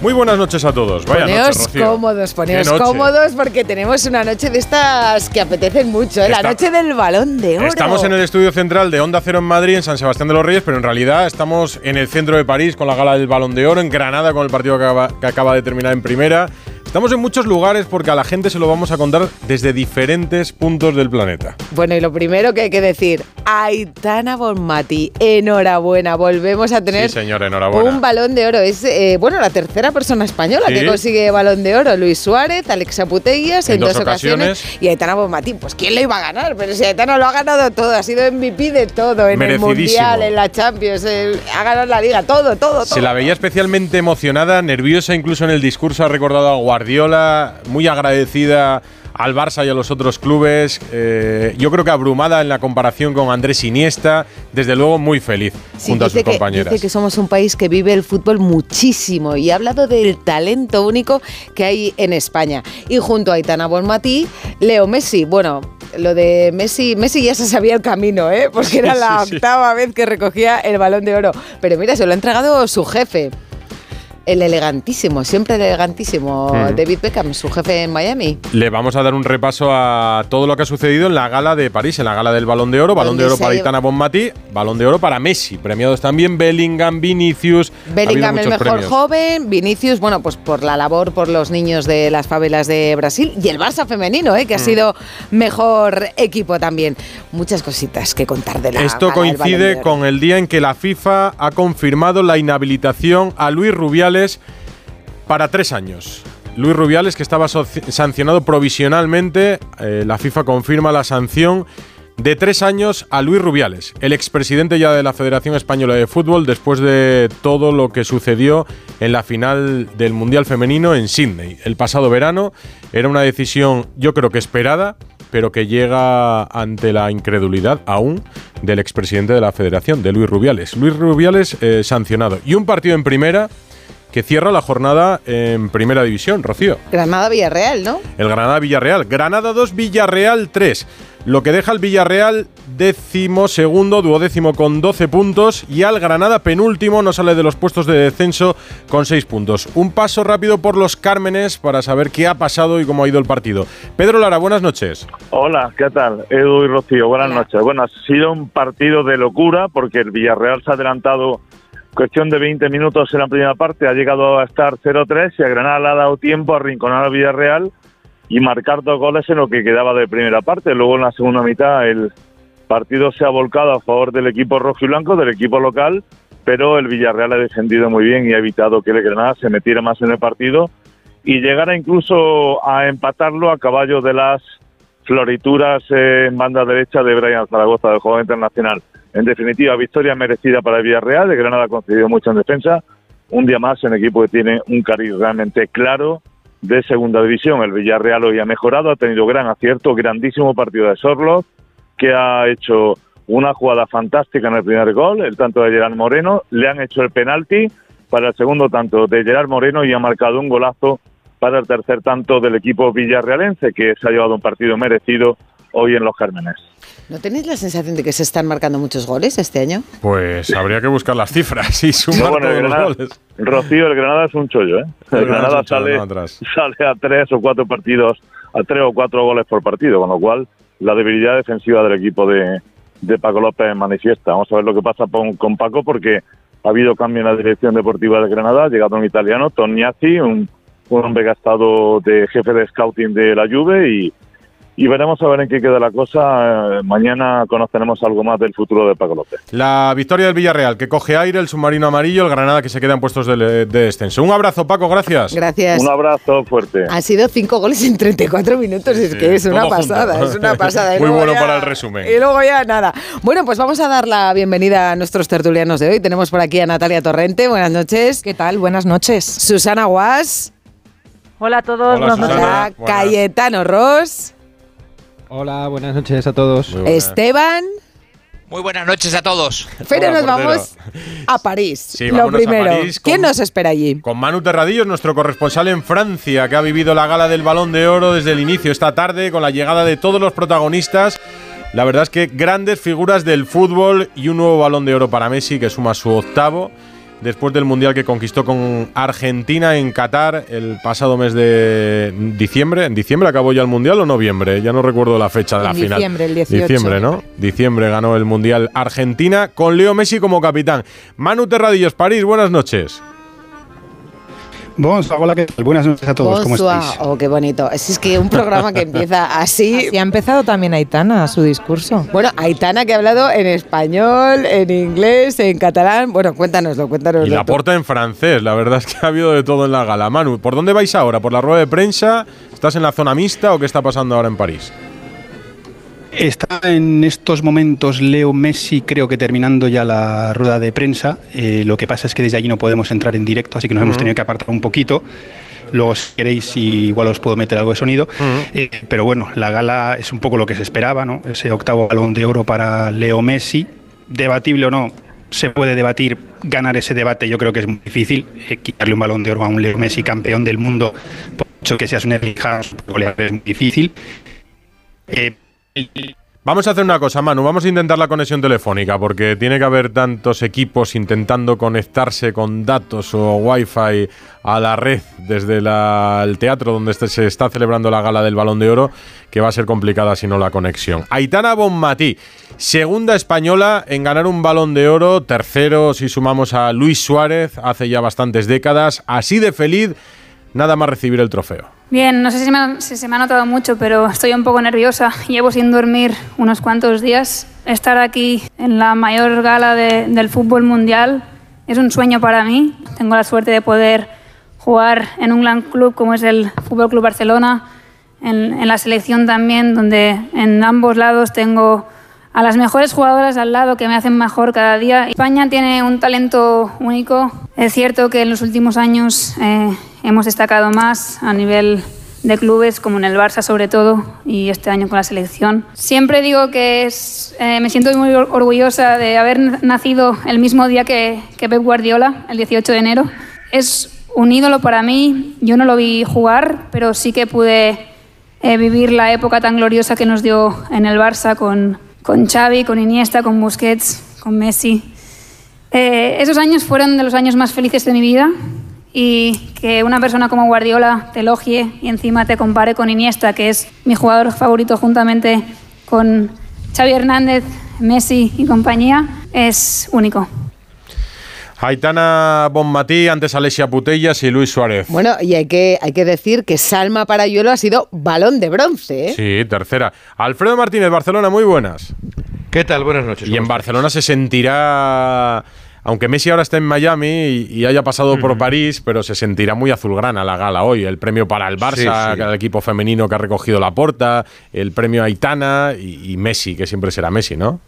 Muy buenas noches a todos. Vaya poneos noche, Rocío. cómodos, poneos cómodos porque tenemos una noche de estas que apetecen mucho, ¿eh? la Está- noche del balón de oro. Estamos en el estudio central de Onda Cero en Madrid, en San Sebastián de los Reyes, pero en realidad estamos en el centro de París con la gala del Balón de Oro, en Granada con el partido que acaba, que acaba de terminar en primera. Estamos en muchos lugares porque a la gente se lo vamos a contar desde diferentes puntos del planeta. Bueno, y lo primero que hay que decir, Aitana Bonmati, enhorabuena, volvemos a tener Sí, señor, enhorabuena. un balón de oro. Es, eh, bueno, la tercera persona española Sí. que consigue balón de oro. Luis Suárez, Alexa Putellas en, En dos dos ocasiones. ocasiones. Y Aitana Bonmati, pues ¿quién le iba a ganar? Pero si Aitana lo ha ganado todo, ha sido MVP de todo, en el. Mundial, en la Champions, el- ha ganado la Liga, todo, todo, todo. Se la veía especialmente emocionada, nerviosa, incluso en el discurso ha recordado a Guardiola, muy agradecida al Barça y a los otros clubes. eh, yo creo que abrumada en la comparación con Andrés Iniesta, desde luego muy feliz Sí, junto a sus que, compañeras. dice que somos un país que vive el fútbol muchísimo y ha hablado del talento único que hay en España. Y junto a Aitana Bonmatí, Leo Messi. Bueno, lo de Messi, Messi ya se sabía el camino, ¿eh? porque era la sí, sí. octava vez que recogía el balón de oro. Pero mira, se lo ha entregado su jefe. El elegantísimo, siempre el elegantísimo Mm. David Beckham, su jefe en Miami. Le vamos a dar un repaso a todo lo que ha sucedido en la gala de París, en la gala del Balón de Oro. Balón de Oro para Itana Bonmati, Balón de Oro para Messi. Premiados también Bellingham, Vinicius. Ha Bellingham el mejor premios. joven, Vinicius, bueno, pues por la labor por los niños de las favelas de Brasil y el Barça femenino, ¿eh? que ha Mm. sido mejor equipo también. Muchas cositas que contar de la Esto gala coincide con el día en que la FIFA ha confirmado la inhabilitación a Luis Para tres años. Luis Rubiales, que estaba sancionado provisionalmente, eh, la FIFA confirma la sanción de tres años a Luis Rubiales, el expresidente ya de la Federación Española de Fútbol, después de todo lo que sucedió en la final del Mundial Femenino en Sydney el pasado verano. Era una decisión, yo creo que esperada, pero que llega ante la incredulidad aún del expresidente de la Federación, de Luis Rubiales. Luis Rubiales eh, sancionado. Y un partido en primera que cierra la jornada en primera división, Rocío. Granada-Villarreal, ¿no? El Granada-Villarreal. Granada 2, Villarreal 3. Lo que deja al Villarreal décimo segundo, duodécimo con 12 puntos y al Granada penúltimo no sale de los puestos de descenso con 6 puntos. Un paso rápido por los Cármenes para saber qué ha pasado y cómo ha ido el partido. Pedro Lara, buenas noches. Hola, ¿qué tal? Edu y Rocío, buenas Hola. noches. Bueno, ha sido un partido de locura porque el Villarreal se ha adelantado cuestión de 20 minutos en la primera parte, ha llegado a estar 0-3 y a Granada le ha dado tiempo a arrinconar al Villarreal y marcar dos goles en lo que quedaba de primera parte. Luego en la segunda mitad el partido se ha volcado a favor del equipo rojo y blanco, del equipo local, pero el Villarreal ha defendido muy bien y ha evitado que el Granada se metiera más en el partido y llegara incluso a empatarlo a caballo de las florituras eh, en banda derecha de Brian Zaragoza, del jugador internacional. En definitiva, victoria merecida para el Villarreal. El Granada ha concedido mucho en defensa. Un día más en equipo que tiene un cariz realmente claro de segunda división. El Villarreal hoy ha mejorado, ha tenido gran acierto, grandísimo partido de Sorlos, que ha hecho una jugada fantástica en el primer gol, el tanto de Gerard Moreno. Le han hecho el penalti para el segundo tanto de Gerard Moreno y ha marcado un golazo para el tercer tanto del equipo villarrealense, que se ha llevado un partido merecido hoy en los Cármenes. ¿No tenéis la sensación de que se están marcando muchos goles este año? Pues habría que buscar las cifras y sumar No, bueno, todos los Granada- goles. Rocío, el Granada es un chollo, ¿eh? El, El Granada Granada sale, no atrás. sale a tres o cuatro partidos, a tres o cuatro goles por partido, con lo cual la debilidad defensiva del equipo de, de Paco López manifiesta. Vamos a ver lo que pasa con, con Paco, porque ha habido cambio en la dirección deportiva de Granada, ha llegado un italiano, Tognazzi, un, un hombre que ha estado de jefe de scouting de la Juve y, y veremos a ver en qué queda la cosa. Eh, mañana conoceremos algo más del futuro de Paco López. La victoria del Villarreal, que coge aire, el submarino amarillo, el Granada que se queda en puestos de, de descenso. Un abrazo, Paco, gracias. Gracias. Un abrazo fuerte. Han sido cinco goles en 34 minutos, es que es una junto. pasada, es una pasada. Muy bueno ya- para el resumen. Y luego ya nada. Bueno, pues vamos a dar la bienvenida a nuestros tertulianos de hoy. Tenemos por aquí a Natalia Torrente, buenas noches. ¿Qué tal? Buenas noches. Susana Guas. Hola a todos. Hola, buenas Susana. noches. Hola, buenas. Cayetano Ross. Hola, buenas noches a todos. Esteban. Muy buenas noches a todos. Pero Hola, nos portero. vamos a París. Sí, lo primero. París con- ¿Quién nos espera allí? Con Manu Terradillos, nuestro corresponsal en Francia, que ha vivido la gala del Balón de Oro desde el inicio esta tarde, con la llegada de todos los protagonistas. La verdad es que grandes figuras del fútbol y un nuevo Balón de Oro para Messi, que suma su octavo, después del Mundial que conquistó con Argentina en Qatar el pasado mes de diciembre. ¿En diciembre acabó ya el Mundial o noviembre? Ya no recuerdo la fecha de la final. diciembre, el 18. Diciembre, ¿no? Diciembre ganó el Mundial Argentina con Leo Messi como capitán. Manu Terradillos, París, buenas noches. Bonsoir, hola, ¿qué tal? Buenas noches a todos, ¿cómo estáis? Oh, qué bonito. Es, es que un programa que empieza así. Y ha empezado también Aitana su discurso. Bueno, Aitana que ha hablado en español, en inglés, en catalán. Bueno, cuéntanoslo, cuéntanoslo. Y la porta en francés, la verdad es que ha habido de todo en la gala. Manu, ¿por dónde vais ahora? ¿Por la rueda de prensa? ¿Estás en la zona mixta o qué está pasando ahora en París? Está en estos momentos Leo Messi, creo que terminando ya la rueda de prensa. Eh, lo que pasa es que desde allí no podemos entrar en directo, así que nos hemos tenido que apartar un poquito. Luego, si queréis, igual os puedo meter algo de sonido. Eh, pero bueno, la gala es un poco lo que se esperaba, ¿no? Ese octavo balón de oro para Leo Messi. Debatible o no, se puede debatir. Ganar ese debate yo creo que es muy difícil. Eh, quitarle un balón de oro a un Leo Messi campeón del mundo, por mucho que seas un Erling es muy difícil. Eh, Vamos a hacer una cosa, Manu, vamos a intentar la conexión telefónica porque tiene que haber tantos equipos intentando conectarse con datos o wifi a la red desde el teatro donde este- se está celebrando la gala del Balón de Oro que va a ser complicada si no la conexión. Aitana Bonmatí, segunda española en ganar un Balón de Oro, tercero si sumamos a Luis Suárez hace ya bastantes décadas, así de feliz, nada más recibir el trofeo. Bien, no sé si se, me ha, notado mucho, pero estoy un poco nerviosa. Llevo sin dormir unos cuantos días. Estar aquí en la mayor gala de- del fútbol mundial es un sueño para mí. Tengo la suerte de poder jugar en un gran club como es el Fútbol Club Barcelona, en la selección también, donde en ambos lados tengo a las mejores jugadoras al lado que me hacen mejor cada día. España tiene un talento único. Es cierto que en los últimos años eh, hemos destacado más a nivel de clubes, como en el Barça sobre todo, y este año con la selección. Siempre digo que es, eh, me siento muy or- orgullosa de haber nacido el mismo día que, que Pep Guardiola, el 18 de enero. Es un ídolo para mí. Yo no lo vi jugar, pero sí que pude eh, vivir la época tan gloriosa que nos dio en el Barça con, con Xavi, con Iniesta, con Busquets, con Messi. Eh, esos años fueron de los años más felices de mi vida y que una persona como Guardiola te elogie y encima te compare con Iniesta, que es mi jugador favorito juntamente con Xavi Hernández, Messi y compañía, es único. Aitana Bonmatí, antes Alessia Putellas y Luis Suárez. Bueno, y hay que, hay que decir que Salma Parayuelo ha sido balón de bronce. ¿eh? Sí, tercera. Alfredo Martínez, Barcelona, muy buenas. ¿Qué tal? Buenas noches. Y en Barcelona se sentirá, aunque Messi ahora está en Miami y, y haya pasado por París, pero se sentirá muy azulgrana la gala hoy. El premio para el Barça, Sí, sí. el equipo femenino que ha recogido la porta, el premio a Aitana y, y Messi, que siempre será Messi, ¿no?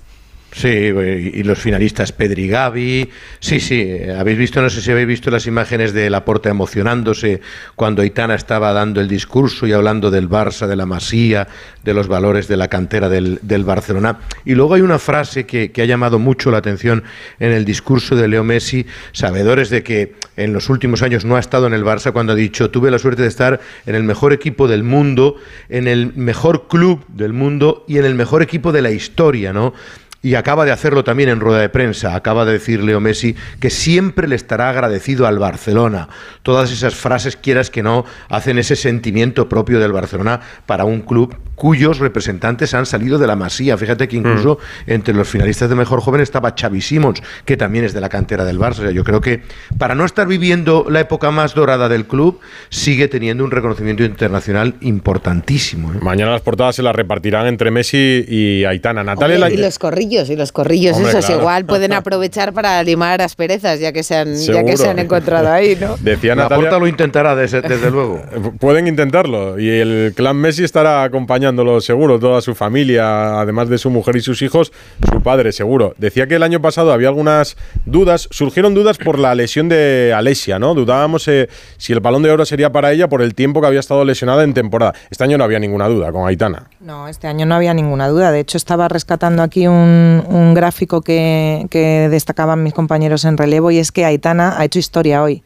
Sí, y los finalistas Pedri Gavi. Sí, sí, habéis visto, no sé si habéis visto las imágenes de Laporta emocionándose cuando Aitana estaba dando el discurso y hablando del Barça, de la Masía, de los valores de la cantera del, del Barcelona. Y luego hay una frase que, que ha llamado mucho la atención en el discurso de Leo Messi, sabedores de que en los últimos años no ha estado en el Barça, cuando ha dicho, tuve la suerte de estar en el mejor equipo del mundo, en el mejor club del mundo y en el mejor equipo de la historia, ¿no? Y acaba de hacerlo también en rueda de prensa. Acaba de decir Leo Messi que siempre le estará agradecido al Barcelona. Todas esas frases, quieras que no, hacen ese sentimiento propio del Barcelona para un club cuyos representantes han salido de la Masía. Fíjate que incluso entre los finalistas de Mejor Joven estaba Xavi Simons, que también es de la cantera del Barça. O sea, yo creo que para no estar viviendo la época más dorada del club, sigue teniendo un reconocimiento internacional importantísimo. ¿eh? Mañana las portadas se las repartirán entre Messi y Aitana. Natalia, la- y los corrillos, y los corrillos, Hombre, esos claro. igual pueden aprovechar para limar asperezas, ya que se han, ya que se han encontrado ahí, ¿no? decía La Natalia. Lo intentará, desde, desde luego. Pueden intentarlo y el clan Messi estará acompañándolo seguro, toda su familia, además de su mujer y sus hijos, su padre seguro. Decía que el año pasado había algunas dudas, surgieron dudas por la lesión de Alesia, ¿no? Dudábamos eh, si el balón de oro sería para ella por el tiempo que había estado lesionada en temporada. Este año no había ninguna duda con Aitana. No, este año no había ninguna duda. De hecho, estaba rescatando aquí un, un, un gráfico que, que destacaban mis compañeros en relevo y es que Aitana ha hecho historia hoy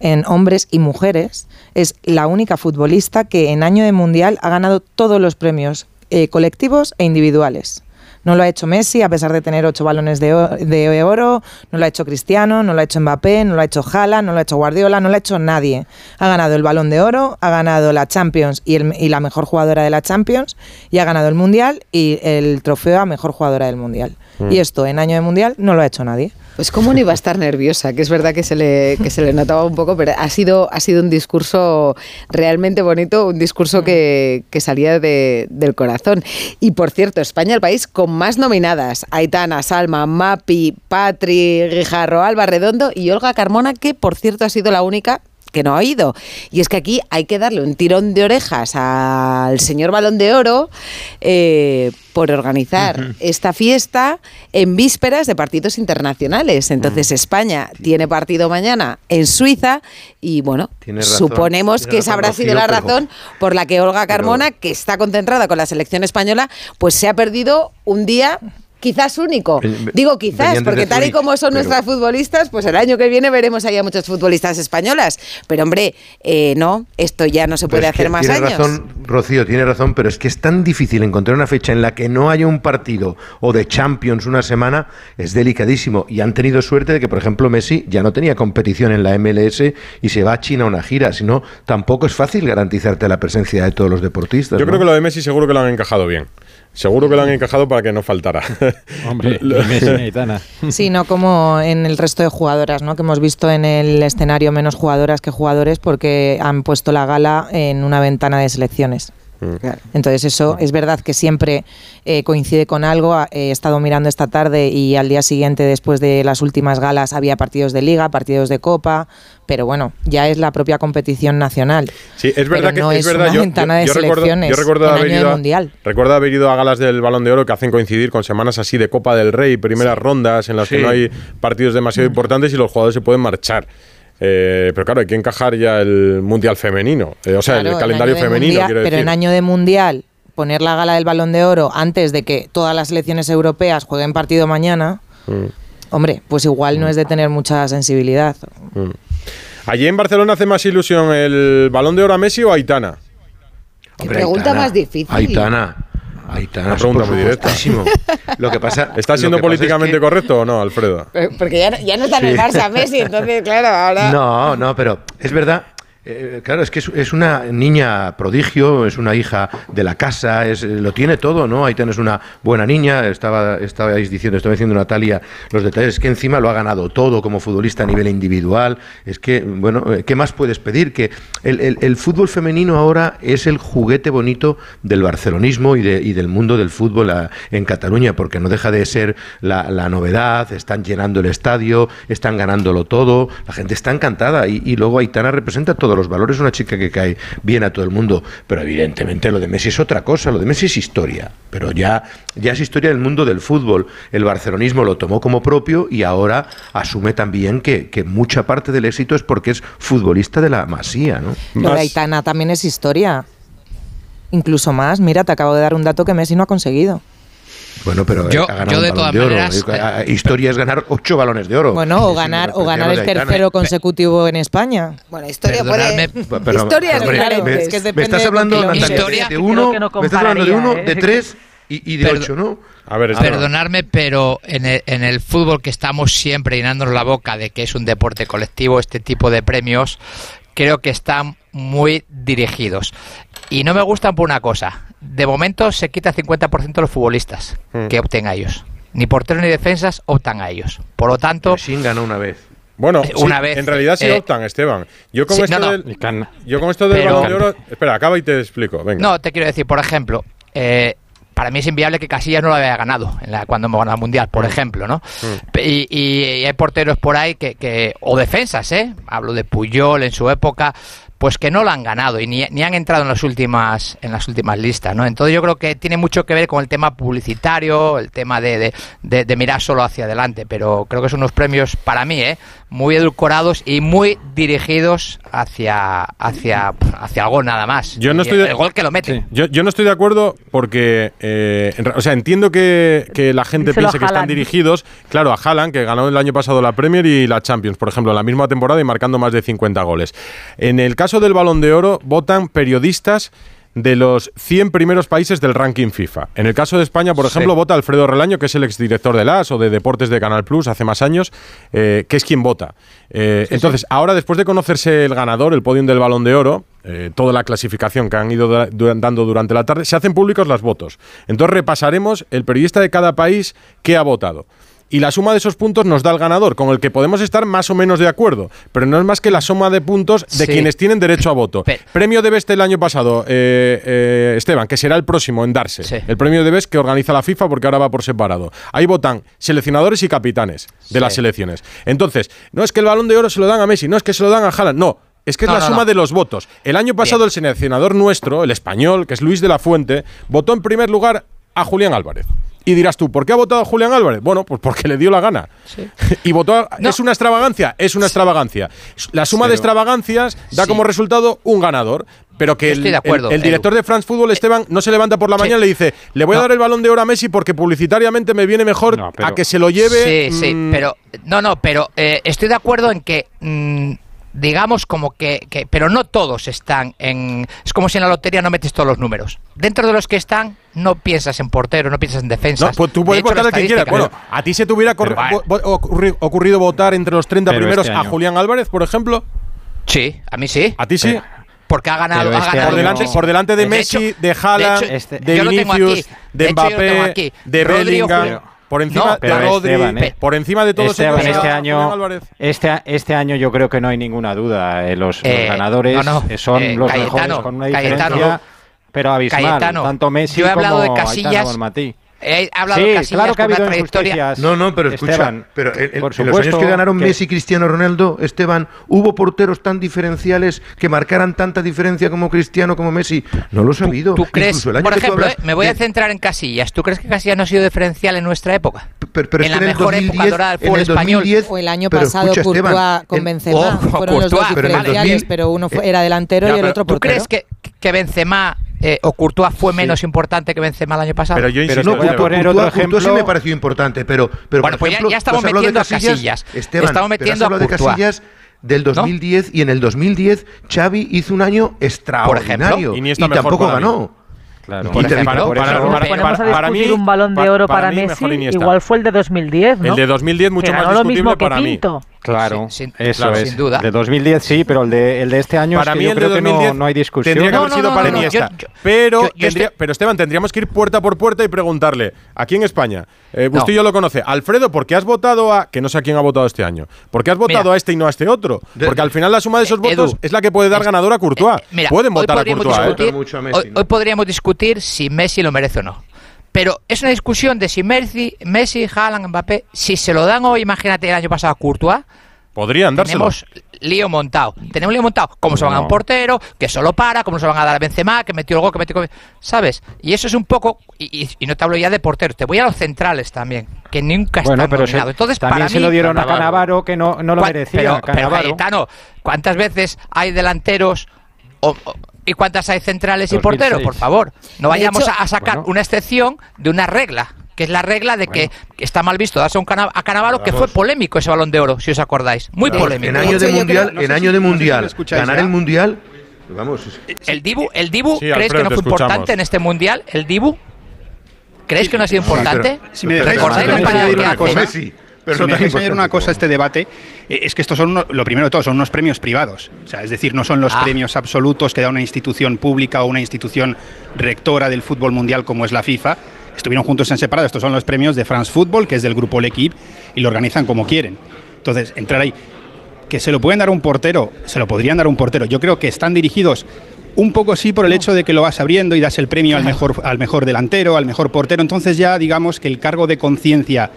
en hombres y mujeres. Es la única futbolista que en año de mundial ha ganado todos los premios eh, colectivos e individuales. No lo ha hecho Messi, a pesar de tener ocho balones de, oro, no lo ha hecho Cristiano, no lo ha hecho Mbappé, no lo ha hecho Haaland, no lo ha hecho Guardiola, no lo ha hecho nadie. Ha ganado el balón de oro, ha ganado la Champions y, el- y la mejor jugadora de la Champions, y ha ganado el Mundial y el trofeo a mejor jugadora del Mundial. Mm. Y esto en año de Mundial no lo ha hecho nadie. Pues cómo no iba a estar nerviosa, que es verdad que se le, que se le notaba un poco, pero ha sido, ha sido un discurso realmente bonito, un discurso que, salía de- del corazón. Y por cierto, España el país con más nominadas. Aitana, Salma, Mapi, Patri, Guijarro, Alba Redondo y Olga Carmona, que por cierto ha sido la única que no ha oído. Y es que aquí hay que darle un tirón de orejas al señor Balón de Oro eh, por organizar esta fiesta en vísperas de partidos internacionales. Entonces España tiene partido mañana en Suiza y bueno, suponemos que esa habrá sido la razón por la que Olga Carmona, que está concentrada con la selección española, pues se ha perdido un día quizás único. Ven- Digo quizás, porque tal y como son pero- nuestras futbolistas, pues el año que viene veremos ahí a muchas futbolistas españolas. Pero hombre, eh, no, esto ya no se puede Pero es que hacer más tiene años. razón, Rocío, tiene razón, pero es que es tan difícil encontrar una fecha en la que no haya un partido o de Champions una semana, es delicadísimo. Y han tenido suerte de que, por ejemplo, Messi ya no tenía competición en la MLS y se va a China a una gira, si no, tampoco es fácil garantizarte la presencia de todos los deportistas. Yo ¿no? creo que lo de Messi seguro que lo han encajado bien. Seguro que lo han encajado para que no faltara. Hombre, Lo- y Messi y Aitana. Sí, no como en el resto de jugadoras, ¿no? Que hemos visto en el escenario menos jugadoras que jugadores porque han puesto la gala en una ventana de selecciones. Claro. Entonces eso es verdad que siempre eh, coincide con algo. Ah, He estado mirando esta tarde y al día siguiente, después de las últimas galas, había partidos de liga, partidos de copa, pero bueno, ya es la propia competición nacional. Sí, es verdad Pero que no es es verdad. una yo, ventana de yo selecciones yo recuerdo en haber ido mundial. recuerdo haber ido a galas del Balón de Oro que hacen coincidir con semanas así de Copa del Rey, primeras rondas en las que no hay partidos demasiado importantes y los jugadores se pueden marchar. Eh, pero claro, hay que encajar ya el mundial femenino, eh, o sea, Claro, el en calendario femenino, mundial- quiero Pero decir. en año de mundial, poner la gala del balón de oro antes de que todas las selecciones europeas jueguen partido mañana, Mm. hombre, pues igual no es de tener mucha sensibilidad. Allí en Barcelona hace más ilusión el Balón de Oro a Messi o a Aitana. Qué pregunta más difícil. Aitana. Aitana, Una pregunta por muy directa. Lo que pasa, ¿Está siendo es políticamente que- correcto o no, Alfredo? Porque ya no, ya no está en el. Barça Messi, entonces claro, ahora... No, no, pero es verdad. Eh, claro, es que es, una niña prodigio, es una hija de la casa, es, eh, lo tiene todo, ¿no? Aitana es una buena niña, estaba, estabais diciendo, estaba diciendo Natalia los detalles, es que encima lo ha ganado todo como futbolista a nivel individual, es que, bueno, eh, ¿qué más puedes pedir? Que el, el- fútbol femenino ahora es el juguete bonito del barcelonismo y, de- y del mundo del fútbol a- en Cataluña, porque no deja de ser la, la novedad, están llenando el estadio, están ganándolo todo, la gente está encantada y, y luego Aitana representa todos los valores, una chica que cae bien a todo el mundo, pero evidentemente lo de Messi es otra cosa, lo de Messi es historia, pero ya, ya es historia del mundo del fútbol, el barcelonismo lo tomó como propio y ahora asume también que, que mucha parte del éxito es porque es futbolista de la masía, ¿no? Lo de Aitana también es historia. Incluso más, mira, te acabo de dar un dato que Messi no ha conseguido. Bueno, pero Yo- ha ganado yo un de balón todas de oro. maneras, Eh, eh, Historia es ganar ocho balones de oro. Bueno, o ganar, o ganar el tercero consecutivo en España. Bueno, historia puede... Me, Es que me depende estás de hablando, de uno, que no me estás hablando de uno, de ¿eh? tres y, y de ocho, ¿no? A ver. Perdonadme, pero en el, en el fútbol que estamos siempre llenándonos la boca de que es un deporte colectivo, este tipo de premios, creo que están muy dirigidos. Y no me gustan por una cosa. De momento se quita 50% de los futbolistas Mm. que opten a ellos. Ni porteros ni defensas optan a ellos. Por lo tanto, Sin ganó una vez. Bueno, Eh, sí, una vez, en realidad sí eh, optan, Esteban. Yo con sí, esto no, no. del, yo con esto del Pero- Balón de Oro, espera, acaba y te explico. Venga. No, te quiero decir, por ejemplo, eh, para mí es inviable que Casillas no lo haya ganado en la, cuando hemos ganado el Mundial, por ejemplo, ¿no? Y, y- y hay porteros por ahí que, que- o defensas, ¿eh? Hablo de Puyol en su época, pues que no lo han ganado y ni, ni han entrado en las últimas en las últimas listas, ¿no? Entonces yo creo que tiene mucho que ver con el tema publicitario, el tema de, de, de- de mirar solo hacia adelante, pero creo que son unos premios para mí, ¿eh? Muy edulcorados y muy dirigidos hacia hacia hacia algo nada más. Yo no estoy de- el gol que lo mete. Yo, yo no estoy de acuerdo porque, eh, en o sea, entiendo que, que la gente Díselo a piense que están dirigidos, claro, a Haaland, que ganó el año pasado la Premier y la Champions, por ejemplo, en la misma temporada y marcando más de 50 goles. En el caso del Balón de Oro, votan periodistas de los 100 primeros países del ranking FIFA. En el caso de España, por Sí. ejemplo, vota Alfredo Relaño, que es el exdirector de LAS o de Deportes de Canal Plus hace más años, eh, que es quien vota. Eh, entonces, ahora, después de conocerse el ganador, el podium del Balón de Oro, eh, toda la clasificación que han ido dando durante la tarde, se hacen públicos los votos. Entonces, repasaremos el periodista de cada país que ha votado. Y la suma de esos puntos nos da el ganador, con el que podemos estar más o menos de acuerdo. Pero no es más que la suma de puntos de Sí. quienes tienen derecho a voto. premio de Best el año pasado, eh, eh, Esteban, que será el próximo en darse. El premio de Best que organiza la FIFA porque ahora va por separado. Ahí votan seleccionadores y capitanes de las selecciones. Entonces, no es que el balón de oro se lo dan a Messi, no es que se lo dan a Haaland, no. Es que es la no, suma no. de los votos. El año pasado el seleccionador nuestro, el español, que es Luis de la Fuente, votó en primer lugar a Julián Álvarez. Y dirás tú, ¿por qué ha votado a Julián Álvarez? Bueno, pues porque le dio la gana. y votó. a- ¿Es una extravagancia? Es una extravagancia. La suma de extravagancias da como resultado un ganador. Pero que el, estoy de acuerdo, el- el Edu. director de France Football, Esteban, no se levanta por la mañana y le dice: Le voy a No. dar el balón de oro a Messi porque publicitariamente me viene mejor a que se lo lleve. Sí, sí, mm, pero no, no, pero eh, estoy de acuerdo en que mm, digamos como que, que- pero no todos están en es como si en la lotería no metes todos los números. Dentro de los que están no piensas en portero, no piensas en defensa. No, pues tú puedes votar al que quieras. Bueno, ¿a ti se te hubiera ocurri- ocurrido votar entre los 30 Pero primeros este a. Julián Álvarez, por ejemplo? Sí, a mí sí. ¿A ti sí? Porque ha ganado, Pero ha este ganado por, delante, por delante de De Messi, hecho- de Haaland, de de, hecho, este- aquí. Vinicius, de De Mbappé, de Rodrigo, Bellingham. Por encima No, de pero Rodri, Esteban, ¿eh? por encima de todos Esteban, ellos. este año, este, este año yo creo que no hay ninguna duda. eh, los, los Eh, ganadores no, no, son eh, los Cayetano, mejores con una Cayetano. diferencia, pero abismal. Cayetano, tanto Messi yo he hablado como de Casillas. He hablado Sí, de Casillas claro que ha habido trayectoria. No, no, pero escucha, Esteban, pero el- el- por en los años supuesto que ganaron que- Messi y Cristiano Ronaldo, Esteban, ¿hubo porteros tan diferenciales que marcaran tanta diferencia como Cristiano, como Messi? No los ha habido. ¿Tú crees, Incluso el año por tú ejemplo, hablas eh, me voy a centrar en Casillas. ¿Tú crees que Casillas no ha sido diferencial en nuestra época? pero, pero en la el mejor época 2010, dorada del en fútbol el español. 2010, O el año pero pasado escucha, Courtois Esteban, con en- Benzema. Oh, Fueron los dos pero diferenciales, 2000, pero uno fue- era delantero y el otro ¿Tú portero. crees que, que Benzema eh, o Courtois fue menos importante que Benzema el año pasado? Pero yo Pero insisto, te voy a poner Courtois- otro Courtois sí ejemplo. me pareció importante, pero, pero Bueno, por pues ya- ejemplo, ya estamos has hablado de metiendo a Casillas. Esteban, Estamos pero has metiendo a de. Casillas del 2010 y en el 2010 Xavi hizo un año extraordinario Iniesta y mejor tampoco para ganó. Claro. Y Para- por para- para- Si ponemos a para discutir mí- un balón de oro para para, mí Messi, igual fue el de 2010, ¿no? El de 2010 mucho Que más ganó lo mismo discutible que para mí. Claro, Sin- sin- eso claro, es. sin duda. De 2010 sí, pero el de, el de este año Para es que mí yo el de creo que no- 2010 no, hay discusión. tendría que No, haber no, sido no, para no, no, Iniesta. yo- yo- pero, yo- yo tendría- estoy- pero Esteban, tendríamos que ir puerta por puerta y preguntarle, aquí en España, eh, No. Bustillo lo conoce, Alfredo, ¿por qué has votado a, que no sé a quién ha votado este año, ¿por qué has votado Mira. a este y no a este otro? De- Porque al final la suma de esos Eh, Edu, votos es la que puede dar es- ganador a Courtois. Eh, mira, Pueden hoy votar a podríamos Courtois. ¿eh? hoy podríamos discutir si Messi lo merece o no. Pero es una discusión de si Messi, Messi, Haaland, Mbappé, si se lo dan hoy, imagínate el año pasado a Courtois, Podrían dárselo. tenemos lío montado. Tenemos lío montado. ¿Cómo se van a un portero? Que solo para. ¿Cómo se van a dar a Benzema? Que metió el gol, que metió... ¿Sabes? Y eso es un poco... Y, y- y no te hablo ya de porteros. Te voy a los centrales también. Que nunca Bueno, están pero se-. Entonces, también para se mí- lo dieron a. Canavaro que no, no lo ¿Cuán- merecía. Pero, pero Cannavaro. Cayetano, ¿cuántas veces hay delanteros o- o- y cuántas hay centrales y 2006. porteros? Por favor, no vayamos hecho- a, sacar Bueno. una excepción de una regla, que es la regla de que está mal visto darse a, un cana- a Canavaro, que fue polémico ese balón de oro, si os acordáis. Muy polémico. En año De mundial, creo- no sé en si- año de no sé si mundial, ganar ya. el mundial, vamos, ¿El Dibu, el Dibu Sí, Alfredo, que no fue importante en este mundial? ¿El Dibu? ¿Creéis que no ha sido importante? Si me dejáis, ¿Recordáis si me la parada que hace? Messi, pero si no me dejáis añadir una cosa a este debate, eh, es que estos son, uno- lo primero de todo, son unos premios privados. O sea, es decir, no son los Ah. premios absolutos que da una institución pública o una institución rectora del fútbol mundial como es la FIFA. Estuvieron juntos en separado. Estos son los premios de France Football, que es del grupo L'Equipe, y lo organizan como quieren. Entonces, entrar ahí. Que se lo pueden dar a un portero, se lo podrían dar a un portero. Yo creo que están dirigidos un poco sí por el hecho de que lo vas abriendo y das el premio al mejor, al mejor delantero, al mejor portero. Entonces ya digamos que el cargo de conciencia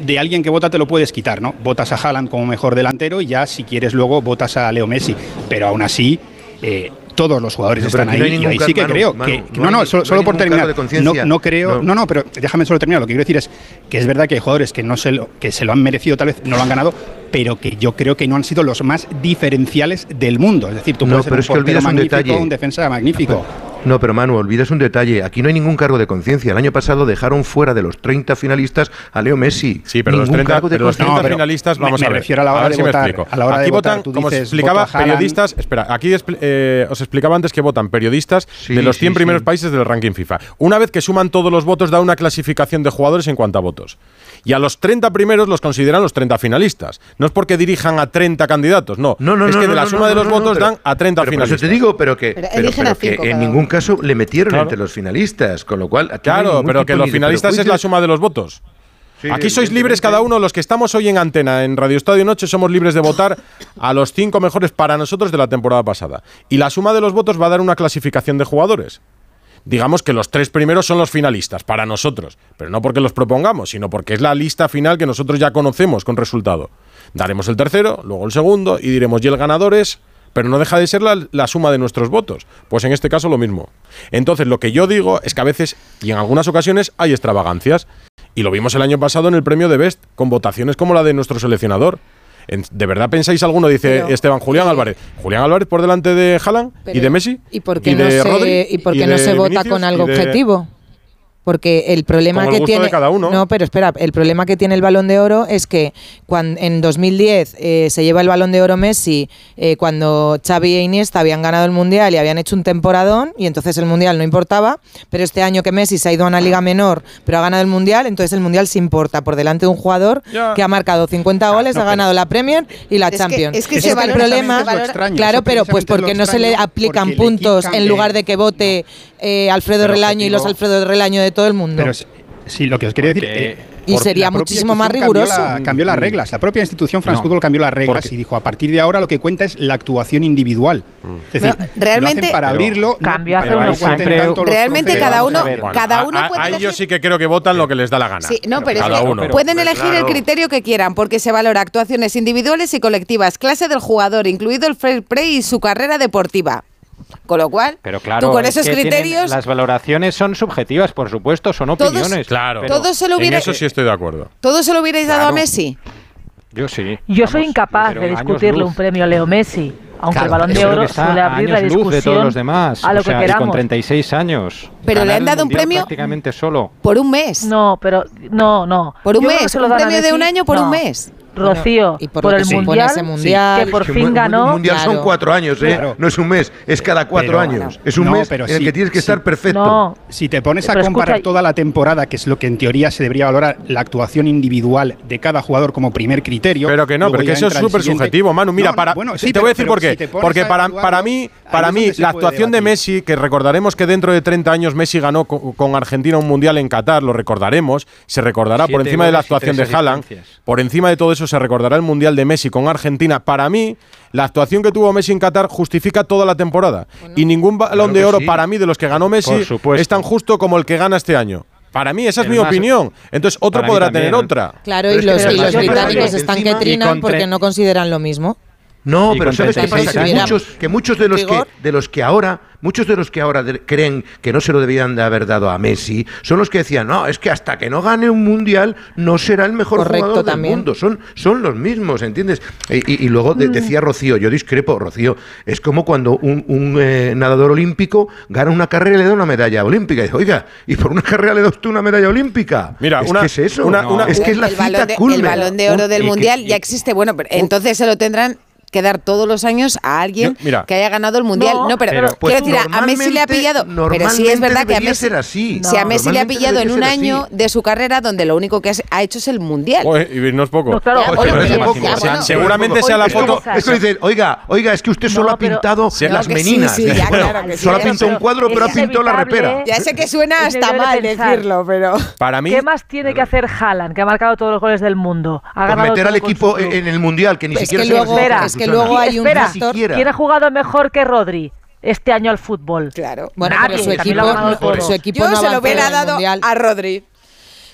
de alguien que vota te lo puedes quitar, ¿no? Votas a Haaland como mejor delantero y ya si quieres luego votas a Leo Messi. Pero aún así, eh, todos los jugadores están ahí. No y ahí sí que creo no, no, solo, por terminar. No, no creo, no. no, pero déjame solo terminar. Lo que quiero decir es que es verdad que hay jugadores que no se lo, que se lo han merecido, tal vez no lo han ganado, pero que yo creo que no han sido los más diferenciales del mundo. Es decir, tú puedes ser un, es que un un defensa magnífico. No, pero Manu, olvidas un detalle. Aquí no hay ningún cargo de conciencia. El año pasado dejaron fuera de los 30 finalistas a Leo Messi. Sí, pero los 30, finalistas, vamos a ver. Me refiero si. Me a aquí votan, votar, como dices, explicaba, periodistas. Espera, aquí eh, os explicaba antes que votan periodistas de los 100 primeros países del ranking FIFA. Una vez que suman todos los votos, da una clasificación de jugadores en cuanto a votos. Y a los 30 primeros los consideran los 30 finalistas. No es porque dirijan a 30 candidatos, no. no, no es que de la suma de los votos dan a 30 finalistas. Eso te digo, pero que, pero que en ningún caso le metieron entre los finalistas, con lo cual... Claro, pero que los finalistas es la suma de los votos. Aquí sois libres cada uno, los que estamos hoy en antena, en Radio Estadio Noche, somos libres de votar a los cinco mejores para nosotros de la temporada pasada. Y la suma de los votos va a dar una clasificación de jugadores. Digamos que los tres primeros son los finalistas para nosotros, pero no porque los propongamos, sino porque es la lista final que nosotros ya conocemos con resultado. Daremos el tercero, luego el segundo y diremos, ¿y el ganador es? pero no deja de ser la, suma de nuestros votos. Pues en este caso lo mismo. Entonces, lo que yo digo es que a veces y en algunas ocasiones hay extravagancias. Y lo vimos el año pasado en el premio de Best, con votaciones como la de nuestro seleccionador. ¿De verdad pensáis alguno? Dice Esteban Julián Álvarez. Julián Álvarez por delante de Haaland y de Messi. ¿Y por qué no, se, vota con algo objetivo? porque el problema que tiene no, pero espera, el problema que tiene el Balón de Oro es que cuando en 2010 eh, se lleva el Balón de Oro Messi eh, cuando Xavi e Iniesta habían ganado el mundial y habían hecho un temporadón y entonces el mundial no importaba, pero este año que Messi se ha ido a una liga menor pero ha ganado el mundial, entonces el mundial se importa por delante de un jugador que ha marcado 50 goles, ha ganado la Premier y la Champions. Es que este ese el problema, claro, pero pues porque no se le aplican puntos en lugar de que vote Alfredo Relaño y los Alfredo Relaño de todo el mundo. Pero sí, lo que os quería decir. Eh, y sería muchísimo más riguroso. Cambió, las reglas. La propia institución France no, Football cambió las reglas y dijo: a partir de ahora lo que cuenta es la actuación individual. Mm. Es decir, realmente. Para abrirlo. Cambió hace unos. Realmente cada uno, bueno, cada uno a, puede. Ahí yo sí que creo que votan lo que les da la gana. No, pero, pero cada uno. pueden elegir el criterio que quieran porque se valora actuaciones individuales y colectivas, clase del jugador, incluido el fair play y su carrera deportiva. Con lo cual, pero claro, tú con esos criterios. Las valoraciones son subjetivas, por supuesto, son opiniones. Todos, claro, pero todos se lo hubiera, en eso sí estoy de acuerdo. Todos se lo hubierais dado a Messi. Yo sí. Yo soy incapaz de discutirle un premio a Leo Messi. Aunque el balón de oro está suele abrir la discusión luz de todos los demás, a lo o sea, que queramos. con 36 años. Pero le han dado un premio prácticamente solo. Por un mes. No, pero no, no. Por un mes. Un premio de un año por un mes. Rocío, y por, el mundial, que por fin ganó. Un mundial son cuatro años, ¿eh? Claro. no es un mes, es cada cuatro años. Es un mes en el que tienes que estar perfecto. Si te pones a pero comparar toda la temporada, que es lo que en teoría se debería valorar, la actuación individual de cada jugador como primer criterio. Pero que no, porque eso es súper subjetivo, Manu. Mira, para, bueno, te voy a decir por qué. Porque para, mí, para mí la actuación de Messi, que recordaremos que dentro de 30 años Messi ganó con, con Argentina un mundial en Qatar, lo recordaremos, se recordará por encima de la actuación de Haaland, por encima de todo eso se recordará el Mundial de Messi con Argentina. Para mí, la actuación que tuvo Messi en Qatar justifica toda la temporada. Y ningún balón de oro para mí de los que ganó Messi es tan justo como el que gana este año. Para mí, esa es mi opinión. Entonces, otro podrá tener otra. Claro, y los, y los, británicos están que trinan porque no consideran lo mismo. No, pero ¿sabes qué pasa? Que muchos, que muchos de los que, de los que ahora, muchos de los que ahora creen que no se lo debían de haber dado a Messi, son los que decían, no, es que hasta que no gane un mundial no será el mejor jugador del mundo. Son, son los mismos, ¿entiendes? Y, luego mm. decía Rocío, yo discrepo, Rocío, es como cuando un, eh, nadador olímpico gana una carrera y le da una medalla olímpica. Y dice, oiga, y por una carrera le das tú una medalla olímpica. Mira, es una, que es eso. Es que es la el, de, el balón de oro del mundial ya existe. Bueno, entonces se lo tendrán quedar todos los años a alguien que haya ganado el mundial. No, pero, quiero decir, a Messi le ha pillado. Pero sí es verdad que a Messi, así. Si a Messi le ha pillado en un año de su carrera donde lo único que ha hecho es el mundial. Y no es poco. Seguramente sea la foto. Es que oiga, oiga, es que usted solo ha pintado las meninas. Solo ha pintado un cuadro, pero ha pintado la repera. Ya sé que suena hasta mal decirlo, pero. Para mí. ¿Qué más tiene que hacer Haaland, que ha marcado todos los goles del mundo? Meter al equipo en el mundial, que ni siquiera se espera que luego hay un Espera, factor... ¿Quién ha jugado mejor que Rodri? este año al fútbol. Claro. Bueno, Nadie, pero su equipo, su equipo Yo no se lo hubiera dado a Rodri.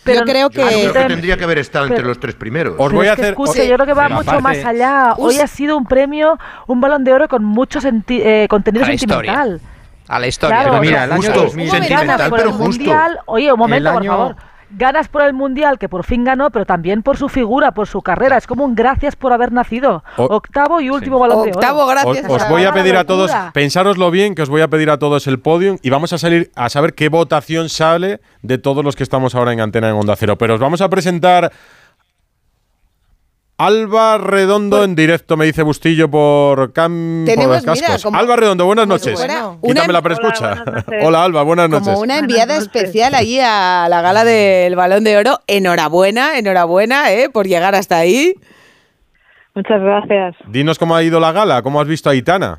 Pero yo creo que, yo creo que tendría que haber estado pero, entre los tres primeros. Os voy a hacer. Escuche, yo creo que va mucho parte, más allá. Hoy ha sido un premio, un balón de oro con mucho senti eh, contenido a sentimental. Historia. A la historia. Claro, pero mira, el año justo, 2000. sentimental, pero justo. Mundial, oye, un momento, año, por favor. Ganas por el mundial, que por fin ganó, pero también por su figura, por su carrera. Es como un gracias por haber nacido. O- Octavo y último balón de oro. Octavo, gracias. os voy a pedir a todos, pensároslo bien, que os voy a pedir a todos el podium y vamos a salir a saber qué votación sale de todos los que estamos ahora en antena en Onda Cero. Pero os vamos a presentar Alba Redondo en directo, me dice Bustillo por, cam, por Tenemos, los mira, cascos. como- Alba Redondo, buenas noches. fuera Quítame la Hola, prescucha. noches. Hola Alba, buenas noches. Como una enviada especial allí a la gala del Balón de Oro. Enhorabuena, enhorabuena, ¿eh? Por llegar hasta ahí. Muchas gracias. Dinos cómo ha ido la gala, cómo has visto a Itana.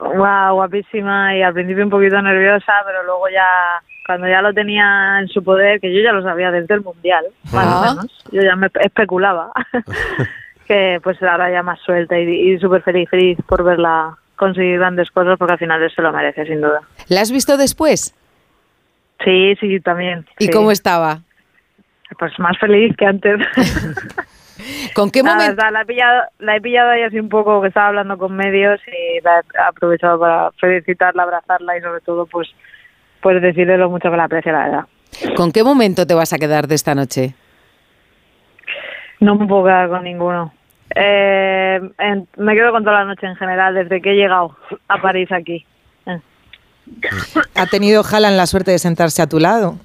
Wow, guapísima y al principio un poquito nerviosa, pero luego ya, cuando ya lo tenía en su poder, que yo ya lo sabía desde el Mundial, más Ah. o menos, yo ya me especulaba, que pues ahora ya más suelta y, y súper feliz, feliz por verla conseguir grandes cosas, porque al final se lo merece, sin duda. ¿La has visto después? Sí, sí, también. ¿Y sí. cómo estaba? Pues más feliz que antes. ¿Con qué La momento? la he pillado, la he pillado ahí así un poco que estaba hablando con medios y la he aprovechado para felicitarla, abrazarla y sobre todo pues pues decirle lo mucho que la aprecio, la verdad. ¿Con qué momento te vas a quedar de esta noche? No me puedo quedar con ninguno. Eh, en- me quedo con toda la noche en general, desde que he llegado a París aquí. Eh. Ha tenido Haaland la suerte de sentarse a tu lado.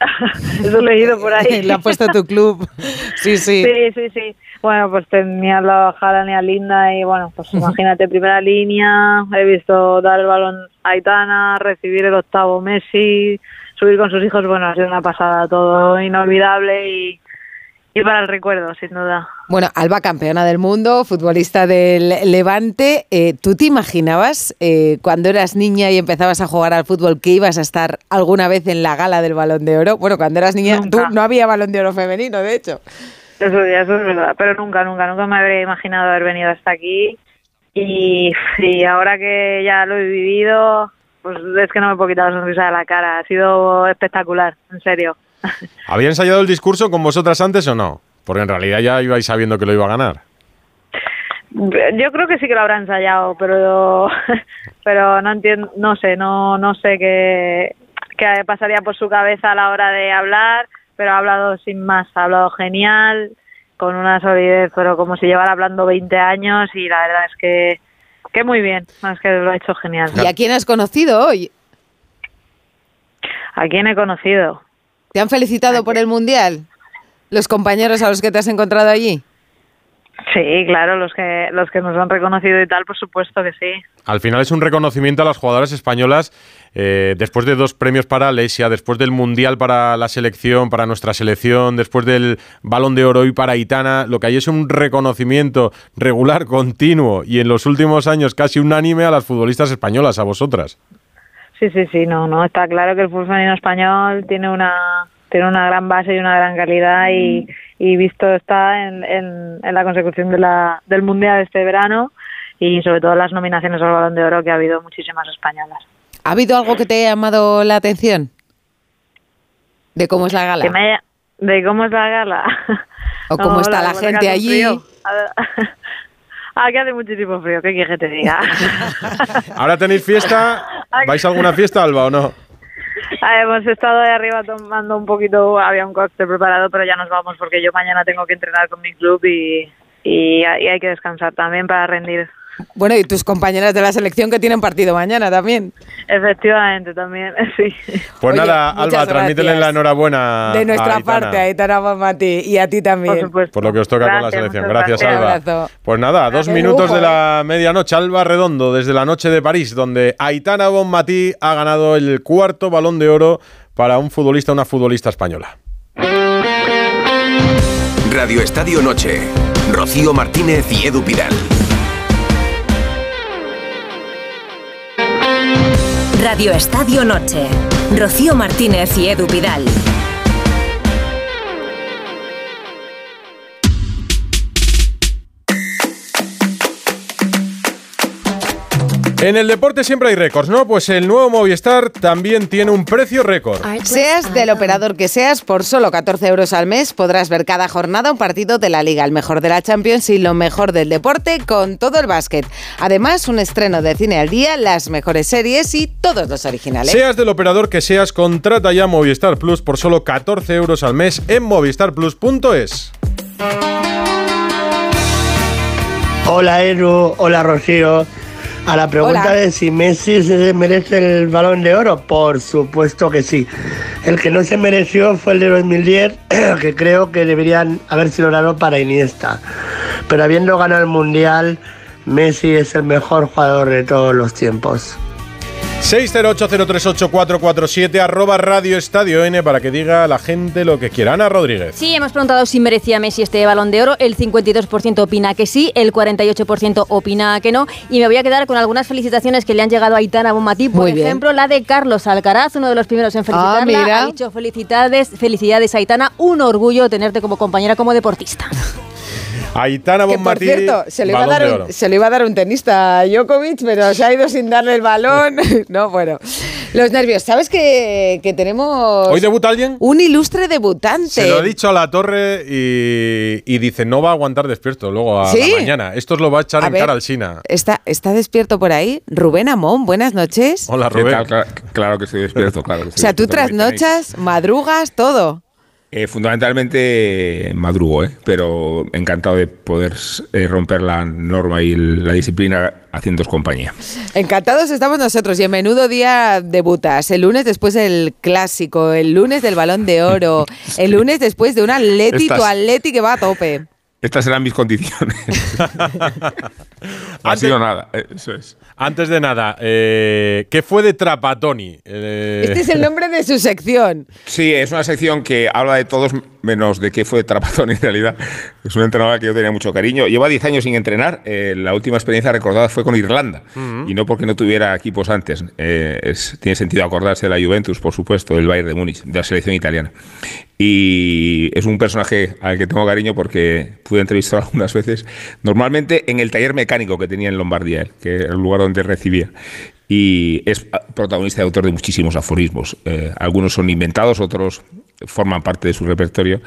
Eso he leído por ahí. Le ha puesto tu club. Sí, sí. Sí, sí, sí. Bueno, pues tenía al lado a Haaland y a Linda y bueno, pues imagínate, primera línea, he visto dar el balón a Aitana, recibir el octavo Messi, subir con sus hijos, bueno, ha sido una pasada, todo inolvidable y, y para el recuerdo, sin duda. Bueno, Alba, campeona del mundo, futbolista del Levante. eh, ¿Tú te imaginabas eh, cuando eras niña y empezabas a jugar al fútbol que ibas a estar alguna vez en la gala del Balón de Oro? Bueno, cuando eras niña tú, no había Balón de Oro femenino, de hecho. Eso, ya, eso es verdad, pero nunca, nunca, nunca me habría imaginado haber venido hasta aquí y, y ahora que ya lo he vivido, pues es que no me puedo quitar la sonrisa de la cara, ha sido espectacular, en serio. ¿Había ensayado el discurso con vosotras antes o no? Porque en realidad ya ibais sabiendo que lo iba a ganar. Yo creo que sí que lo habrá ensayado, pero pero no entiendo, no sé, no no sé qué, qué pasaría por su cabeza a la hora de hablar, pero ha hablado sin más, ha hablado genial, con una solidez, pero como si llevara hablando 20 años y la verdad es que que muy bien, es que lo ha hecho genial. ¿Y a quién has conocido hoy? ¿A quién he conocido? ¿Te han felicitado por el Mundial? ¿Los compañeros a los que te has encontrado allí? Sí, claro, los que los que nos han reconocido y tal, por supuesto que sí. Al final es un reconocimiento a las jugadoras españolas eh, después de dos premios para Alesia, después del Mundial para la selección, para nuestra selección, después del Balón de Oro y para Itana. Lo que hay es un reconocimiento regular, continuo y en los últimos años casi unánime a las futbolistas españolas, a vosotras. Sí, sí, sí, no, no, está claro que el fútbol femenino español tiene una tiene una gran base y una gran calidad y, y visto está en, en, en la consecución de la, del Mundial este verano y sobre todo las nominaciones al Balón de Oro que ha habido muchísimas españolas. ¿Ha habido algo que te haya llamado la atención? ¿De cómo es la gala? Que me haya- ¿De cómo es la gala? ¿O cómo está la gente allí? Aquí hace muchísimo frío, ¿qué quieres que te diga? ¿Ahora tenéis fiesta? ¿Vais a alguna fiesta, Alba, o no? Ah, Hemos estado ahí arriba tomando un poquito, había un cóctel preparado, pero ya nos vamos porque yo mañana tengo que entrenar con mi club y, y, y hay que descansar también para rendir. Bueno, y tus compañeras de la selección que tienen partido mañana también. Efectivamente, también, sí. Pues Oye, nada, Alba, transmítele la enhorabuena. De nuestra a parte, Aitana Bonmatí, y a ti también. Por lo que os toca con la selección. Gracias, gracias. Alba. Un abrazo. Pues nada, a dos Qué minutos lujo, de la medianoche, Alba Redondo, desde la noche de París, donde Aitana Bonmatí ha ganado el cuarto balón de oro para un futbolista, una futbolista española. Radio Estadio Noche. Rocío Martínez y Edu Pidal. Radio Estadio Noche. Rocío Martínez y Edu Vidal. En el deporte siempre hay récords, ¿no? Pues el nuevo Movistar también tiene un precio récord. Seas del operador que seas, por solo 14 euros al mes podrás ver cada jornada un partido de la Liga, el mejor de la Champions y lo mejor del deporte con todo el básquet. Además, un estreno de cine al día, las mejores series y todos los originales. Seas del operador que seas, contrata ya Movistar Plus por solo 14 euros al mes en movistarplus.es. Hola Eru, hola Rocío. A la pregunta Hola. de si Messi se merece el balón de oro, por supuesto que sí. El que no se mereció fue el de 2010, que creo que deberían haber sido dado para Iniesta. Pero habiendo ganado el Mundial, Messi es el mejor jugador de todos los tiempos. 608038447 arroba Radio Estadio N para que diga a la gente lo que quiera. Ana Rodríguez. Sí, hemos preguntado si merecía Messi este balón de oro. El 52% opina que sí, el 48% opina que no. Y me voy a quedar con algunas felicitaciones que le han llegado a Aitana Bonmatí. Por Muy bien. ejemplo, la de Carlos Alcaraz, uno de los primeros en felicitarla. Ah, mira. Ha dicho felicidades, felicidades Aitana. Un orgullo tenerte como compañera, como deportista. Aitana Que por Bonmatí. cierto, se lo, iba a dar un, oro. se lo iba a dar un tenista a Djokovic, pero se ha ido sin darle el balón. no, bueno. Los nervios. ¿Sabes que, que tenemos. ¿Hoy debuta alguien? Un ilustre debutante. Se lo ha dicho a la torre y, y dice, no va a aguantar despierto luego a ¿Sí? la mañana. Esto os lo va a echar A en ver. cara al Sina. Está, está despierto por ahí. Rubén Amón, buenas noches. Hola, ¿Qué Rubén. tal? Claro, claro que estoy despierto, claro. que O sea, tú trasnochas, madrugas, todo. Eh, fundamentalmente madrugo, ¿eh? pero encantado de poder eh, romper la norma y la disciplina haciéndoos compañía. Encantados estamos nosotros y en menudo día debutas. El lunes después del clásico, el lunes del balón de oro, el lunes después de un atleti, tu Estás- atleti que va a tope. Estas serán mis condiciones. ha sido nada, eh, eso es. Antes de nada, eh, ¿qué fue de Trapatoni? Eh, Este es el nombre de su sección. Sí, es una sección que habla de todos menos de qué fue Trapatón en realidad. Es un entrenador que yo tenía mucho cariño. Lleva 10 años sin entrenar. Eh, la última experiencia recordada fue con Irlanda. Y no porque no tuviera equipos antes. Eh, es- tiene sentido acordarse de la Juventus, por supuesto, del Bayern de Múnich, de la selección italiana. Y es un personaje al que tengo cariño porque pude entrevistarlo algunas veces. Normalmente en el taller mecánico que tenía en Lombardía, él, que era el lugar donde recibía y es ah, protagonista y autor de muchísimos aforismos. Eh, algunos son inventados, otros forman parte de su repertorio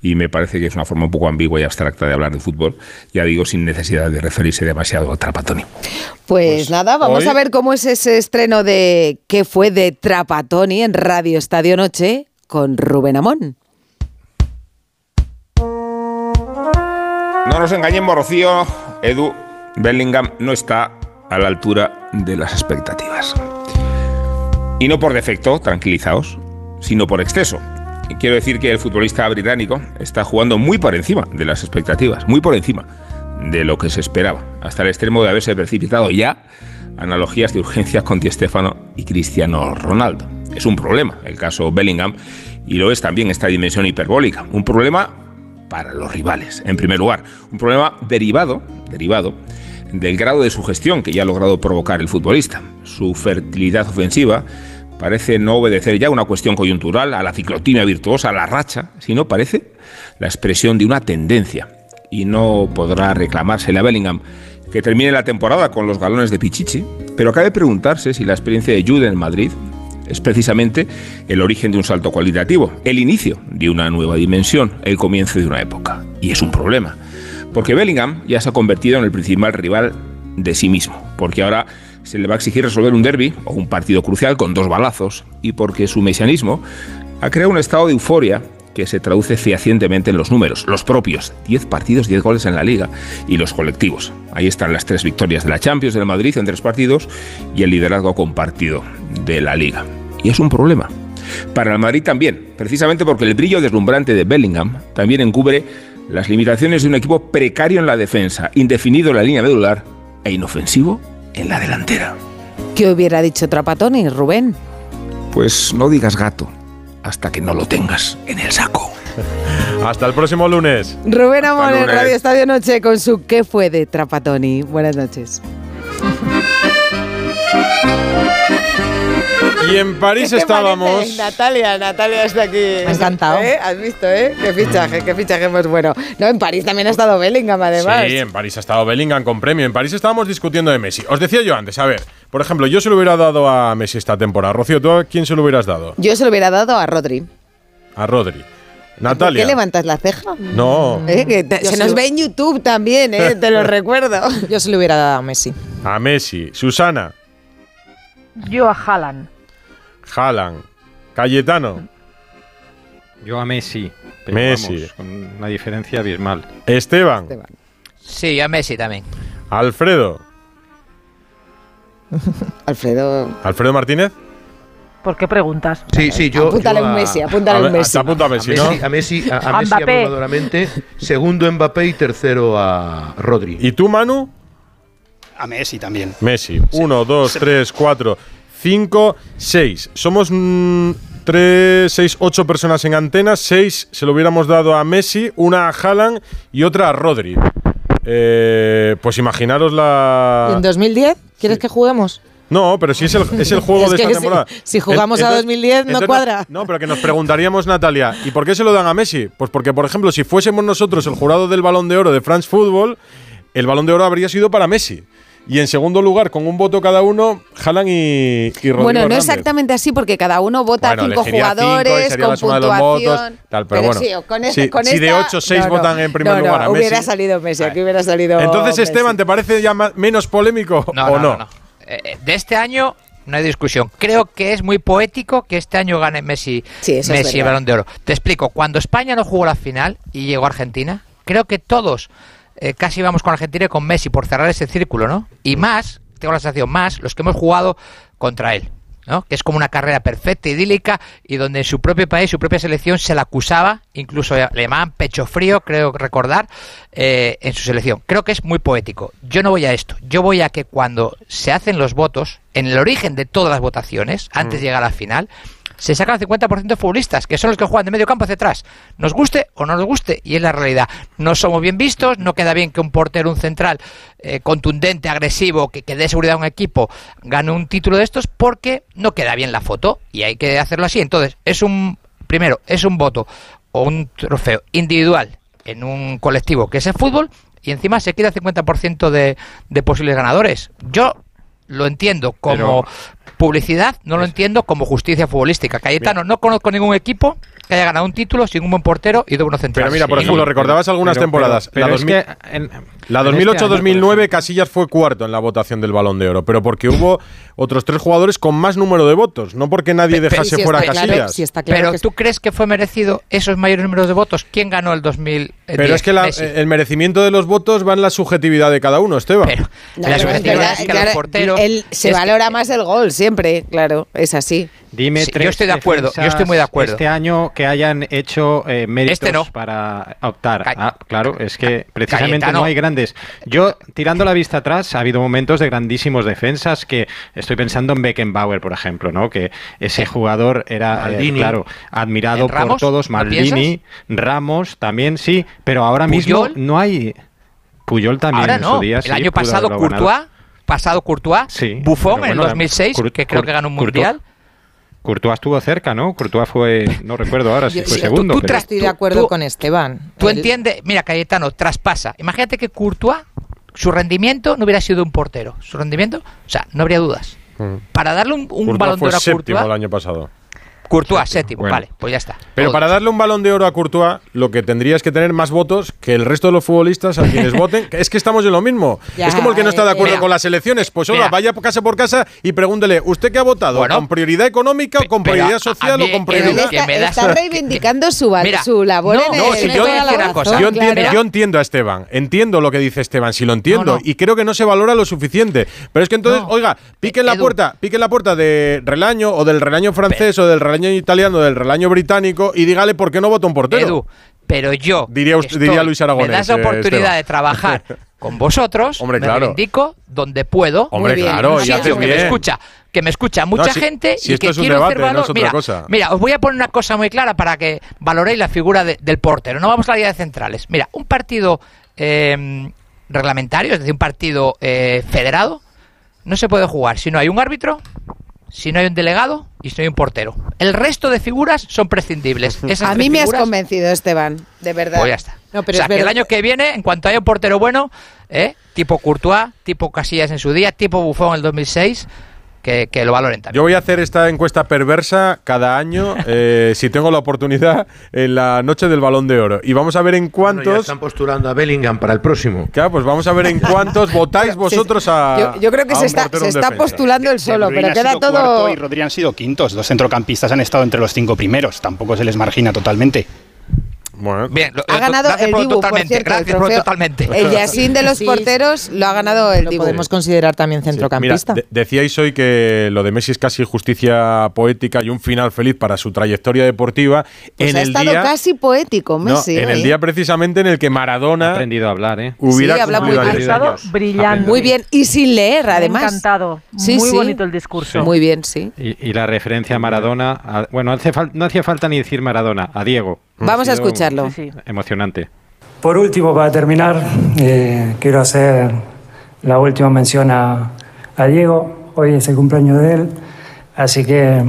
y me parece que es una forma un poco ambigua y abstracta de hablar de fútbol, ya digo, sin necesidad de referirse demasiado a Trapatoni. Pues, nada, vamos hoy- a ver cómo es ese estreno de ¿Qué fue de Trapatoni en Radio Estadio Noche con Rubén Amón. No nos engañemos, Rocío, Edu, Bellingham no está a la altura de las expectativas. Y no por defecto, tranquilizaos, sino por exceso. Quiero decir que el futbolista británico está jugando muy por encima de las expectativas, muy por encima de lo que se esperaba, hasta el extremo de haberse precipitado ya analogías de urgencia con Di Stéfano y Cristiano Ronaldo. Es un problema el caso Bellingham y lo es también esta dimensión hiperbólica, un problema para los rivales. En primer lugar, un problema derivado, derivado del grado de sugestión que ya ha logrado provocar el futbolista. Su fertilidad ofensiva parece no obedecer ya una cuestión coyuntural, a la ciclotimia virtuosa, a la racha, sino parece la expresión de una tendencia. Y no podrá reclamársele a Bellingham que termine la temporada con los galones de Pichichi, pero cabe preguntarse si la experiencia de Jude en Madrid es precisamente el origen de un salto cualitativo, el inicio de una nueva dimensión, el comienzo de una época. Y es un problema, porque Bellingham ya se ha convertido en el principal rival de sí mismo, porque ahora se le va a exigir resolver un derby o un partido crucial con dos balazos, y porque su mesianismo ha creado un estado de euforia que se traduce fehacientemente en los números, los propios, 10 partidos, 10 goles en la liga, y los colectivos. Ahí están las tres victorias de la Champions del Madrid en tres partidos y el liderazgo compartido de la liga. Y es un problema. Para el Madrid también, precisamente porque el brillo deslumbrante de Bellingham también encubre las limitaciones de un equipo precario en la defensa, indefinido en la línea medular e inofensivo en la delantera. ¿Qué hubiera dicho Trapatoni, Rubén? Pues no digas gato hasta que no lo tengas en el saco. Hasta el próximo lunes. Rubén Amón en. Radio Estadio Noche con su ¿Qué fue de Trapatoni? Buenas noches. Y en París ¿Qué te estábamos. Natalia, Natalia está aquí. Me ha encantado. ¿Has visto, eh? Qué fichaje, qué fichaje más bueno. No, en París también ha estado Bellingham, además. Sí, en París ha estado Bellingham con premio. En París estábamos discutiendo de Messi. Os decía yo antes, a ver, por ejemplo, yo se lo hubiera dado a Messi esta temporada. Rocío, ¿tú a quién se lo hubieras dado? Yo se lo hubiera dado a Rodri. A Rodri. ¿Por Natalia. qué levantas la ceja? No. Eh, que te- Yo se se nos lo- ve en YouTube también, eh, te lo recuerdo. Yo se lo hubiera dado a Messi. A Messi. Susana. Yo a Haaland. Haaland. Cayetano. Yo a Messi. pero Messi. vamos, con una diferencia abismal. Esteban. Sí, a Messi también. Alfredo. Alfredo. Alfredo Martínez. ¿Por qué preguntas? Sí, sí, yo. Apúntale yo un a- Messi, apúntale A un Messi. apunta a Messi, a ¿no? Messi, a Messi, a, a A Messi abrumadoramente, segundo Mbappé y tercero a Rodri. ¿Y tú, Manu? A Messi también. Messi. Uno, dos, tres, cuatro, cinco, seis. Somos mm, tres, seis, ocho personas en antena. Seis se lo hubiéramos dado a Messi, una a Haaland y otra a Rodri. Eh, pues imaginaros ¿Y la. en 2010? ¿Quieres que juguemos? No, pero si es el, es el juego Es de esta temporada. si jugamos a Entonces- 2010 no entonces cuadra. No, pero que nos preguntaríamos, Natalia, ¿y por qué se lo dan a Messi? Pues porque, por ejemplo, si fuésemos nosotros el jurado del Balón de Oro de France Football, el Balón de Oro habría sido para Messi. Y en segundo lugar, con un voto cada uno, Haaland y, y Rodrigo Bueno, no Hernández. exactamente así, porque cada uno vota Bueno, cinco jugadores con de puntuación. votos, tal, pero bueno. sí, con esta, Si- con si de esta- ocho, seis no, no. votan en primer No, no, lugar a Hubiera Messi. salido Messi, aquí hubiera salido. Entonces, Messi. Esteban, ¿te parece ya menos polémico No, o no, no? no, no. Eh, de este año no hay discusión. Creo que es muy poético que este año gane Messi, Sí, Messi el. Balón de Oro. Te explico. Cuando España no jugó la final y llegó a Argentina, creo que todos eh, casi íbamos con Argentina y con Messi por cerrar ese círculo, ¿no? Y más, tengo la sensación, más los que hemos jugado contra él. ¿no? que es como una carrera perfecta, idílica, y donde en su propio país, su propia selección, se la acusaba, incluso le llamaban pecho frío, creo recordar, eh, en su selección. Creo que es muy poético. Yo no voy a esto, yo voy a que cuando se hacen los votos, en el origen de todas las votaciones, antes de llegar a la final, se sacan el 50% de futbolistas, que son los que juegan de medio campo hacia atrás. Nos guste o no nos guste, y es la realidad. No somos bien vistos, no queda bien que un portero, un central eh, contundente, agresivo, que, que dé seguridad a un equipo, gane un título de estos, porque no queda bien la foto, y hay que hacerlo así. Entonces, es un, primero, es un voto o un trofeo individual en un colectivo que es el fútbol, y encima se queda el 50% de, de posibles ganadores. Yo lo entiendo como publicidad, no lo entiendo como justicia futbolística. Cayetano, no conozco ningún equipo que haya ganado un título sin un buen portero y de unos centrales. Pero mira, por Sí. ejemplo, recordabas algunas pero- temporadas. pero la es 2000 que en- la en 2008-2009 este Casillas fue cuarto en la votación del Balón de Oro, pero porque hubo otros tres jugadores con más número de votos, no porque nadie Pe- dejase si fuera está claro, Casillas. si está claro Pero que ¿tú crees que fue merecido esos mayores números de votos? ¿Quién ganó el 2000? Pero es que la- el merecimiento de los votos va en la subjetividad de cada uno, Esteban. Pero No, la no, subjetividad claro, es que claro, los porteros... él- se que- valora más el gol siempre, claro, es así. Dime Sí, yo tres estoy de acuerdo, yo estoy muy de acuerdo. Este año que hayan hecho eh, méritos Este no. para optar. Ca- Ah, claro, es que precisamente Cayetano. no hay grandes. Yo, tirando la vista atrás, ha habido momentos de grandísimos defensas que estoy pensando en Beckenbauer, por ejemplo, ¿no? Que ese jugador era, eh, claro, admirado por todos. ¿No Maldini, Ramos también sí, pero ahora mismo no hay. Puyol también Ahora en no. su día. el sí, año pasado. Courtois, pasado Courtois, Sí, Buffon en el bueno, 2006, Cour- que creo que ganó un mundial. Courtois estuvo cerca, ¿no? Courtois fue, no recuerdo ahora si fue segundo. tú pero- Estoy de acuerdo tú- con Esteban. Tú entiendes, mira, Cayetano, traspasa. Imagínate que Courtois, su rendimiento no hubiera sido un portero. Su rendimiento, o sea, no habría dudas. Mm. Para darle un, un Courtois balón de oro a séptimo el Courtois, año pasado. Courtois séptimo, bueno. vale, pues ya está. Pero Todo para dicho. darle un balón de oro a Courtois, lo que tendría es que tener más votos que el resto de los futbolistas a quienes voten. Es que estamos en lo mismo. Ya, es como el que no está de acuerdo Mira. con las elecciones. Pues oiga, Mira. vaya casa por casa y pregúntele, ¿usted qué ha votado? Bueno. ¿Con prioridad económica o con prioridad a- a social mí, o con prioridad...? está, me das- está reivindicando su, Mira, su labor no, en el No, si yo, cosa. entiendo, Claro. yo entiendo a Esteban, entiendo lo que dice Esteban, si lo entiendo, No, no. y creo que no se valora lo suficiente. Pero es que entonces, No. oiga, piquen la puerta, piquen la puerta de Relaño o del Relaño francés o del Relaño italiano o del Relaño británico y dígale por qué no vota un portero. Edu, pero yo Diría usted- estoy- diría Luis Aragonés, me das la eh, oportunidad Esteban. de trabajar con vosotros, Hombre, me claro. reivindico donde puedo. Hombre, Muy bien. claro, que me escucha, que me escucha mucha No, si- gente si y esto que es un quiero debate, hacer no valor. es otra mira, cosa. mira, os voy a poner una cosa muy clara para que valoréis la figura de- del portero. No vamos a la idea de centrales. Mira, un partido eh, reglamentario, es decir, un partido eh, federado, no se puede jugar si no hay un árbitro, si no hay un delegado y si no hay un portero. El resto de figuras son prescindibles. Esas A mí me has convencido, Esteban, de verdad. Pues ya está. No, pero o sea, es que el año que viene, en cuanto haya un portero bueno, ¿eh? tipo Courtois, tipo Casillas en su día, tipo Buffon en el 2006, que, que lo valoren también. Yo voy a hacer esta encuesta perversa cada año, eh, si tengo la oportunidad, en la noche del Balón de Oro. Y vamos a ver en Bueno, ya cuántos. están postulando a Bellingham para el próximo. Claro, pues vamos a ver en cuántos votáis vosotros a. Yo, yo creo que se está, se está postulando el solo, pero queda todo. y Rodri han sido quintos. Dos centrocampistas han estado entre los cinco primeros. Tampoco se les margina totalmente. Bueno, Bien, lo- Ha lo- ganado el por Dibu, por totalmente, cierto, el gracias por trofeo. totalmente. El Yassin de los Sí, porteros lo ha ganado el Lo Dibu. podemos considerar también Sí, centrocampista. mira, de- decíais hoy que lo de Messi es casi justicia poética y un final feliz para su trayectoria deportiva. Pues en ha el estado día, casi poético, no, Messi. en el hoy. día precisamente en el que Maradona aprendido a hablar, ¿eh? hubiera Sí, habla muy bien. Estado brillante. Muy bien, y sin leer, ha además. encantado. Sí, Muy sí. bonito el discurso. Muy bien, sí. Y, y la referencia a Maradona, a- bueno, hace no hacía falta ni decir Maradona, a Diego. Vamos Ha a escucharlo. Sí, sí. Emocionante. Por último, para terminar, eh, quiero hacer la última mención a, a Diego. Hoy es el cumpleaños de él, así que,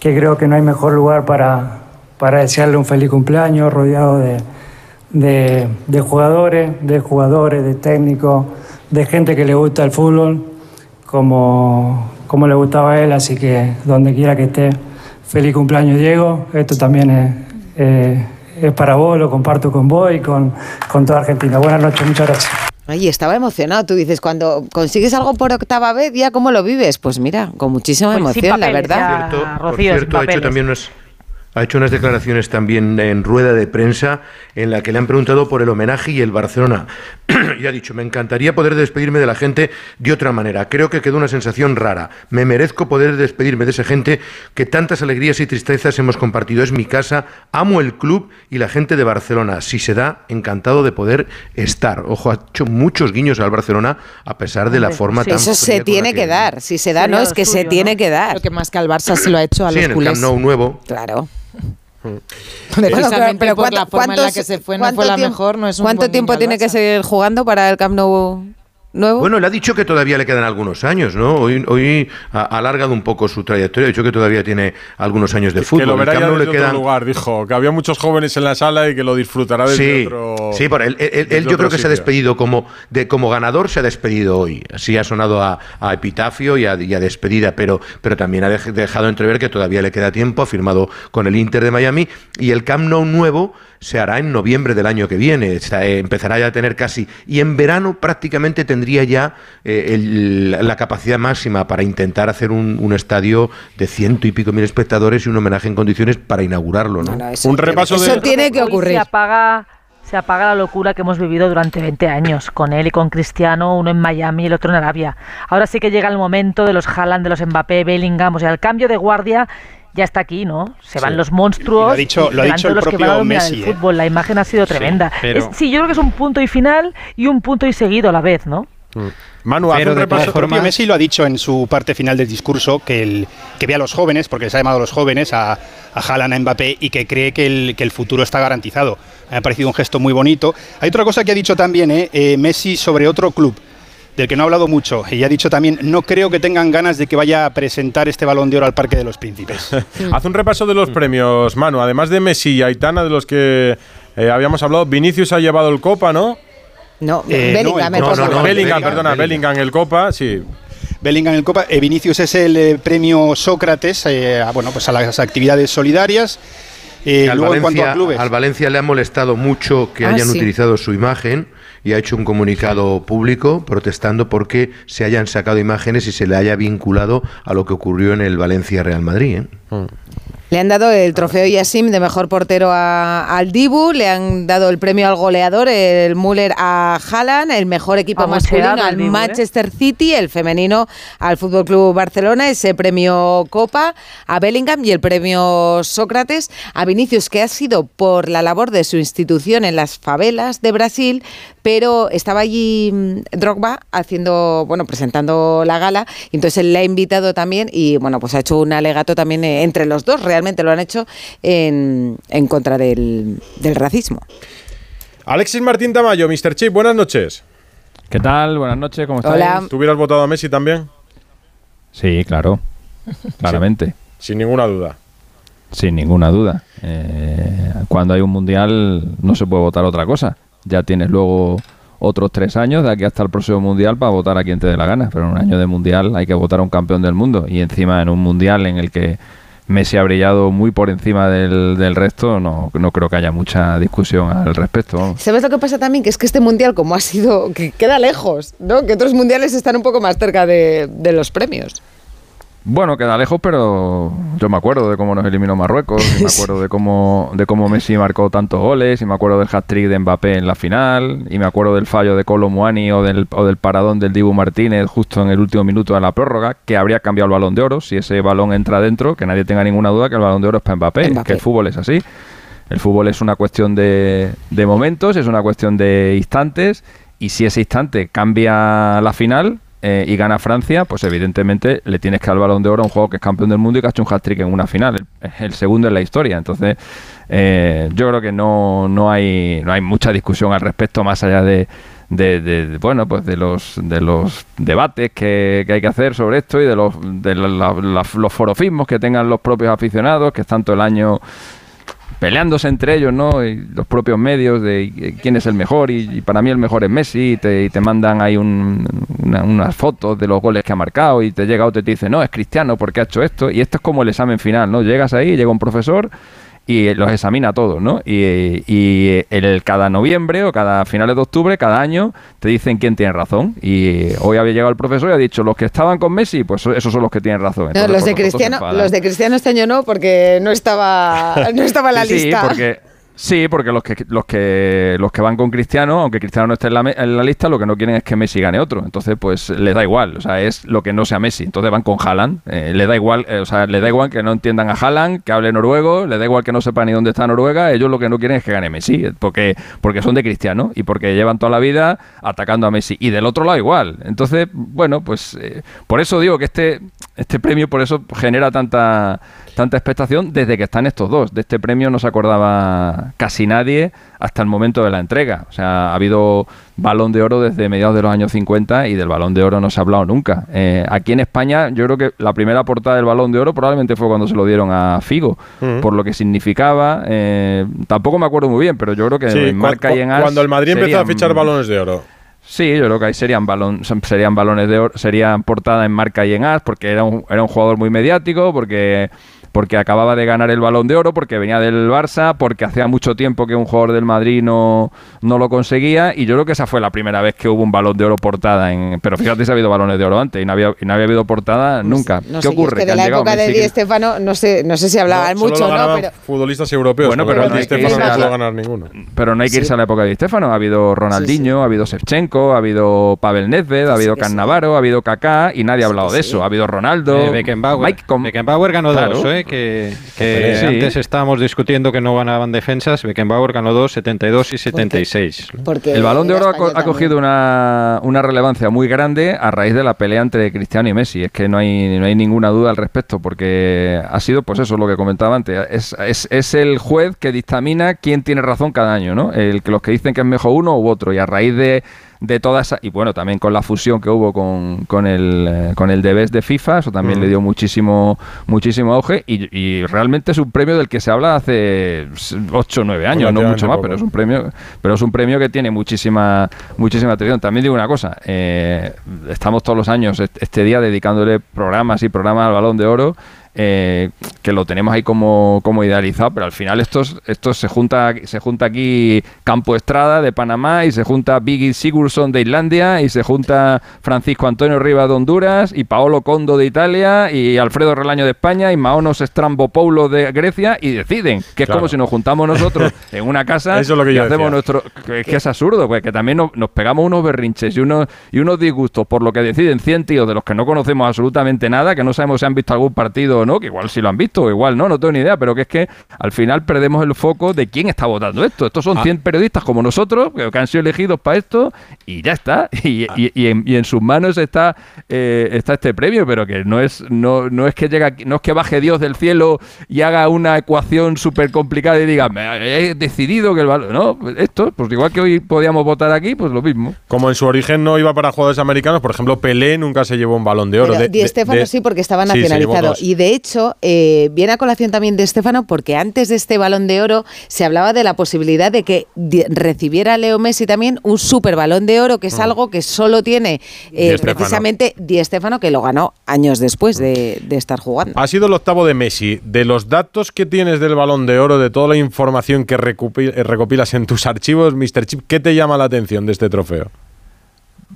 que creo que no hay mejor lugar para, para desearle un feliz cumpleaños rodeado de, de- de jugadores, de jugadores, de técnicos, de gente que le gusta el fútbol, como, como le gustaba a él. Así que donde quiera que esté, feliz cumpleaños Diego. Esto también es, eh, es para vos, lo comparto con vos y con, con toda Argentina. Buenas noches, muchas gracias. Ay, estaba emocionado. Tú dices, cuando consigues algo por octava vez, ¿ya cómo lo vives? Pues mira, con muchísima Pues emoción, la verdad. ya. Cierto, por Rocío, sin cierto, ha hecho también unas, ha hecho unas declaraciones también en rueda de prensa en la que le han preguntado por el homenaje y el Barcelona. y ha dicho, me encantaría poder despedirme de la gente de otra manera. Creo que quedó una sensación rara. Me merezco poder despedirme de esa gente que tantas alegrías y tristezas hemos compartido. Es mi casa, amo el club y la gente de Barcelona. Si se da, encantado de poder estar. Ojo, ha hecho muchos guiños al Barcelona a pesar de la forma Sí, tan eso se tiene que dar. Si se da, Sería no, es que se suyo, tiene ¿no? que dar. Lo que más que al Barça se lo ha hecho a Sí, los en el culés. Camp Nou nuevo. Claro. Precisamente pero por la ¿cuánto- forma en la que se fue, no fue la tiempo- mejor, no es un ¿Cuánto buen tiempo tiene que seguir jugando para el Camp Nou nuevo? Bueno, él ha dicho que todavía le quedan algunos años, ¿no? Hoy, hoy ha alargado un poco su trayectoria, ha dicho que todavía tiene algunos años de fútbol. que lo verá ya desde le otro quedan- lugar, dijo. Que había muchos jóvenes en la sala y que lo disfrutará desde Sí, otro. sí, por él, él- él- desde él yo creo que se ha despedido como, de, como ganador, se ha despedido hoy. Así ha sonado a, a epitafio y a, y a despedida, pero, pero también ha dej- dejado entrever que todavía le queda tiempo, ha firmado con el Inter de Miami y el Camp Nou nuevo se hará en noviembre del año que viene. O sea, eh, empezará ya a tener casi. Y en verano prácticamente tendría ya eh, el- la capacidad máxima para intentar hacer un, un estadio de ciento y pico mil espectadores y un homenaje en condiciones para inaugurarlo. ¿no? eso Un repaso Eso de. tiene que ocurrir. Se apaga, se apaga la locura que hemos vivido durante 20 años, con él y con Cristiano, uno en Miami y el otro en Arabia. Ahora sí que llega el momento de los Haaland, de los Mbappé, Bellingham, o sea, el cambio de guardia ya está aquí, ¿no? Se van Sí. los monstruos. Lo ha dicho- lo ha dicho el los que propio van a Messi, el ¿eh? fútbol. La imagen ha sido tremenda. pero- Es- sí, yo creo que es un punto y final y un punto y seguido a la vez, ¿no? Manu, haz Pero un de repaso. formas- Messi lo ha dicho en su parte final del discurso, que, el, que ve a los jóvenes, porque les ha llamado a los jóvenes, a, a Haaland, a Mbappé, y que cree que el, que el futuro está garantizado. Me ha parecido un gesto muy bonito. Hay otra cosa que ha dicho también ¿eh? Eh, Messi sobre otro club, del que no ha hablado mucho, y ha dicho también, no creo que tengan ganas de que vaya a presentar este balón de oro al Parque de los Príncipes. Haz un repaso de los premios, Manu. Además de Messi y Aitana, de los que eh, habíamos hablado, Vinicius ha llevado el Copa, ¿no? No, Eh, Bellingham, no, el no, Copa. no, no, Bellingham, Bellingham, perdona, Bellingham, el Copa, sí. Bellingham en el Copa. Eh, Vinicius es el eh, premio Sócrates eh, a, bueno, pues a las actividades solidarias. Eh, al, luego, en cuanto Valencia, a clubes. al Valencia le ha molestado mucho que Ah, hayan sí. utilizado su imagen y ha hecho un comunicado público protestando porque se hayan sacado imágenes y se le haya vinculado a lo que ocurrió en el Valencia Real Madrid. ¿eh? Le han dado el trofeo Yassim de mejor portero a- al Dibu, le han dado el premio al goleador, el Müller a Haaland, el mejor equipo masculino al Dibu, ¿eh? Manchester City, el femenino al Fútbol Club Barcelona, ese premio Copa a Bellingham y el premio Sócrates a Vinicius, que ha sido por la labor de su institución en las favelas de Brasil, pero estaba allí mm, Drogba haciendo, bueno, presentando la gala, y entonces él le ha invitado también y bueno, pues ha hecho un alegato también eh, entre los dos, realmente lo han hecho en, en contra del, del racismo. Alexis Martín Tamayo, Mr. Chip, buenas noches. ¿Qué tal? Buenas noches, ¿cómo estáis? Hola. ¿Tú hubieras votado a Messi también? Sí, claro. claramente. Sin ninguna duda. Sin ninguna duda. Eh, cuando hay un mundial no se puede votar otra cosa. Ya tienes luego otros tres años de aquí hasta el próximo mundial para votar a quien te dé la gana. Pero en un año de mundial hay que votar a un campeón del mundo. Y encima en un mundial en el que Messi ha brillado muy por encima del, del resto, no, no creo que haya mucha discusión al respecto. ¿Sabes lo que pasa también? Que es que este mundial, como ha sido, que queda lejos, ¿no? Que otros mundiales están un poco más cerca de, de los premios. Bueno, queda lejos, pero yo me acuerdo de cómo nos eliminó Marruecos, y me acuerdo de cómo, de cómo Messi marcó tantos goles, y me acuerdo del hat-trick de Mbappé en la final, y me acuerdo del fallo de Colo Muani o del, o del paradón del Dibu Martínez justo en el último minuto de la prórroga, que habría cambiado el balón de oro si ese balón entra dentro, que nadie tenga ninguna duda que el balón de oro es para Mbappé, Mbappé. que el fútbol es así. El fútbol es una cuestión de, de momentos, es una cuestión de instantes, y si ese instante cambia la final eh, y gana Francia, pues evidentemente le tienes que el balón de oro a un juego que es campeón del mundo y que ha hecho un hat-trick en una final. El, el segundo en la historia. Entonces, eh, yo creo que no, no, hay, no hay mucha discusión al respecto, más allá de, de, de- bueno pues de los de los debates que, que hay que hacer sobre esto y de los de la- los forofismos que tengan los propios aficionados que están todo el año peleándose entre ellos, ¿no? Y los propios medios de y- quién es el mejor y, y para mí el mejor es Messi y te, y te mandan ahí un- una- unas fotos de los goles que ha marcado y te llega otro y te dice, no, es Cristiano porque ha hecho esto y esto es como el examen final, ¿no? Llegas ahí, llega un profesor y los examina todos, ¿no? Y, y el, cada noviembre o cada finales de octubre, cada año, te dicen quién tiene razón. Y hoy había llegado el profesor y ha dicho, los que estaban con Messi, pues esos son los que tienen razón. No, los, de Cristiano, los de Cristiano este año no, porque no estaba, no estaba en la Sí, lista. Sí, porque, sí, porque los que, los, que, los que van con Cristiano, aunque Cristiano no esté en la, en la lista, lo que no quieren es que Messi gane otro. Entonces, pues les da igual. O sea, es lo que no sea Messi. Entonces van con Haaland. Eh, le da igual, eh, o sea, le da igual que no entiendan a Haaland, que hable noruego, le da igual que no sepan ni dónde está Noruega. Ellos lo que no quieren es que gane Messi, eh, porque, porque son de Cristiano y porque llevan toda la vida atacando a Messi. Y del otro lado igual. Entonces, bueno, pues por eso digo que este, este premio, por eso genera tanta, tanta expectación desde que están estos dos. De este premio no se acordaba casi nadie hasta el momento de la entrega. O sea, ha habido balón de oro desde mediados de los años 50 y del balón de oro no se ha hablado nunca. Eh, aquí en España, yo creo que la primera portada del balón de oro probablemente fue cuando se lo dieron a Figo, por lo que significaba. eh, tampoco me acuerdo muy bien, pero yo creo que Sí, en marca y en as cuando el Madrid empezó a fichar balones de oro. Sí, yo creo que ahí serían, balón, serían balones de oro, serían portada en marca y en as, porque era un, era un jugador muy mediático, porque, porque acababa de ganar el balón de oro, porque venía del Barça, porque hacía mucho tiempo que un jugador del Madrid no, no lo conseguía, y yo creo que esa fue la primera vez que hubo un balón de oro portada en. Pero fíjate si ha habido balones de oro antes y no había, y no había habido portada nunca. No ¿Qué sé, ocurre? es que de la época de Di Estefano, no sé, no sé si hablaban No, solo mucho, lo ¿no? Pero futbolistas europeos. Bueno, pero Di no hay que Stefano irse no a pudo la- ganar ninguno. Pero no hay que irse a la época de Di Stefano. Ha habido Ronaldinho, ha habido Shevchenko, ha habido Pavel Nedved, ha habido Cannavaro, ha habido Kaká y nadie ha hablado de eso. Ha habido Ronaldo, Eh, Beckenbauer. Mike Com- Beckenbauer ganó Claro. ¿eh? Que, que Sí. antes estábamos discutiendo que no ganaban defensas. Beckenbauer ganó dos, 72 y 76. Porque el balón de oro ha, ha cogido una, una relevancia muy grande a raíz de la pelea entre Cristiano y Messi. Es que no hay, no hay ninguna duda al respecto, porque ha sido, pues eso, lo que comentaba antes. Es, es, es el juez que dictamina quién tiene razón cada año, ¿no? El, que los que dicen que es mejor uno u otro. Y a raíz de, de toda esa. Y bueno, también con la fusión que hubo con, con el, eh, con el Debes de FIFA, eso también Mm. le dio muchísimo, muchísimo auge. Y, y realmente es un premio del que se habla hace 8 o 9 años, no mucho más, poco. pero es un premio, pero es un premio que tiene muchísima, muchísima atención. También digo una cosa, eh, estamos todos los años est- este día dedicándole programas y programas al balón de oro. Eh, que lo tenemos ahí como, como idealizado, pero al final estos, estos se junta se junta aquí Campo Estrada de Panamá y se junta Biggie Sigurdsson de Islandia y se junta Francisco Antonio Rivas de Honduras y Paolo Condo de Italia y Alfredo Relaño de España y Maonos Strambopoulos de Grecia y deciden que es Claro. como si nos juntamos nosotros en una casa Eso es lo que y yo hacemos decía. nuestro que, que es absurdo pues que también nos, nos pegamos unos berrinches y unos y unos disgustos por lo que deciden 100 tíos de los que no conocemos absolutamente nada que no sabemos si han visto algún partido ¿no? Que igual sí lo han visto, igual no, no tengo ni idea, pero que es que al final perdemos el foco de quién está votando esto. Estos son Ah. 100 periodistas como nosotros, que, han sido elegidos para esto, y ya está. Y, y- y en, y en sus manos está, eh, está este premio, pero que no es, no, no es que llega, aquí- no es que baje Dios del cielo y haga una ecuación súper complicada y diga, "Me he decidido que el valor. No, esto, pues igual que hoy podíamos votar aquí, pues lo mismo. Como en su origen no iba para jugadores americanos, por ejemplo, Pelé nunca se llevó un balón de oro. Pero De- Di sí, porque estaba nacionalizado. y de hecho, eh, viene a colación también de Stéfano, porque antes de este balón de oro se hablaba de la posibilidad de que recibiera Leo Messi también un super balón de oro, que es algo que solo tiene eh, Di precisamente Di Stéfano, que lo ganó años después de, de estar jugando. Ha sido el octavo de Messi. De los datos que tienes del balón de oro, de toda la información que recopilas en tus archivos, Mr. Chip, ¿qué te llama la atención de este trofeo?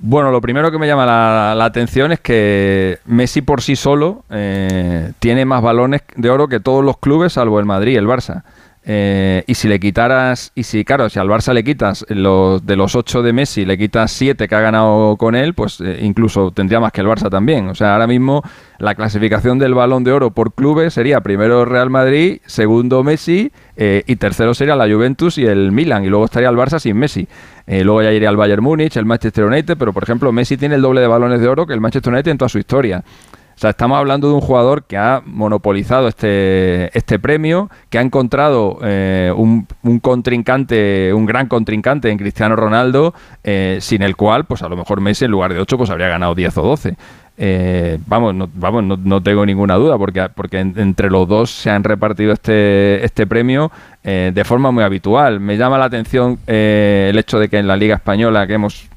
Bueno, lo primero que me llama la, la atención es que Messi por sí solo eh, tiene más balones de oro que todos los clubes, salvo el Madrid y el Barça. Eh, y si le quitaras, y si claro, si al Barça le quitas los de los ocho de Messi, le quitas siete que ha ganado con él, pues eh, incluso tendría más que el Barça también. O sea, ahora mismo la clasificación del balón de oro por clubes sería primero Real Madrid, segundo Messi eh, y tercero sería la Juventus y el Milan. Y luego estaría el Barça sin Messi. Eh, luego ya iría el Bayern Múnich, el Manchester United, pero por ejemplo Messi tiene el doble de balones de oro que el Manchester United en toda su historia. O sea, estamos hablando de un jugador que ha monopolizado este, este premio, que ha encontrado eh, un, contrincante, un gran contrincante en Cristiano Ronaldo, eh, sin el cual, pues a lo mejor Messi en lugar de 8, pues habría ganado 10 o 12. Eh, vamos, no, vamos no, no tengo ninguna duda, porque, porque en- entre los dos se han repartido este, este premio de forma muy habitual. Me llama la atención el hecho de que en la Liga Española, que hemos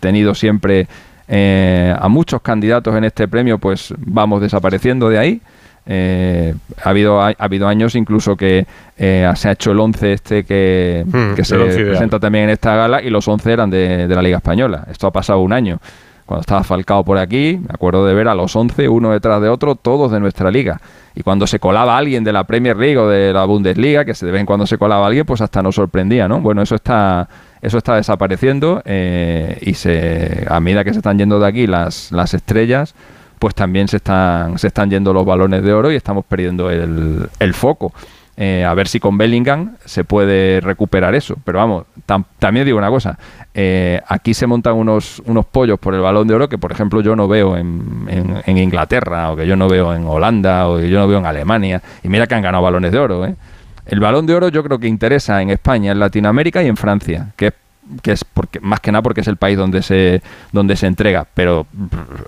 tenido siempre eh, a muchos candidatos en este premio, pues vamos desapareciendo de ahí. Eh, ha, habido, ha, habido años incluso que eh, se ha hecho el 11 este que, Hmm, que se presenta también en esta gala y los 11 eran de, de la Liga Española. Esto ha pasado un año. Cuando estaba Falcao por aquí, me acuerdo de ver a los 11, uno detrás de otro, todos de nuestra liga. Y cuando se colaba alguien de la Premier League o de la Bundesliga, que se de vez en cuando se colaba alguien, pues hasta nos sorprendía, ¿no? Bueno, eso está, eso está desapareciendo eh, y se, a medida que se están yendo de aquí las, las estrellas, pues también se están, se están yendo los balones de oro y estamos perdiendo el, el foco. Eh, a ver si con Bellingham se puede recuperar eso. Pero vamos, tam- también digo una cosa. eh, aquí se montan unos, unos pollos por el balón de oro que, por ejemplo, yo no veo en, en- en Inglaterra o que yo no veo en Holanda o que yo no veo en Alemania. Y mira que han ganado balones de oro. ¿eh? El balón de oro yo creo que interesa en España, en Latinoamérica y en Francia, que es que es porque más que nada porque es el país donde se donde se entrega pero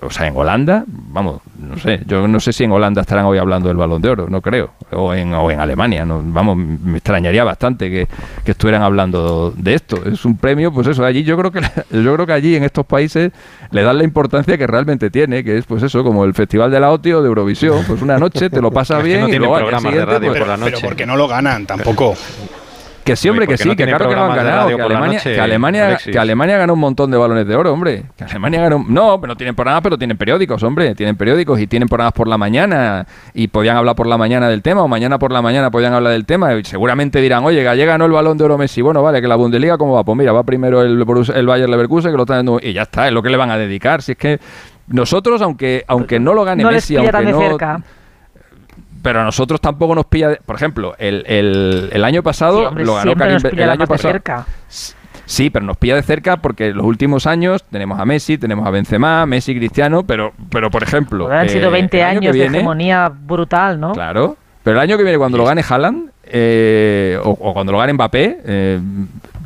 o sea en Holanda vamos no sé yo no sé si en Holanda estarán hoy hablando del balón de oro no creo o en, o en Alemania no, vamos me extrañaría bastante que, que estuvieran hablando de esto es un premio pues eso allí yo creo que yo creo que allí en estos países le dan la importancia que realmente tiene que es pues eso como el festival de la OTI o de Eurovisión pues una noche te lo pasas Es que bien no y luego al día programas de siguiente, radio pues, por la noche. Pero porque no lo ganan tampoco. que sí, hombre, que sí, no que claro que lo han ganado. Que Alemania, noche, que, Alemania, que Alemania ganó un montón de balones de oro, hombre. Que Alemania ganó. No, pero no tienen programas, pero tienen periódicos, hombre. Tienen periódicos y tienen programas por la mañana. Y podían hablar por la mañana del tema, o mañana por la mañana podían hablar del tema. Y seguramente dirán, oye, ayer ganó el balón de oro Messi. Bueno, vale, que la Bundesliga, ¿cómo va? Pues mira, va primero el, el Bayer Leverkusen, que lo está dando. Y ya está, es lo que le van a dedicar. Si es que. Nosotros, aunque, aunque no lo gane no Messi, aunque de no, cerca. Pero a nosotros tampoco nos pilla. de- Por ejemplo, el, el- el año pasado Sí, hombre, lo ganó Karim el año pasado. cerca. Sí, pero nos pilla de cerca porque en los últimos años tenemos a Messi, tenemos a Benzema, Messi, Cristiano, pero, pero por ejemplo. Han eh, sido 20 el año que años de hegemonía brutal, ¿no? Claro. Pero el año que viene, cuando lo gane Haaland, eh, o, o cuando lo gane Mbappé, eh,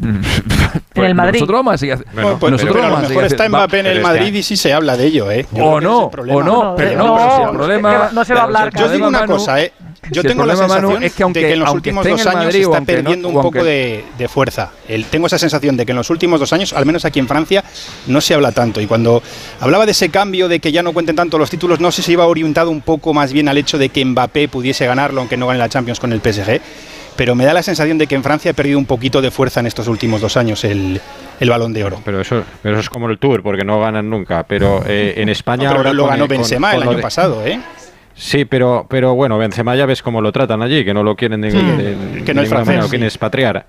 pues el Madrid. Nosotros vamos a seguir. haci- Bueno, pues, nosotros pero a lo vamos a mejor seguir está Mbappé en el Madrid y sí se habla de ello, ¿eh? Yo O no, ese es el problema. o no, pero no, no, el problema. no se va a hablar, Yo digo una cosa, ¿eh? Yo si tengo la Manu, sensación es que aunque- de que en los aunque últimos dos años Madrid está no- perdiendo un poco aunque- de, de fuerza. El- tengo esa sensación de que en los últimos dos años, al menos aquí en Francia, no se habla tanto. Y cuando hablaba de ese cambio de que ya no cuenten tanto los títulos, no sé si iba orientado un poco más bien al hecho de que Mbappé pudiese ganarlo, aunque no gane la Champions con el PSG. Pero me da la sensación de que en Francia ha perdido un poquito de fuerza en estos últimos dos años el, el balón de oro. Pero eso, pero eso es como el Tour, porque no ganan nunca. Pero eh, en España No, pero ahora lo ganó con- Benzema con el año de- pasado, ¿eh? Sí, pero, pero bueno, Benzema ya ves cómo lo tratan allí, que no lo quieren de, Sí, de- que de no es ninguna manera, francés, lo sí. quieren expatriar.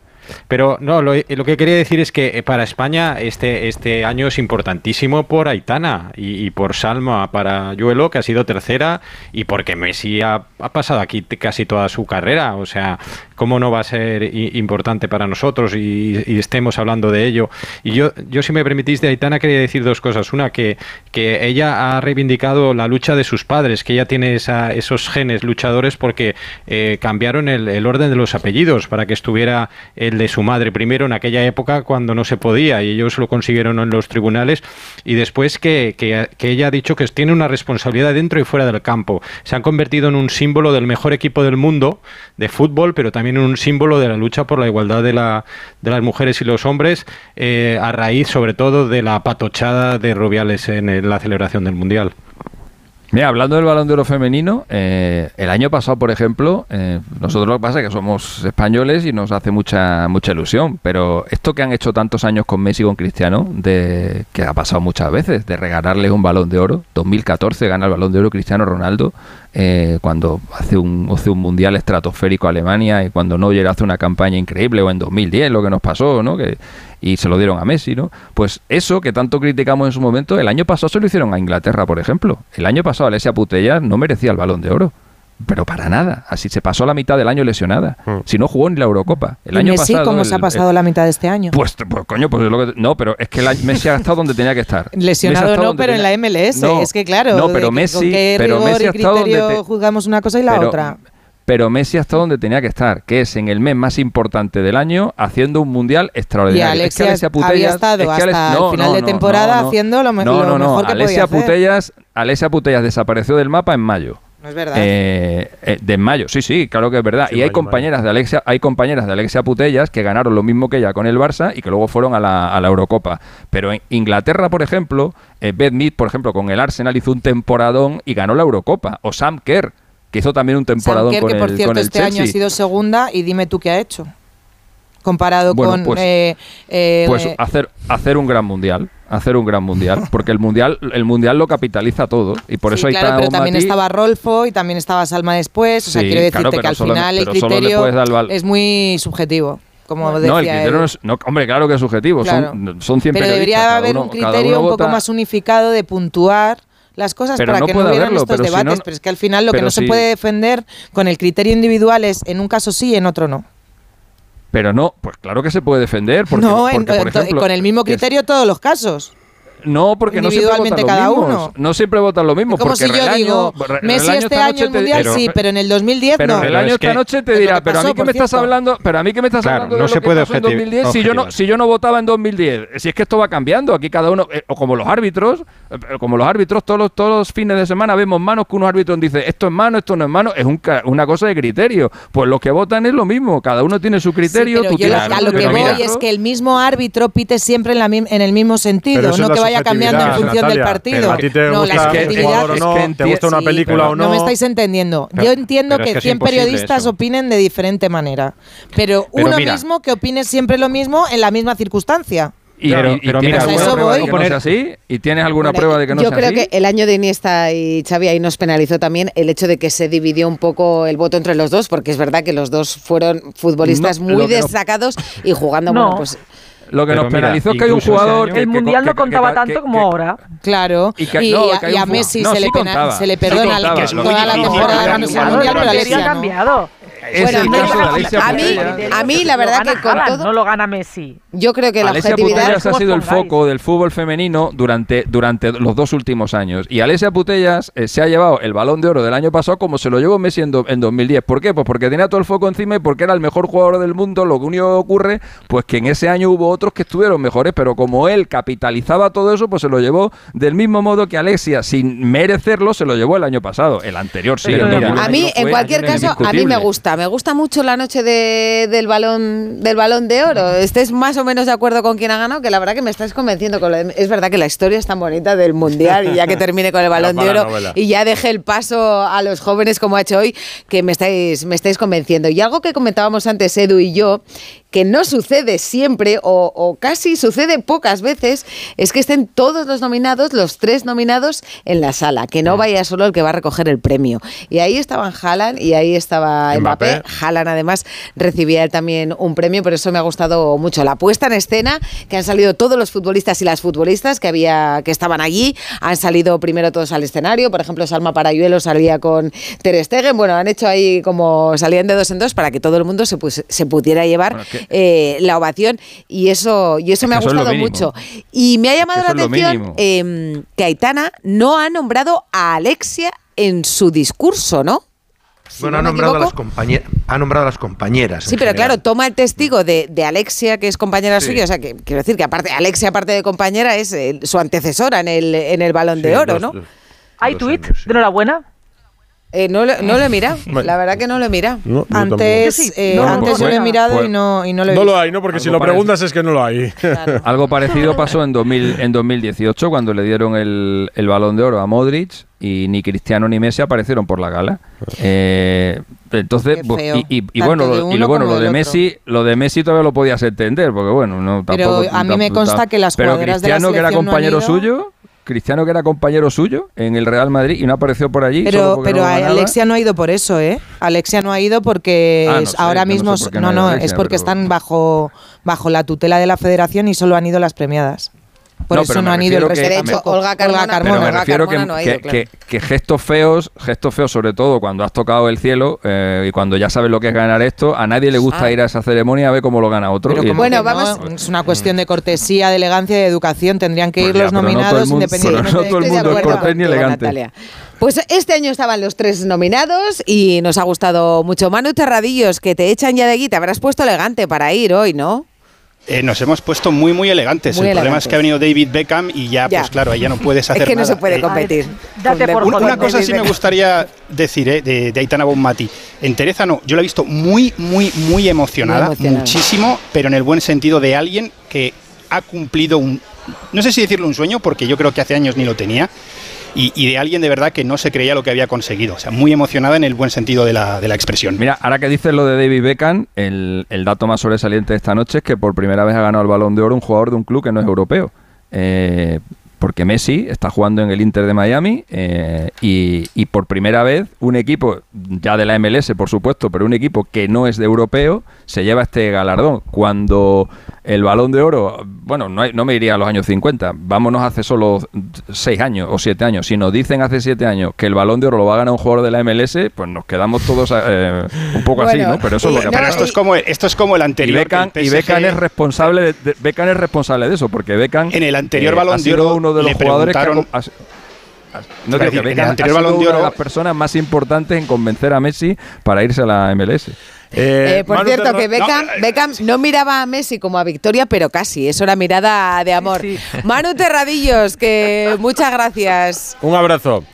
Pero no, lo, lo que quería decir es que eh, para España este, este año es importantísimo por Aitana y, por Salma para Yuelo, que ha sido tercera, y porque Messi ha, pasado aquí casi toda su carrera. O sea, ¿cómo no va a ser importante para nosotros y, estemos hablando de ello? Y yo, yo, si me permitís, de Aitana quería decir dos cosas. Una, que, que ella ha reivindicado la lucha de sus padres, que ella tiene esa- esos genes luchadores porque eh, cambiaron el, orden de los apellidos para que estuviera de su madre primero en aquella época cuando no se podía y ellos lo consiguieron en los tribunales y después que, que- ella ha dicho que tiene una responsabilidad dentro y fuera del campo. Se han convertido en un símbolo del mejor equipo del mundo de fútbol, pero también en un símbolo de la lucha por la igualdad de, la, de las mujeres y los hombres eh, a raíz sobre todo de la patochada de Rubiales en la celebración del Mundial. Mira, hablando del balón de oro femenino, eh, el año pasado, por ejemplo, eh, nosotros lo que pasa es que somos españoles y nos hace mucha mucha ilusión, pero esto que han hecho tantos años con Messi y con Cristiano, de que ha pasado muchas veces, de regalarles un balón de oro, 2014 gana el balón de oro Cristiano Ronaldo, eh, cuando hace un, hace un mundial estratosférico a Alemania y cuando Neuer hace una campaña increíble, o en 2010 lo que nos pasó, ¿no? Que, y se lo dieron a Messi, ¿no? Pues eso que tanto criticamos en su momento, el año pasado se lo hicieron a Inglaterra, por ejemplo. El año pasado Alessia Putellas no merecía el balón de oro. Pero para nada. Así se pasó la mitad del año lesionada. Si no jugó ni la Eurocopa. El ¿Y año Messi pasado. cómo el- se ha el- pasado la mitad de este año? pues, pues, coño, pues es lo que. No, pero es que el Messi ha estado donde tenía que estar. Lesionado no, pero en la MLS. No, es que claro, No, pero que- Messi. con qué pero rigor Messi y ha estado donde criterio te- juzgamos una cosa y la pero- otra. Pero Messi ha estado donde tenía que estar, que es en el mes más importante del año, haciendo un mundial Y extraordinario. Es que Alexia Putellas- había estado es que hasta Alex- el no, final no, de temporada no, no. haciendo lo, me- No, lo no, no. mejor que Alessia podía hacer. Putellas, Alessia Putellas desapareció del mapa en mayo. No es verdad. Eh, eh, de mayo, sí, sí, claro que es verdad. Sí, y hay mayo, compañeras de Alexia, hay compañeras de Alexia Putellas que ganaron lo mismo que ella con el Barça y que luego fueron a la, a la Eurocopa. Pero en Inglaterra, por ejemplo, eh, Beth Mead, por ejemplo, con el Arsenal hizo un temporadón y ganó la Eurocopa. O Sam Kerr, que hizo también un temporadón Kerr, con que el, por con cierto el este año ha Chelsea. sido segunda y dime tú qué ha hecho. Comparado Bueno, con... pues- eh, eh, Pues eh, hacer, hacer un gran mundial, hacer un gran mundial, porque el mundial, el mundial lo capitaliza todo y por sí, eso hay claro, pero también estaba Rolfo y también estaba Salma después. O sea, Sí, quiero decirte claro, que al solo- final el criterio val- es muy subjetivo. Como decía No, el criterio él. no es. no, hombre, claro que es subjetivo. Claro. Son, son 100 Pero debería haber uno- un criterio un poco más unificado de puntuar las cosas Pero para no que no hubieran estos pero si debates. no- pero es que al final lo que no se puede defender con el criterio individual es en un caso sí, en otro no. Pero no, pues claro que se puede defender. Porque, no, porque, en ejemplo, con el mismo es- criterio todos los casos. No, porque no siempre votan cada mismos. uno. No siempre votan lo mismo. Como porque si yo Relaño- digo, Messi Relaño este año el te- Mundial pero- sí, pero en el 2010 Pero no. Relaño es esta que- noche te dirá, pero a mí que me estás hablando, pero a mí que me estás Claro, hablando no de se lo que puede pasó en objeti- 2010 si yo no si yo no votaba en 2010. Si es que esto va cambiando, aquí cada uno eh, o como los árbitros, eh, como los árbitros todos los, todos los fines de semana vemos manos que unos árbitros dicen, esto es mano, esto no es mano, es un una cosa de criterio. Pues los que votan es lo mismo, cada uno tiene su criterio, Sí, tú pero yo tienes lo- a lo que voy es que el mismo árbitro pite siempre en, la en el mismo sentido, no que vaya cambiando en función del partido. A ti te no, gusta la jugador o no, es que te gusta una Sí, película o no. No me estáis entendiendo. Pero- Yo entiendo es que es 100 imposible periodistas eso. opinen de diferente manera, pero, Pero uno mira. mismo que opine siempre lo mismo en la misma circunstancia. Y, Pero- y- pero tienes mira, alguna eso prueba de voy. que no sea así? ¿Y tienes alguna Bueno, prueba de que no Yo sea creo así? que el año de Iniesta y Xavi ahí nos penalizó también el hecho de que se dividió un poco el voto entre los dos, porque es verdad que los dos fueron futbolistas No, muy no- destacados y jugando, No. bueno, pues Lo que Pero nos mira, penalizó es que hay un jugador año- que, El mundial que- no contaba que- tanto que- como ahora. Claro. Y no, a, a Messi no, se, sí le pena- contaba. se le Sí perdona contaba. la- toda la temporada el jugador, mundial, pero Alexia Es Bueno, el no, caso de a mí- Putellas. a mí la verdad que con todo- No lo gana Messi. yo creo que la Alessia objetividad... Putellas ha ¿Cómo sido el foco del fútbol femenino durante, durante los dos últimos años. Y Alessia Putellas eh, se ha llevado el balón de oro del año pasado como se lo llevó Messi en, do- en 2010. ¿Por qué? Pues porque tenía todo el foco encima y porque era el mejor jugador del mundo. Lo único que ocurre, pues que en ese año hubo otros que estuvieron mejores, pero como él capitalizaba todo eso, pues se lo llevó del mismo modo que Alessia, sin merecerlo, se lo llevó el año pasado. El anterior sí. Pero el mira, 2021 A mí, en cualquier caso, a mí me gusta. Me gusta mucho la noche de- del balón del balón de oro. Estés más o menos de acuerdo con quién ha ganado, que la verdad que me estáis convenciendo. Con lo de- es verdad que la historia es tan bonita del mundial y ya que termine con el balón de oro novela. y ya deje el paso a los jóvenes como ha hecho hoy, que me estáis me estáis convenciendo. Y algo que comentábamos antes Edu y yo, que no sucede siempre o, o casi sucede pocas veces, es que estén todos los nominados, los tres nominados en la sala, que no vaya solo el que va a recoger el premio. Y ahí estaban Haaland y ahí estaba Mbappé, ¿eh? Haaland además recibía él también un premio, por eso me ha gustado mucho la puesta en escena, que han salido todos los futbolistas y las futbolistas que había que estaban allí, han salido primero todos al escenario, por ejemplo Salma Parayuelo salía con Ter Stegen, bueno, han hecho ahí como salían de dos en dos para que todo el mundo se, pudiera llevar Bueno, que- eh, la ovación y eso, y eso Es me ha eso gustado mucho. Y me ha llamado la atención eh, que Aitana no ha nombrado a Alexia en su discurso, ¿no? Si Bueno, no ha nombrado, a las equivoco. compañe- ha nombrado a las compañeras. Sí, pero general. claro, toma el testigo de, de Alexia, que es compañera Sí. suya. O sea, que quiero decir que aparte, Alexia, aparte de compañera, es eh, su antecesora en el, en el balón de oro, ¿no? ¿Hay tuit de enhorabuena? Eh, no, lo, no lo he mirado. La verdad que no lo he mirado. No, yo Antes, tampoco. eh, No, antes pues yo lo he mirado Pues- y no, y no lo he No visto. lo hay, ¿no? Porque si lo preguntas es que no lo hay. Algo parecido pasó en, 2000, en 2018 cuando le dieron el, el balón de oro a Modric y ni Cristiano ni Messi aparecieron por la gala. Eh, entonces, y, y- bueno, lo, y lo bueno, lo de Messi, lo de Messi todavía lo podías entender, porque bueno, no Pero tampoco- a mí me consta que las pero jugadoras de la Cristiano que era no compañero ido. suyo, Cristiano que era compañero suyo en el Real Madrid y no apareció por allí. Pero, pero no. Alexia no ha ido por eso, ¿eh? Alexia no ha ido porque Ah, no es- sé, ahora yo no sé mismo no, no Alexia, es porque pero- están bajo bajo la tutela de la Federación y solo han ido las premiadas. Por No, eso no me han ido el resto. que- De hecho, tampoco. Olga Carmona, Pero me Olga refiero que, Carmona no ha ido, que- claro. que- que gestos feos, gestos feos sobre todo cuando has tocado el cielo eh, y cuando ya sabes lo que es ganar esto, a nadie le gusta Ah. ir a esa ceremonia a ver cómo lo gana otro. Pero Y como Bueno, que no, vamos- es una cuestión de cortesía, de elegancia y de educación. Tendrían que Pues ir ya, los pero no todo el nominados mundo- independientemente no de todo el que mundo es cortés ni elegante. Natalia. Pues este año estaban los tres nominados y nos ha gustado mucho. Manu Terradillos, que te echan ya de aquí, te habrás puesto elegante para ir hoy, ¿no? Eh, nos hemos puesto muy, muy elegantes. Muy el problema es que ha venido David Beckham y ya, Ya. pues claro, ahí ya no puedes hacer Es que no nada. se puede Eh, competir. Date por Una, una cosa David sí me gustaría decir eh, de, de Aitana Bonmati. En Tereza no, yo la he visto muy, muy, muy emocionada, Muy emocionada. muchísimo, pero en el buen sentido de alguien que ha cumplido un, no sé si decirlo un sueño, porque yo creo que hace años ni lo tenía, y, de alguien de verdad que no se creía lo que había conseguido. O sea, muy emocionada en el buen sentido de la, de la expresión. Mira, ahora que dices lo de David Beckham, el, el dato más sobresaliente de esta noche es que por primera vez ha ganado el balón de oro un jugador de un club que no es europeo. Eh, porque Messi está jugando en el Inter de Miami eh, y, y por primera vez un equipo, ya de la MLS por supuesto, pero un equipo que no es de europeo, se lleva este galardón. Cuando el balón de oro, bueno, no, hay- no me iría a los años 50, vámonos hace solo 6 años o 7 años. Si nos dicen hace 7 años que el balón de oro lo va a ganar un jugador de la MLS, pues nos quedamos todos eh, un poco así, ¿no? Pero eso es y- lo que no, esto es como esto es como el Y anterior. que Beckham, y Beckham es responsable de, de- Beckham es responsable de eso, porque Beckham En el anterior eh, Balón ha de sido Oro uno de los jugadores que ha no digo que ha sido de una de las personas más importantes en convencer a Messi para irse a la MLS. Eh, por Manu cierto, Terra- que Beckham no, Beckham no miraba a Messi como a Victoria, pero casi. Eso era mirada de amor. Manu Terradillos, que muchas gracias. Un abrazo.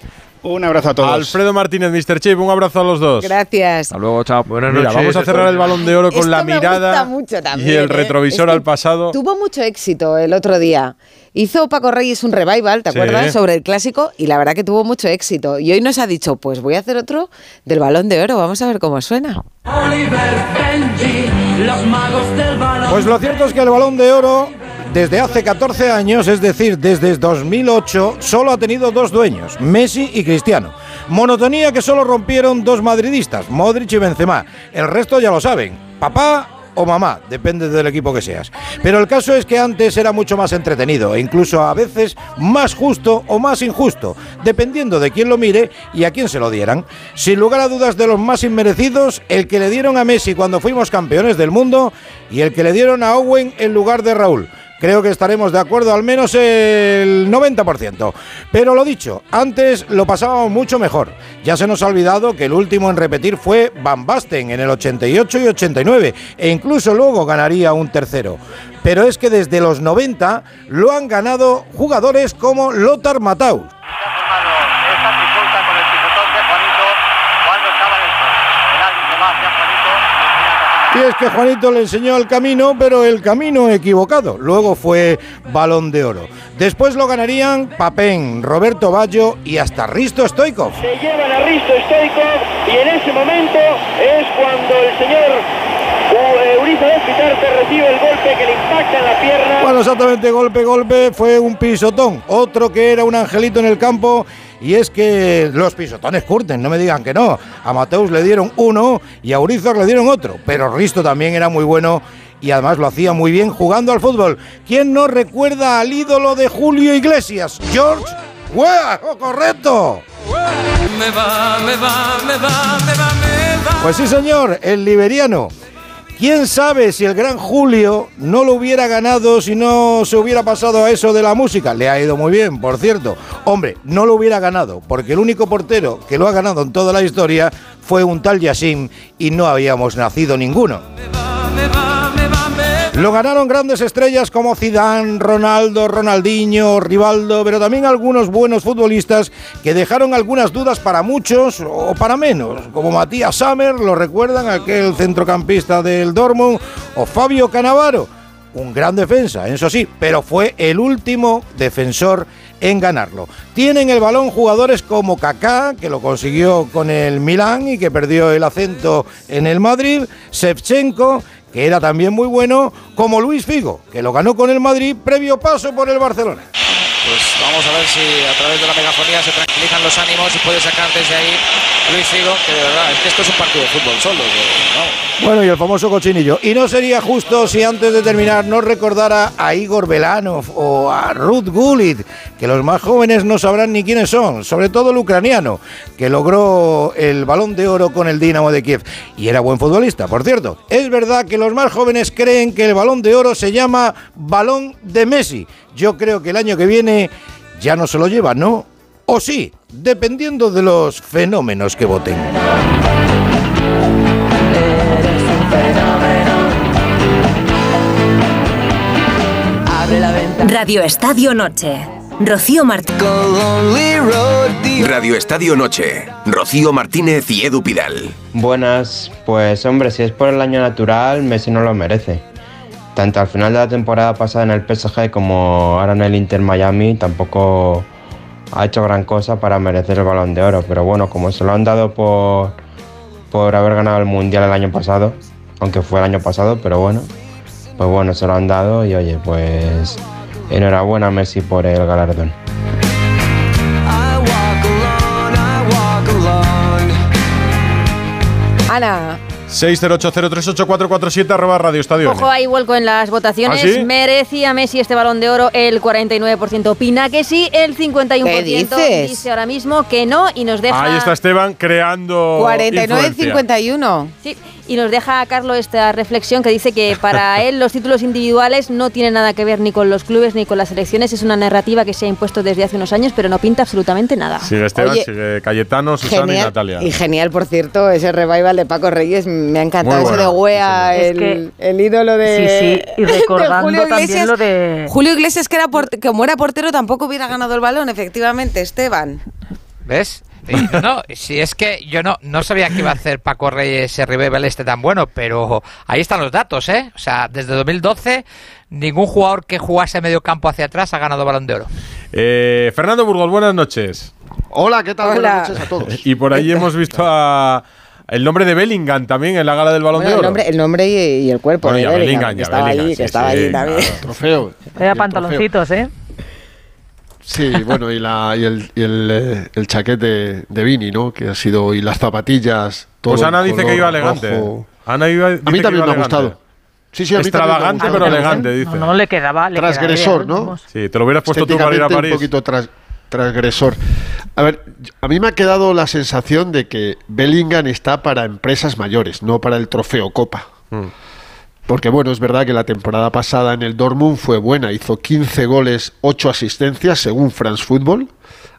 Un abrazo a todos. Alfredo Martínez, Mr. Chip, un abrazo a los dos. Gracias. Hasta luego, chao. Buenas Mira, noches. vamos a cerrar el balón de oro con Esto la me mirada gusta mucho también, y el ¿eh? retrovisor Es que al pasado. Tuvo mucho éxito el otro día. Hizo Paco Reyes un revival, ¿te Sí. acuerdas? Sobre el clásico y la verdad que tuvo mucho éxito. Y hoy nos ha dicho, pues voy a hacer otro del balón de oro. Vamos a ver cómo suena. Pues lo cierto es que el balón de oro desde hace 14 años, es decir, desde 2008, solo ha tenido dos dueños, Messi y Cristiano. Monotonía que solo rompieron dos madridistas, Modric y Benzema. El resto ya lo saben, papá o mamá, depende del equipo que seas. Pero el caso es que antes era mucho más entretenido e incluso a veces más justo o más injusto, dependiendo de quién lo mire y a quién se lo dieran. Sin lugar a dudas de los más inmerecidos, el que le dieron a Messi cuando fuimos campeones del mundo y el que le dieron a Owen en lugar de Raúl. Creo que estaremos de acuerdo al menos el 90%. Pero lo dicho, antes lo pasábamos mucho mejor. Ya se nos ha olvidado que el último en repetir fue Van Basten en el 88 y 89 e incluso luego ganaría un tercero. Pero es que desde los 90 lo han ganado jugadores como Lothar Matthaus. esta trifulca con el picotón de Juanito cuando estaba en el suelo. Penalti que va hacia Juanito. Y es que Juanito le enseñó el camino, pero el camino equivocado. Luego fue balón de oro. Después lo ganarían Papén, Roberto Baggio y hasta Risto Stoikov. Se llevan a Risto Stoikov y en ese momento es cuando el señor U- Uriza de Pitarte recibe el golpe que le impacta en la pierna. Bueno, exactamente, golpe, golpe, fue un pisotón. Otro que era un angelito en el campo Y es que los pisotones curten, no me digan que no. A Mateus le dieron uno y a Urizar le dieron otro. Pero Risto también era muy bueno y además lo hacía muy bien jugando al fútbol. ¿Quién no recuerda al ídolo de Julio Iglesias? George Weah, ¡Oh, correcto. Me va, me va, me va, me va, me va. Pues sí, señor, el liberiano. ¿Quién sabe si el gran Julio no lo hubiera ganado si no se hubiera pasado a eso de la música? Le ha ido muy bien, por cierto. Hombre, no lo hubiera ganado, porque el único portero que lo ha ganado en toda la historia fue un tal Yassim y no habíamos nacido ninguno. Lo ganaron grandes estrellas como Zidane, Ronaldo, Ronaldinho, Rivaldo, pero también algunos buenos futbolistas que dejaron algunas dudas para muchos o para menos, como Matías Sammer, lo recuerdan, aquel centrocampista del Dortmund, o Fabio Canavaro, un gran defensa, eso sí, pero fue el último defensor en ganarlo. Tienen el balón jugadores como Kaká, que lo consiguió con el Milán y que perdió el acento en el Madrid, Shevchenko, que era también muy bueno, como Luis Figo, que lo ganó con el Madrid previo paso por el Barcelona. Pues vamos a ver si a través de la megafonía se tranquilizan los ánimos y puede sacar desde ahí Luis Figo, que de verdad, es que esto es un partido de fútbol solo. Bueno, y el famoso cochinillo. Y no sería justo si antes de terminar nos recordara a Igor Belanov o a Ruth Gullit, que los más jóvenes no sabrán ni quiénes son, sobre todo el ucraniano, que logró el balón de oro con el Dinamo de Kiev. Y era buen futbolista, por cierto. Es verdad que los más jóvenes creen que el balón de oro se llama balón de Messi. Yo creo que el año que viene ya no se lo lleva, ¿no? O sí, dependiendo de los fenómenos que voten. Radio Estadio Noche. Rocío Martín. Radio Estadio Noche. Rocío Martínez y Edu Pidal. Buenas, pues hombre, si es por el año natural, Messi no lo merece. Tanto al final de la temporada pasada en el PSG como ahora en el Inter Miami tampoco ha hecho gran cosa para merecer el balón de oro. Pero bueno, como se lo han dado por, por haber ganado el Mundial el año pasado, aunque fue el año pasado, pero bueno, pues bueno, se lo han dado y oye, pues enhorabuena a Messi por el galardón. Ana, 608038447 arroba Radio Estadio. Ojo, hay vuelco en las votaciones. ¿Ah, sí? ¿Merecía Messi este balón de oro? El 49% opina que sí, el 51% ¿Qué dices? dice ahora mismo que no y nos deja... Ahí está Esteban creando. influencia. 49-51. Sí, y nos deja a Carlos esta reflexión que dice que para él los títulos individuales no tienen nada que ver ni con los clubes ni con las selecciones. Es una narrativa que se ha impuesto desde hace unos años, pero no pinta absolutamente nada. Sigue Esteban, Oye, sigue Cayetano, Susana y Genial. Natalia. Y genial, por cierto, ese revival de Paco Reyes. Me ha encantado ese de Wea, sí, el, el ídolo de. Sí, sí, y recordando Julio también Iglesias. lo de- Julio Iglesias, que era porte- como era portero, tampoco hubiera ganado el balón, efectivamente, Esteban. ¿Ves? No, no, si es que yo no, no sabía que iba a hacer Paco Reyes ese revival este tan bueno, pero ahí están los datos, ¿eh? O sea, desde 2012 ningún jugador que jugase medio campo hacia atrás ha ganado balón de oro. Eh, Fernando Burgos, buenas noches. Hola, ¿qué tal? Hola. Buenas noches a todos. Y por ahí hemos visto a el nombre de Bellingham también en la gala del Balón Bueno, de el Oro. nombre, el nombre y, y el cuerpo Bueno, de ya Bellingham, Bellingham, que ya estaba Bellingham, ahí, sí, que estaba sí, ahí también. claro. Trofeo. Era pantaloncitos, ¿eh? Sí, bueno, y, la, y, el, y el, eh, el chaquete de Vini, ¿no? Que ha sido, y las zapatillas. Todo Pues Ana dice que iba elegante. rojo. Ana iba, dice A mí que también iba me ha gustado. Sí, sí, a mí también me ha Extravagante pero elegante, dice. No, no le quedaba. Le Transgresor, quedaba ¿no? vamos. Sí, te lo hubieras puesto tú para ir a París. un poquito tras- transgresor. A ver, a mí me ha quedado la sensación de que Bellingham está para empresas mayores, no para el trofeo Copa. Mm. Porque bueno, es verdad que la temporada pasada en el Dortmund fue buena, hizo 15 goles, 8 asistencias según France Football.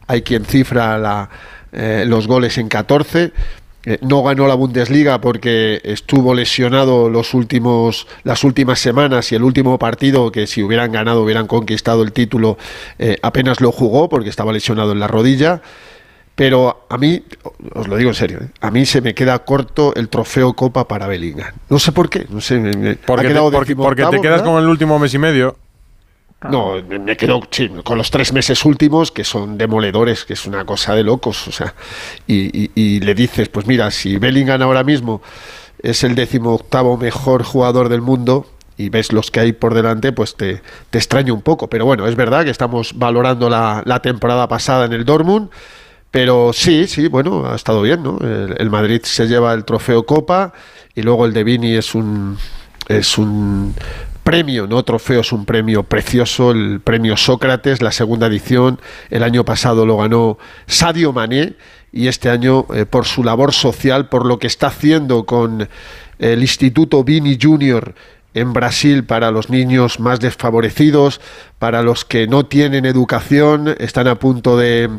Hay quien cifra la, eh, los goles en 14. Eh, no ganó la Bundesliga porque estuvo lesionado los últimos, las últimas semanas y el último partido que si hubieran ganado hubieran conquistado el título eh, apenas lo jugó porque estaba lesionado en la rodilla. Pero a mí, os lo digo en serio, ¿eh? a mí se me queda corto el trofeo Copa para Bellingham. No sé por qué. No sé, me- me- ha Porque, te, quedado porque, porque te quedas ¿verdad? con el último mes y medio. No, me, me quedo sí, con los tres meses últimos, que son demoledores, que es una cosa de locos. O sea, y, y- y le dices, pues mira, si Bellingham ahora mismo es el decimoctavo mejor jugador del mundo y ves los que hay por delante, pues te, te extraña un poco. Pero bueno, es verdad que estamos valorando la, la temporada pasada en el Dortmund. Pero sí, sí, bueno, ha estado bien, ¿no? El, Madrid se lleva el trofeo Copa y luego el de Vini es un es un premio, no trofeo, es un premio precioso, el premio Sócrates, la segunda edición. El año pasado lo ganó Sadio Mané y este año eh, por su labor social, por lo que está haciendo con el Instituto Vini Junior en Brasil para los niños más desfavorecidos, para los que no tienen educación, están a punto de,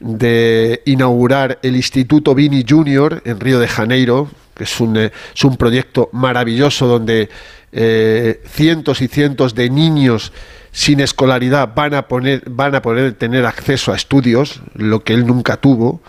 de inaugurar el Instituto Vini Junior en Río de Janeiro, que es un, eh, es un proyecto maravilloso donde eh, cientos y cientos de niños sin escolaridad van a, poner, van a poder tener acceso a estudios, lo que él nunca tuvo,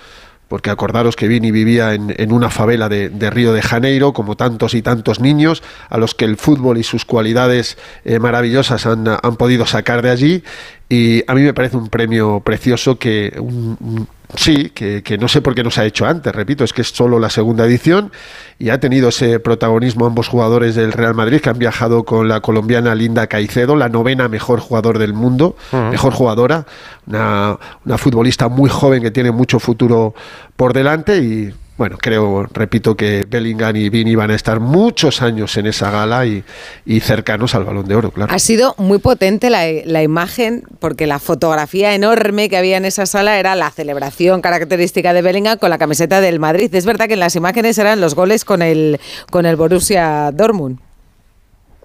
porque acordaros que Vini vivía en, en una favela de, de, Río de Janeiro, como tantos y tantos niños, a los que el fútbol y sus cualidades eh, maravillosas han, han, podido sacar de allí. Y a mí me parece un premio precioso que un, un, sí, que, que, no sé por qué no se ha hecho antes, repito, es que es solo la segunda edición y ha tenido ese protagonismo ambos jugadores del Real Madrid que han viajado con la colombiana Linda Caicedo, la novena mejor jugador del mundo, uh -huh. mejor jugadora, una, una futbolista muy joven que tiene mucho futuro por delante y bueno, creo, repito, que Bellingham y Vini van a estar muchos años en esa gala y, cercanos al balón de oro, claro. Ha sido muy potente la, la, imagen, porque la fotografía enorme que había en esa sala era la celebración característica de Bellingham con la camiseta del Madrid. Es verdad que en las imágenes eran los goles con el, con el Borussia Dortmund.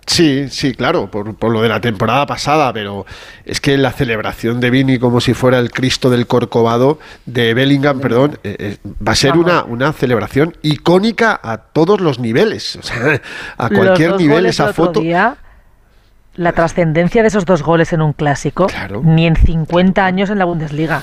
Sí, sí, claro, por, por, lo de la temporada pasada, pero es que la celebración de Vini como si fuera el Cristo del Corcovado de Bellingham, perdón, eh, eh, va a ser una, una celebración icónica a todos los niveles, o sea, a cualquier nivel esa foto. Día, la trascendencia de esos dos goles en un clásico, claro. ni en 50 años en la Bundesliga.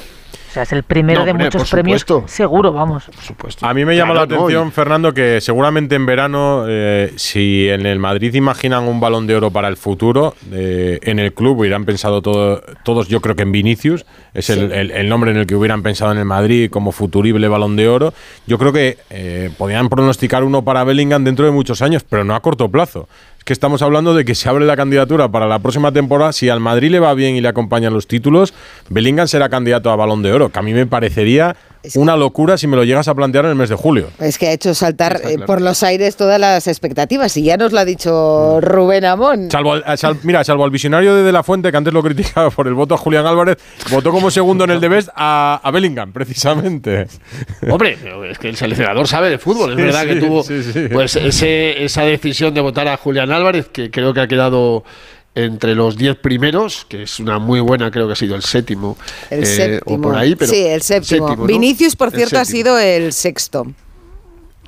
O sea, es el primero no, de hombre, muchos premios, seguro, vamos. Por supuesto. A mí me llama claro, la atención, no, Fernando, que seguramente en verano, eh, si en el Madrid imaginan un balón de oro para el futuro, eh, en el club hubieran pensado todo, todos, yo creo que en Vinicius, es sí. el, el, el, nombre en el que hubieran pensado en el Madrid como futurible balón de oro. Yo creo que eh, podían pronosticar uno para Bellingham dentro de muchos años, pero no a corto plazo. Es que estamos hablando de que se abre la candidatura para la próxima temporada. Si al Madrid le va bien y le acompañan los títulos, Bellingham será candidato a balón de oro, que a mí me parecería es una locura si me lo llegas a plantear en el mes de julio. Es que ha hecho saltar eh, claro. por los aires todas las expectativas y ya nos lo ha dicho Rubén Amón. Salvo, sal, mira, salvo al visionario de De La Fuente, que antes lo criticaba por el voto a Julián Álvarez, votó como segundo en el de Best a, a Bellingham, precisamente. Hombre, es que el seleccionador sabe de fútbol. Es verdad sí, que tuvo sí, pues ese, esa decisión de votar a Julián Álvarez, que creo que ha quedado entre los 10 primeros, que es una muy buena, creo que ha sido el séptimo, el eh, séptimo. o por ahí, pero sí, el séptimo. séptimo ¿no? Vinicius, por cierto, ha sido el sexto.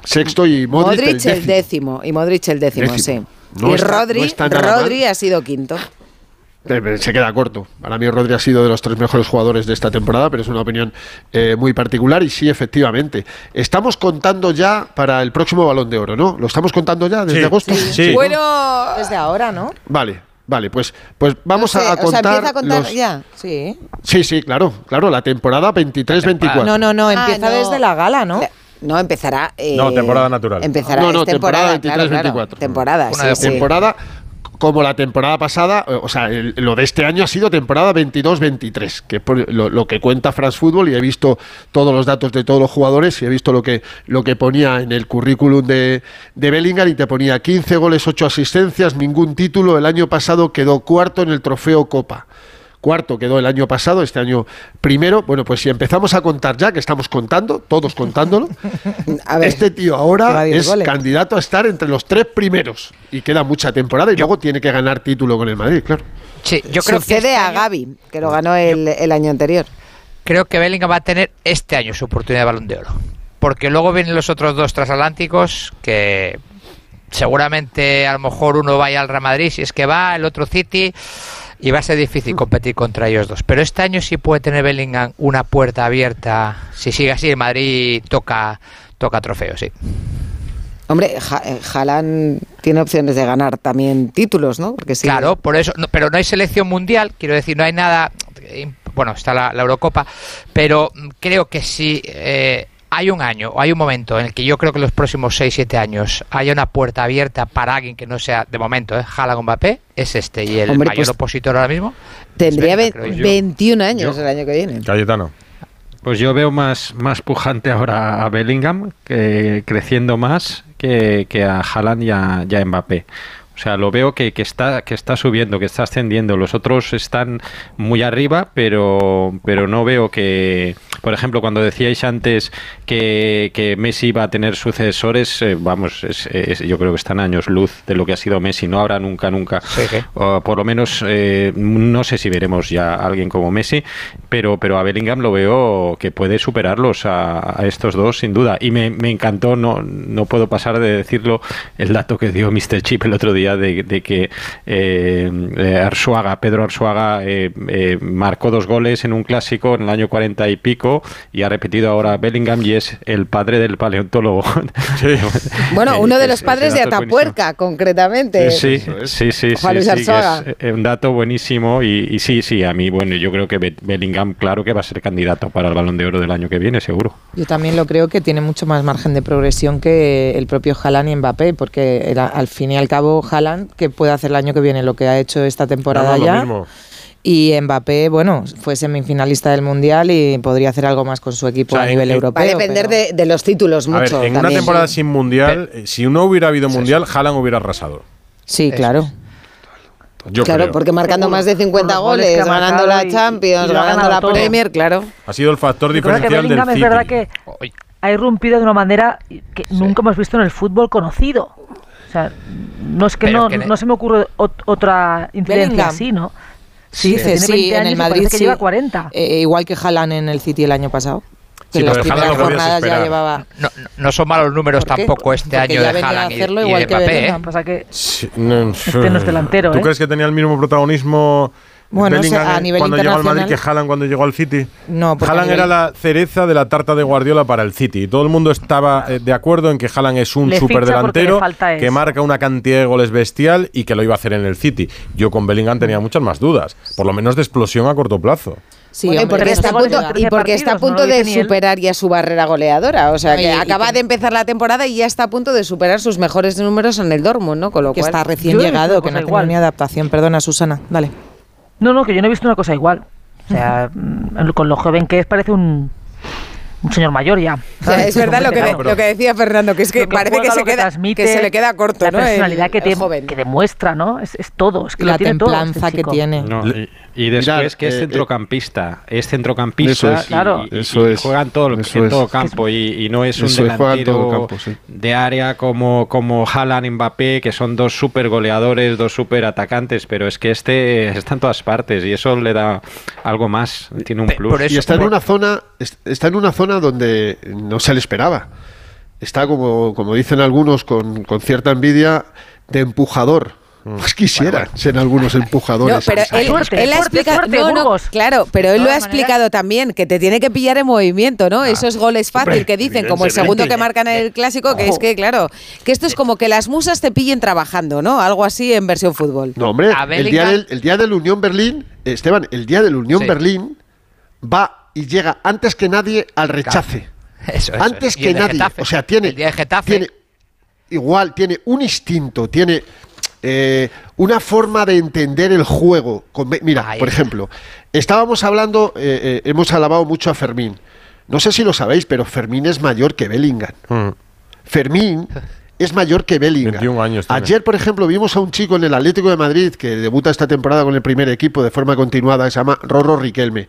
Sexto y Modric, Modric el, décimo. el, décimo. Y Modric el décimo, décimo. sí. No y está, Rodri, no Rodri ha sido quinto. Eh, se queda corto. Para mí Rodri ha sido de los tres mejores jugadores de esta temporada, pero es una opinión eh, muy particular y sí, efectivamente. Estamos contando ya para el próximo Balón de Oro, ¿no? ¿Lo estamos contando ya desde sí, agosto? Sí. sí. Bueno, desde ahora, ¿no? Vale, Vale, pues, pues vamos no sé, a, contar. O sea, empieza a contar los... ya. Sí. Sí, sí, claro, claro, la temporada 23-24. No, no, no, empieza ah, no. desde la gala, ¿no? No, empezará. Eh, no, temporada natural. Empezará no, no, temporada, temporada 23-24. Claro, claro. Temporada, Una sí, temporada como la temporada pasada, o sea, el, lo de este año ha sido temporada 22-23, que por lo, lo, que cuenta France Football y he visto todos los datos de todos los jugadores y he visto lo que, lo que ponía en el currículum de, de Bellingham y te ponía 15 goles, 8 asistencias, ningún título, el año pasado quedó cuarto en el trofeo Copa cuarto quedó el año pasado, este año primero. Bueno, pues si empezamos a contar ya, que estamos contando, todos contándolo, ver, este tío ahora es goles. candidato a estar entre los tres primeros y queda mucha temporada y yo, luego tiene que ganar título con el Madrid, claro. Sí, yo creo Sucede que este a Gaby, que lo ganó el, el año anterior. Creo que Bellingham va a tener este año su oportunidad de balón de oro. Porque luego vienen los otros dos transatlánticos que seguramente a lo mejor uno vaya al Real Madrid, si es que va, el otro City y va a ser difícil competir contra ellos dos. Pero este año sí puede tener Bellingham una puerta abierta. Si sigue así, el Madrid toca, toca trofeo, sí. Hombre, Haaland tiene opciones de ganar también títulos, ¿no? Porque. Claro, por eso, no, pero no hay selección mundial, quiero decir, no hay nada. Bueno, está la, la Eurocopa, pero creo que sí. Eh, hay un año o hay un momento en el que yo creo que los próximos 6-7 años haya una puerta abierta para alguien que no sea, de momento, ¿eh? Jala con Mbappé, es este. Y el Hombre, mayor pues, opositor ahora mismo. Tendría Venga, 21 años yo. el año que viene. Cayetano. Pues yo veo más, más pujante ahora a Bellingham, que, creciendo más que, que a Haaland y a, y a Mbappé. O sea, lo veo que, que, está, que está subiendo, que está ascendiendo. Los otros están muy arriba, pero, pero no veo que, por ejemplo, cuando decíais antes que, que Messi va a tener sucesores, eh, vamos, es- es- yo creo que están años luz de lo que ha sido Messi. No habrá nunca, nunca. O por lo menos, eh, no sé si veremos ya a alguien como Messi, pero, pero a Bellingham lo veo que puede superarlos a, a estos dos, sin duda. Y me, me encantó, no, no puedo pasar de decirlo, el dato que dio Mr. Chip el otro día de, de que eh, eh, Arzuaga, Pedro Arzuaga, eh, eh, marcó dos goles en un clásico en el año 40 y pico y ha repetido ahora Bellingham y es el padre del paleontólogo. Bueno, uno de los padres de. Atapuerca, concretamente. Sí, sí, sí, Juan sí, Luis sí, que Arzuaga. es un dato buenísimo y, y sí, sí, a mí, bueno, yo creo que Be- Bellingham, claro que va a ser candidato para el Balón de Oro del año que viene, seguro. Yo también lo creo que tiene mucho más margen de progresión que el propio Haaland y Mbappé, porque era, al fin y al cabo Haaland que puede hacer el año que viene lo que ha hecho esta temporada No, no, lo ya. mismo. Y Mbappé, bueno, fue semifinalista del Mundial y podría hacer algo más con su equipo O sea, a nivel en- europeo. Va a depender de, de los títulos A ver, mucho. en una temporada sin mundial, eh, si no hubiera habido mundial, Haaland hubiera arrasado. Sí, claro. Yo claro, creo. porque marcando más de 50 Los goles ganando la Champions, y ganando la todo. Premier, claro. Ha sido el factor diferencial del Bellingham es City. verdad que ha irrumpido de una manera que nunca hemos visto en el fútbol conocido. O sea, no es que, no, que no se me ocurre ot- otra incidencia Bellingham. así, ¿no? Sí, tiene sí, 20 en el Madrid que sí. lleva 40. Eh, igual que Haaland en el City el año pasado. Que Sí, en las primeras jornadas ya llevaba... No, no- son malos números tampoco este Porque año ya de Haaland y, hacerlo y igual de que Mbappé. ¿eh? Pasa que Sí, no, Este no es delantero, ¿Tú ¿eh? crees que tenía el mismo protagonismo Bueno, Bellingham o sea, a nivel cuando llegó al Madrid que Haaland cuando llegó al City? No, Haaland nivel- era la cereza de la tarta de Guardiola para el City. Y todo el mundo estaba eh, de acuerdo en que Haaland es un Le superdelantero que marca una cantidad de goles bestial y que lo iba a hacer en el City. Yo con Bellingham tenía muchas más dudas, por lo menos de explosión a corto plazo. Sí, Bueno, hombre, porque está a no punto, y porque está a no punto de superar ya su barrera goleadora. O sea, que y acaba de empezar la temporada y ya está a punto de superar sus mejores números en el Dortmund, ¿no? Con lo que cual. está recién llegado, que no ha tenido ni adaptación. Perdona, Susana, dale. No, no, que yo no he visto una cosa igual. O sea, mm, con lo joven que es parece un, un señor mayor ya. O sea, es verdad lo que, lo que decía Fernando, que es que parece que se, que queda, que se le queda corto, la ¿no? El- personalidad que, el te- joven. que demuestra, ¿no? Es, es todo, es que La lo tiene todo este templanza que tiene. No, y, y después Mirad, que es eh, centrocampista, es centrocampista Eso es, y, claro. y- y Eso es, juega en todo, eso en es. todo campo y, y no es un Eso delantero campo, sí. de área como, como Haaland, Mbappé, que son dos super goleadores, dos super atacantes, pero es que este está en todas partes y eso le da algo más, tiene un plus. por eso- Y está en una zona, est- está en una zona donde no se le esperaba. Está como, como dicen algunos con, con cierta envidia de empujador. Pues quisiera ser algunos empujadores. No, pero él, Suerte, él ha suerte, explicado, suerte, no, no, Burgos. claro, pero él lo ha explicado también, que te tiene que pillar en movimiento, ¿no? Esos goles fácil Hombre, que dicen, como el segundo que marcan en el clásico, que es que, claro, que esto es como que las musas te pillen trabajando, ¿no? Algo así en versión fútbol. No, hombre, el día, del, el día del Unión Berlín, Esteban, el día del Unión Sí. Berlín va y llega antes que nadie al rechace. Eso, eso. antes que nadie. Getafe. O sea, tiene, El día de Getafe. tiene igual, tiene un instinto, tiene eh, una forma de entender el juego. Con- mira, Ahí por está. ejemplo, estábamos hablando, eh, eh, hemos alabado mucho a Fermín. No sé si lo sabéis, pero Fermín es mayor que Bellingham. Mm. Fermín es mayor que Bellingham. 21 años tiene. Ayer, por ejemplo, vimos a un chico en el Atlético de Madrid que debuta esta temporada con el primer equipo de forma continuada, que se llama Rorro Riquelme.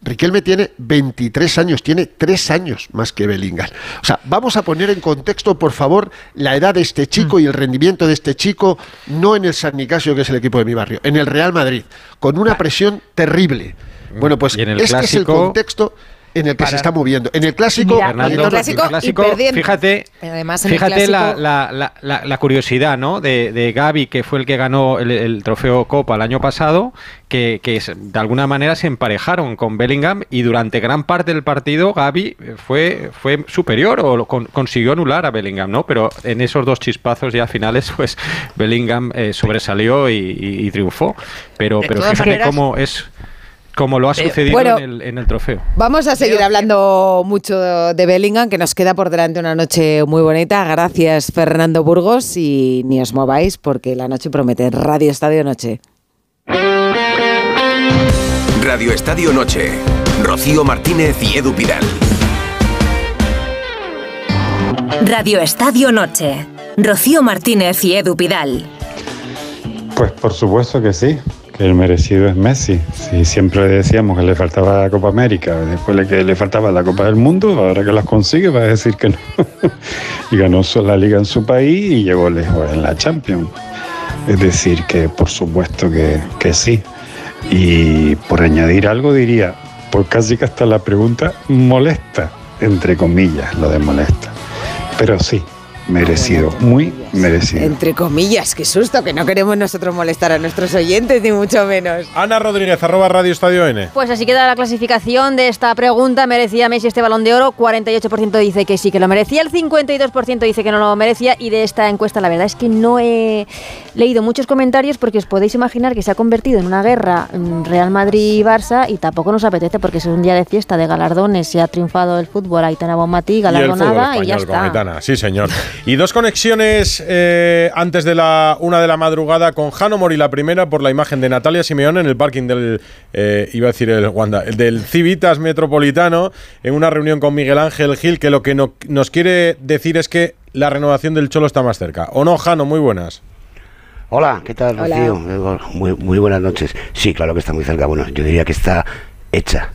Riquelme tiene 23 años, tiene 3 años más que Bellingham. O sea, vamos a poner en contexto, por favor, la edad de este chico y el rendimiento de este chico, no en el San Nicasio, que es el equipo de mi barrio, en el Real Madrid, con una presión terrible. Bueno, pues Y en el este es el contexto en el que se está moviendo. En el clásico, Mira, Fernando, en el clásico el clásico, fíjate, Además, en el fíjate la, clásico- la- la- la- la curiosidad ¿no? de, de Gaby, que fue el que ganó el, el trofeo Copa el año pasado, que, de alguna manera se emparejaron con Bellingham y durante gran parte del partido Gaby fue, fue superior o lo con- consiguió anular a Bellingham, ¿no? Pero en esos dos chispazos ya finales, pues Bellingham eh, sobresalió y, y- y triunfó. Pero, De pero fíjate maneras- cómo es como lo ha Eh, sucedido bueno, en, el, en el trofeo. Vamos a seguir hablando mucho de Bellingham, que nos queda por delante una noche muy bonita. Gracias, Fernando Burgos, y ni os mováis porque la noche promete. Radio Estadio Noche. Radio Estadio Noche. Rocío Martínez y Edu Pidal. Radio Estadio Noche. Rocío Martínez y Edu Pidal. Pues por supuesto que sí, el merecido es Messi. Si siempre decíamos que le faltaba la Copa América, después le, que le faltaba la Copa del Mundo, ahora que las consigue va a decir que no. y ganó la liga en su país y llegó lejos en la Champions. Es decir, que por supuesto que, que sí. Y por añadir algo diría, por casi que hasta la pregunta molesta, entre comillas, lo de molesta. Pero sí, merecido, muy merecido. Entre comillas, qué susto, que no queremos nosotros molestar a nuestros oyentes, ni mucho menos. Ana Rodríguez, arroba Radio Estadio N. Pues así queda la clasificación de esta pregunta. ¿Merecía Messi este balón de oro? 48% dice que sí que lo merecía, el 52% dice que no lo merecía. Y de esta encuesta, la verdad es que no he leído muchos comentarios porque os podéis imaginar que se ha convertido en una guerra Real Madrid-Barça y tampoco nos apetece porque es un día de fiesta, de galardones. Se ha triunfado el fútbol, Aitana Bonmatí, Y el fútbol galardonada y, ya español con está. Aitana, sí señor. Y dos conexiones eh, antes de la una de la madrugada con Jano Mori, la primera por la imagen de Natalia Simeone en el parking del, eh, iba a decir el Wanda, el del Civitas Metropolitano, en una reunión con Miguel Ángel Gil, que lo que no- nos quiere decir es que la renovación del Cholo está más cerca. ¿O no, Jano? Muy buenas. Hola, ¿qué tal. Rocío? Muy, muy buenas noches. Sí, claro que está muy cerca. Bueno, yo diría que está hecha.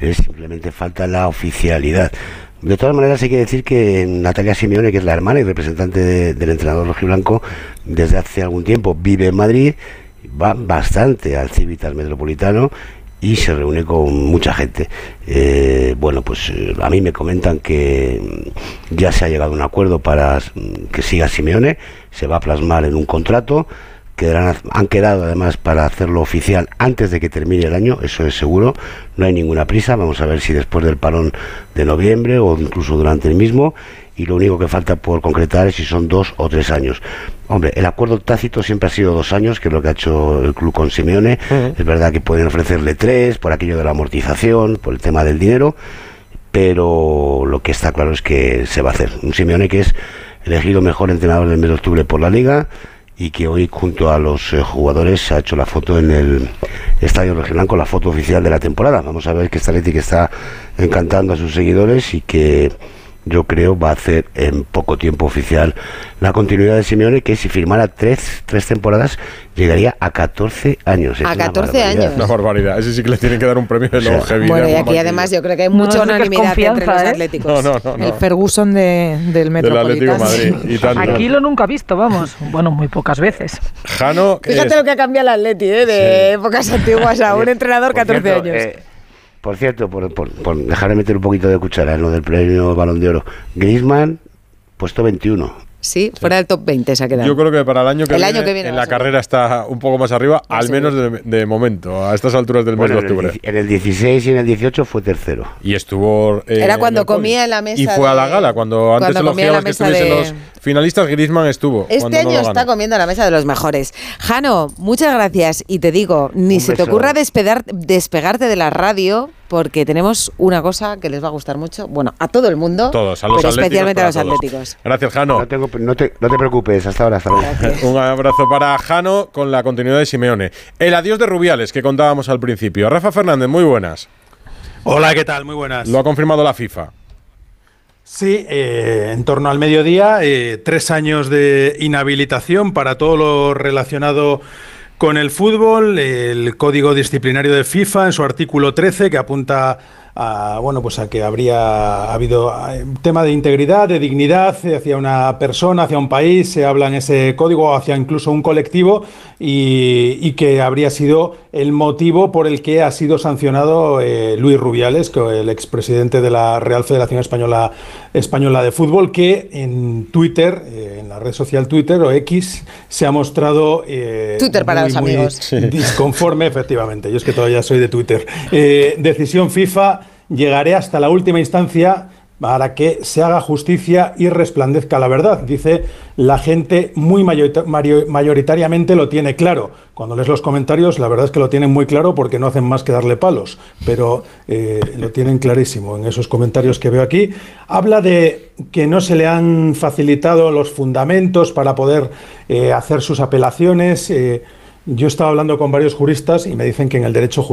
Eh, simplemente falta la oficialidad. De todas maneras, hay que decir que Natalia Simeone, que es la hermana y representante de- del entrenador rojiblanco, desde hace algún tiempo vive en Madrid, va bastante al Civitas Metropolitano y se reúne con mucha gente. Eh, bueno, pues eh, a mí me comentan que ya se ha llegado a un acuerdo para que siga Simeone, se va a plasmar en un contrato, quedarán, han quedado además para hacerlo oficial antes de que termine el año, eso es seguro, no hay ninguna prisa, vamos a ver si después del parón de noviembre o incluso durante el mismo, y lo único que falta por concretar es si son dos o tres años. Hombre, el acuerdo tácito siempre ha sido dos años, que es lo que ha hecho el club con Simeone. Es verdad que pueden ofrecerle tres por aquello de la amortización, por el tema del dinero, pero lo que está claro es que se va a hacer. Un Simeone que es elegido mejor entrenador del mes de octubre por la liga y que hoy junto a los eh, jugadores se ha hecho la foto en el Estadio Rojiblanco, la foto oficial de la temporada. Vamos a ver que esta Leti que está encantando a sus seguidores y que yo creo va a hacer en poco tiempo oficial la continuidad de Simeone que si firmara tres, tres temporadas llegaría a 14 años. Es A una 14 barbaridad. años. Una barbaridad. Ese sí que le tienen que dar un premio de longevidad. Bueno, y aquí más además yo creo que hay No, mucha es unanimidad entre los ¿eh? atléticos. No, no, no. no. El Ferguson de- del Del Atlético de Metropolitano. Madrid. Y tanto. Aquí lo nunca he visto, vamos. Bueno, muy pocas veces. Jano, Fíjate es- lo que ha cambiado el Atleti, ¿eh? de épocas antiguas a un entrenador Por 14 cierto, años. eh, por cierto, por, por, por dejar de meter un poquito de cuchara en lo del premio Balón de Oro, Griezmann, puesto 21. sí, fuera del top 20 se ha quedado. Yo creo que para el año que El viene, año que viene en la carrera está un poco más arriba, al menos de, de momento, a estas alturas del mes de en el, octubre. en el 16 y en el 18 fue tercero. Y estuvo. eh, Era en cuando comía en la mesa Y fue a la gala, cuando antes cuando comía en la que mesa estuviesen de- los finalistas, Griezmann estuvo. Este no año está comiendo a la mesa de los mejores. Jano, muchas gracias. Y te digo, ni Un se te ocurra despedar- despegarte de la radio, porque tenemos una cosa que les va a gustar mucho. Bueno, a todo el mundo. Todos, a los pero especialmente a los todos. atléticos. Gracias, Jano. No, tengo, no, te, no te preocupes, hasta ahora, hasta ahora. Un abrazo para Jano con la continuidad de Simeone. El adiós de Rubiales que contábamos al principio. Rafa Fernández, muy buenas. Hola, ¿qué tal? Muy buenas. Lo ha confirmado la FIFA. Sí, eh, en torno al mediodía, eh, tres años de inhabilitación para todo lo relacionado con el fútbol, el Código Disciplinario de FIFA en su artículo 13 que apunta a, bueno, pues a que habría habido eh, un tema de integridad, de dignidad eh, hacia una persona, hacia un país, se habla en ese código hacia incluso un colectivo y, y que habría sido el motivo por el que ha sido sancionado eh, Luis Rubiales, que el expresidente de la Real Federación Española, Española de Fútbol, que en Twitter, eh, en la red social Twitter o X, se ha mostrado eh, Twitter para muy, los muy amigos. disconforme, efectivamente. Yo es que todavía soy de Twitter. Eh, decisión FIFA, llegaré hasta la última instancia para que se haga justicia y resplandezca la verdad. Dice la gente muy mayoritariamente lo tiene claro. Cuando lees los comentarios, la verdad es que lo tienen muy claro porque no hacen más que darle palos, pero eh, lo tienen clarísimo en esos comentarios que veo aquí. Habla de que no se le han facilitado los fundamentos para poder eh, hacer sus apelaciones. eh, Yo estaba hablando con varios juristas y me dicen que en el derecho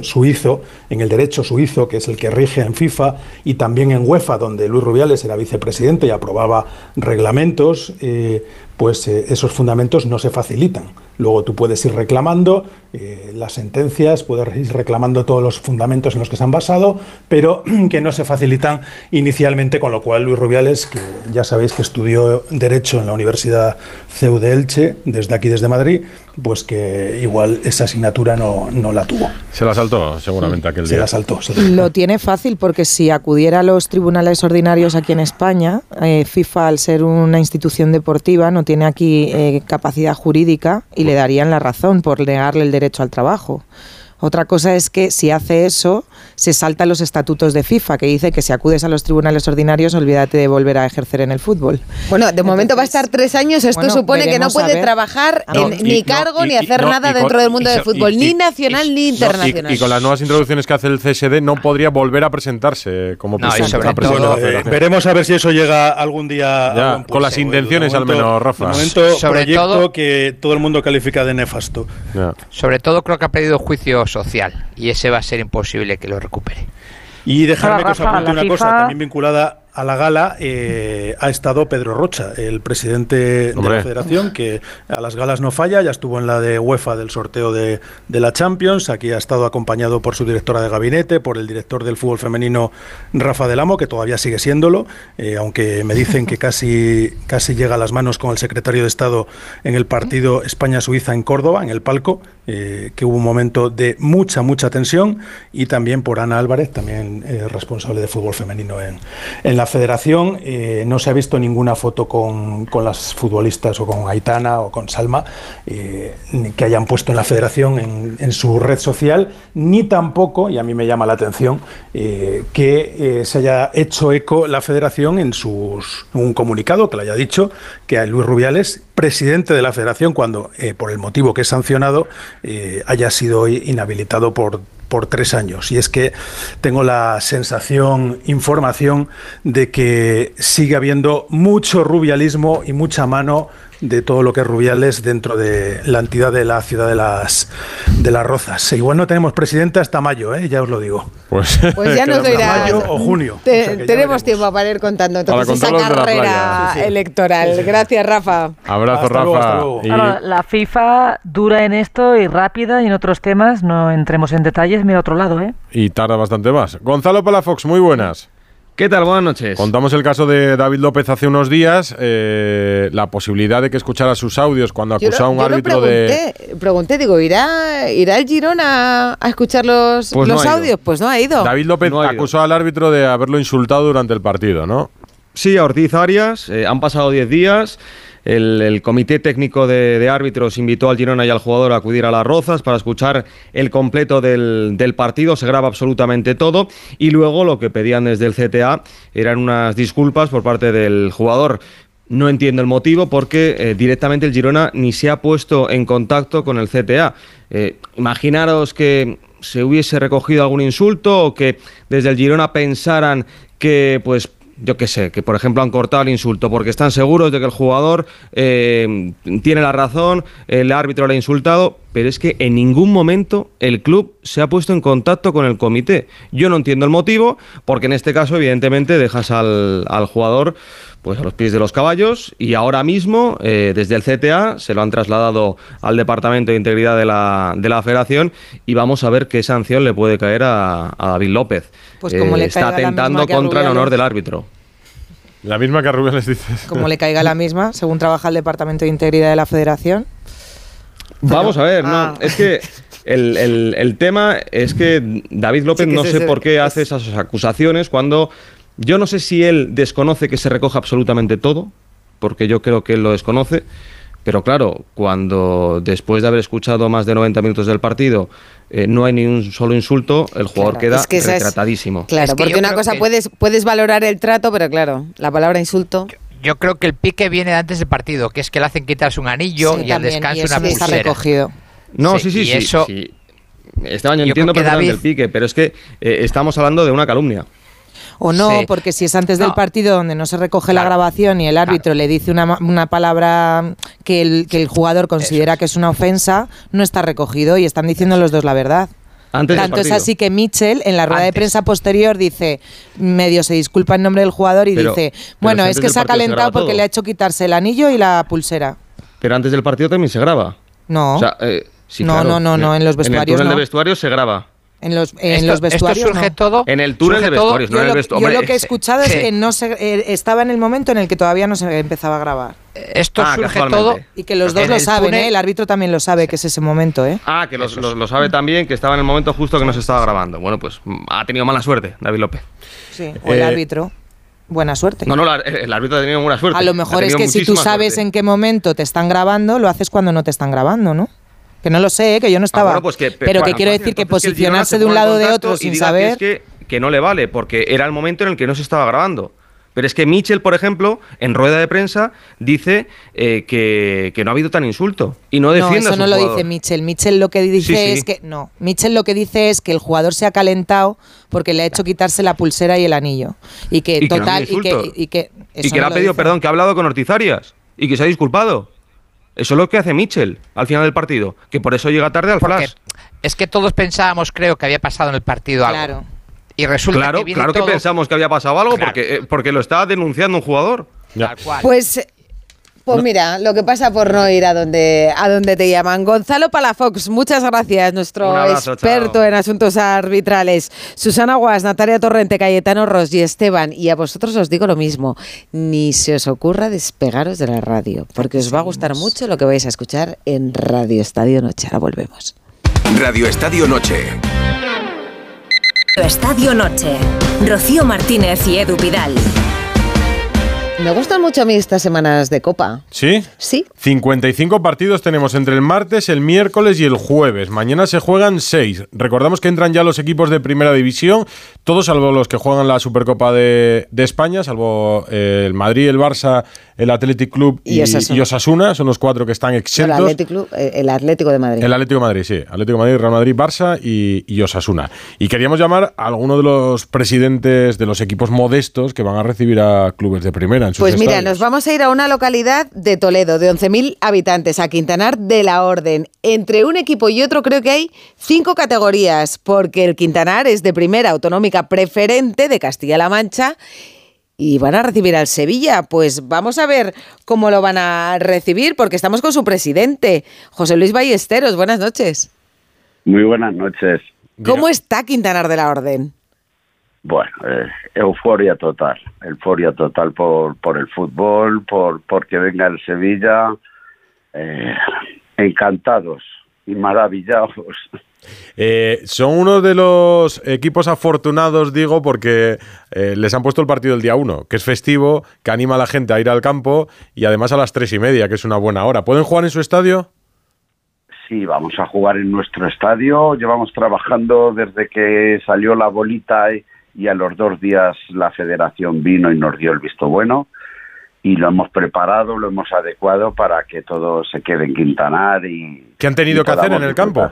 suizo, en el derecho suizo, que es el que rige en FIFA, y también en UEFA, donde Luis Rubiales era vicepresidente y aprobaba reglamentos, eh, pues eh, esos fundamentos no se facilitan. Luego tú puedes ir reclamando eh, las sentencias, puedes ir reclamando todos los fundamentos en los que se han basado, pero que no se facilitan inicialmente, con lo cual Luis Rubiales, que ya sabéis que estudió Derecho en la Universidad CEU de Elche, desde aquí, desde Madrid, pues que igual esa asignatura no, no la tuvo. Se la saltó seguramente aquel Se día. la saltó. se la- Lo tiene fácil porque si acudiera a los tribunales ordinarios aquí en España, eh, FIFA al ser una institución deportiva no tiene aquí eh, capacidad jurídica y le darían la razón por negarle el derecho al trabajo. Otra cosa es que si hace eso, se salta los estatutos de FIFA, que dice que si acudes a los tribunales ordinarios, olvídate de volver a ejercer en el fútbol. Bueno, de momento va a estar tres años. Esto bueno, supone que no puede trabajar No, en y- ni no, cargo y- ni hacer no, nada con- dentro del mundo y del fútbol, y- ni y- nacional ni No, y- internacional. y, con las nuevas introducciones que hace el CSD no podría volver a presentarse como presidente. Eh, veremos a ver si eso llega algún día. con las puerto. intenciones De al menos, Rafa. De momento, Sobre proyecto todo- que todo el mundo califica de nefasto. Ya. Sobre todo creo que ha perdido juicio social y ese va a ser imposible que lo recupere. Y dejarme que os apunte una cosa, también vinculada a la gala, eh, ha estado Pedro Rocha, el presidente de la federación, que a las galas no falla, ya estuvo en la de UEFA del sorteo de, de la Champions, aquí ha estado acompañado por su directora de gabinete, por el director del fútbol femenino Rafa del Amo, que todavía sigue siéndolo, eh, aunque me dicen que casi, casi llega a las manos con el secretario de Estado en el partido España-Suiza en Córdoba, en el palco, eh, que hubo un momento de mucha, mucha tensión, y también por Ana Álvarez, también eh, responsable de fútbol femenino en, en la federación. Eh, no se ha visto ninguna foto con, con las futbolistas o con Aitana o con Salma que hayan puesto en la federación en, en su red social, ni tampoco, y a mí me llama la atención, que se haya hecho eco la federación en sus, un comunicado que le haya dicho que a Luis Rubiales, presidente de la federación, cuando eh, por el motivo que es sancionado, eh, haya sido hoy inhabilitado por por tres años. Y es que tengo la sensación, información de que sigue habiendo mucho rubialismo y mucha mano de todo lo que es Rubiales dentro de la entidad de la ciudad de las de las Rozas. Igual no tenemos presidente hasta mayo, ¿eh? ya os lo digo. Pues, Pues ya nos lo irás. Mayo o junio. Te- O sea que ya tenemos tiempo para ir contando Para entonces esa carrera playa. Sí, sí. electoral. Gracias, Rafa. Abrazo, Hasta Rafa. luego, hasta luego. Y- Ahora, la FIFA dura en esto y rápida y en otros temas no entremos en detalles, mira a otro lado, ¿eh? y tarda bastante más. Gonzalo Palafox, muy buenas. ¿Qué tal? Buenas noches. Contamos el caso de David López hace unos días, eh, la posibilidad de que escuchara sus audios cuando acusaba a un yo lo árbitro de... pregunté, pregunté, digo, ¿irá, ¿irá el Girona a escuchar los, Pues no los ido. audios? Pues no ha ido. David López No acusó al árbitro de haberlo insultado durante el partido, ¿no? Sí, a Ortiz Arias. eh, han pasado 10 días. El, comité técnico de, árbitros invitó al Girona y al jugador a acudir a las Rozas para escuchar el completo del, del partido. Se graba absolutamente todo. Y luego lo que pedían desde el CTA eran unas disculpas por parte del jugador. No entiendo el motivo porque eh, directamente el Girona ni se ha puesto en contacto con el CTA. Eh, imaginaros que se hubiese recogido algún insulto o que desde el Girona pensaran que, pues, yo qué sé, que por ejemplo han cortado el insulto porque están seguros de que el jugador eh, tiene la razón, el árbitro le ha insultado, pero es que en ningún momento el club se ha puesto en contacto con el comité. Yo no entiendo el motivo, porque en este caso evidentemente dejas al, al jugador pues a los pies de los caballos y ahora mismo eh, desde el CTA se lo han trasladado al Departamento de Integridad de la, de la Federación y vamos a ver qué sanción le puede caer a, a David López. Pues como le está caiga la atentando contra el honor del árbitro. La misma que a Rubén les dices. Como le caiga la misma, según trabaja el Departamento de Integridad de la Federación. Vamos a ver, no, Ah. es que el, el- el tema es que David López Sí, que no sé por qué hace esas acusaciones cuando yo no sé si él desconoce que se recoja absolutamente todo, porque yo creo que él lo desconoce, pero claro, cuando después de haber escuchado más de 90 minutos del partido eh, no hay ni un solo insulto, el jugador Claro, queda es que es- retratadísimo. Claro, Es que porque una cosa que- puedes, puedes valorar el trato, pero claro, la palabra insulto. Yo creo que el pique viene de antes del partido, que es que le hacen quitarse un anillo Sí, y al descanso y una está pulsera. recogido. No, Sí, sí, sí, sí, eso- sí. Esteban, yo Yo entiendo perfectamente David- el pique, pero es que eh, estamos hablando de una calumnia. O no, Sí. porque si es antes del partido donde no se recoge la grabación y el árbitro le dice una, ma- una palabra que el, que el jugador considera que es una ofensa, no está recogido y están diciendo los dos la verdad. Antes del Tanto es así que Mitchell en la rueda de prensa posterior dice, medio se disculpa en nombre del jugador y Pero- dice, bueno, si es que se ha se calentado porque todo. le ha hecho quitarse el anillo y la pulsera. Pero antes del partido también se graba. No, O sea, eh, sí, No, claro. no, no, no, en los En el vestuarios túnel no. de vestuarios se graba. En los, en Esto- los esto vestuarios surge no. todo. En el túnel de vestuarios, no Yo en el lo, vestuario. yo lo que he escuchado es que no se, eh, estaba en el momento en el que todavía no se empezaba a grabar. Esto Ah, surge todo. Y que los dos En lo el saben, túnel- ¿eh? El árbitro también lo sabe que es ese momento, ¿eh? Ah, que los- los- lo sabe también, que estaba en el momento justo que nos estaba grabando. Bueno, pues mm, ha tenido mala suerte, David López. Sí. O el Eh, árbitro. Buena suerte. No, no, la- el árbitro ha tenido buena suerte. a lo mejor es que si tú sabes suerte. en qué momento te están grabando, lo haces cuando no te están grabando, ¿no? Que no lo sé, ¿eh? que yo no estaba. Ah, bueno, pues que- pero que quiero decir que posicionarse se de un lado o de otro y sin saber. Que, es que, que no le vale, porque era el momento en el que no se estaba grabando. Pero es que Mitchell, por ejemplo, en rueda de prensa, dice eh, que, que no ha habido tan insulto. Y no No, defiende a eso su no lo dice Mitchell. Mitchell lo que dice Sí, sí. es que no. Mitchell lo que dice es que el jugador se ha calentado porque le ha hecho quitarse la pulsera y el anillo y que Y que no total y que, y que Y eso que le no ha pedido dice. perdón, que ha hablado con Ortizarias y que se ha disculpado. Eso es lo que hace Mitchell al final del partido, que por eso llega tarde al Porque flash. es que todos pensábamos, creo, que había pasado en el partido algo. Claro. Y resulta Claro, que viene claro que pensamos que había pasado algo Claro. porque, eh, porque lo está denunciando un jugador. tal cual. Pues, pues mira, lo que pasa por no ir a donde, a donde te llaman. Gonzalo Palafox, muchas gracias, nuestro abrazo, experto chao. en asuntos arbitrales. Susana Guas, Natalia Torrente, Cayetano Ros y Esteban. Y a vosotros os digo lo mismo, ni se os ocurra despegaros de la radio, porque os va a gustar mucho lo que vais a escuchar en Radio Estadio Noche. Ahora volvemos. Radio Estadio Noche. Estadio Noche. Rocío Martínez y Edu Vidal. Me gustan mucho a mí estas semanas de Copa. ¿Sí? Sí. 55 partidos tenemos entre el martes, el miércoles y el jueves. Mañana se juegan 6. Recordamos que entran ya los equipos de primera división, todos salvo los que juegan la Supercopa de, de España, salvo eh, el Madrid, el Barça, el Athletic Club y, Y Osasuna. y Osasuna. Son los cuatro que están El exentos. Atlético, Club- eh, el Atlético de Madrid. El Atlético de Madrid, sí. Atlético de Madrid, Real Madrid, Barça y, y Osasuna. Y queríamos llamar a alguno de los presidentes de los equipos modestos que van a recibir a clubes de primera en sus Pues mira, nos vamos a ir a una localidad de Toledo, de 11.000 habitantes, a Quintanar de la Orden. Entre un equipo y otro creo que hay cinco categorías, porque el Quintanar es de primera autonómica preferente de Castilla-La Mancha y van a recibir al Sevilla. Pues vamos a ver cómo lo van a recibir, porque estamos con su presidente, José Luis Ballesteros. Buenas noches. Muy buenas noches. ¿Cómo está Quintanar de la Orden? Bueno, eh, euforia total, euforia total por, por el fútbol, por porque venga el Sevilla, eh, encantados y maravillados. Eh, son uno de los equipos afortunados, digo, porque eh, les han puesto el partido el día 1, que es festivo, que anima a la gente a ir al campo y además a las tres y media, que es una buena hora. ¿Pueden jugar en su estadio? Sí, vamos a jugar en nuestro estadio. Llevamos trabajando desde que salió la bolita y, a los dos días la federación vino y nos dio el visto bueno. Y lo hemos preparado, lo hemos adecuado para que todo se quede en Quintanar y... ¿Qué han tenido que hacer en el campo?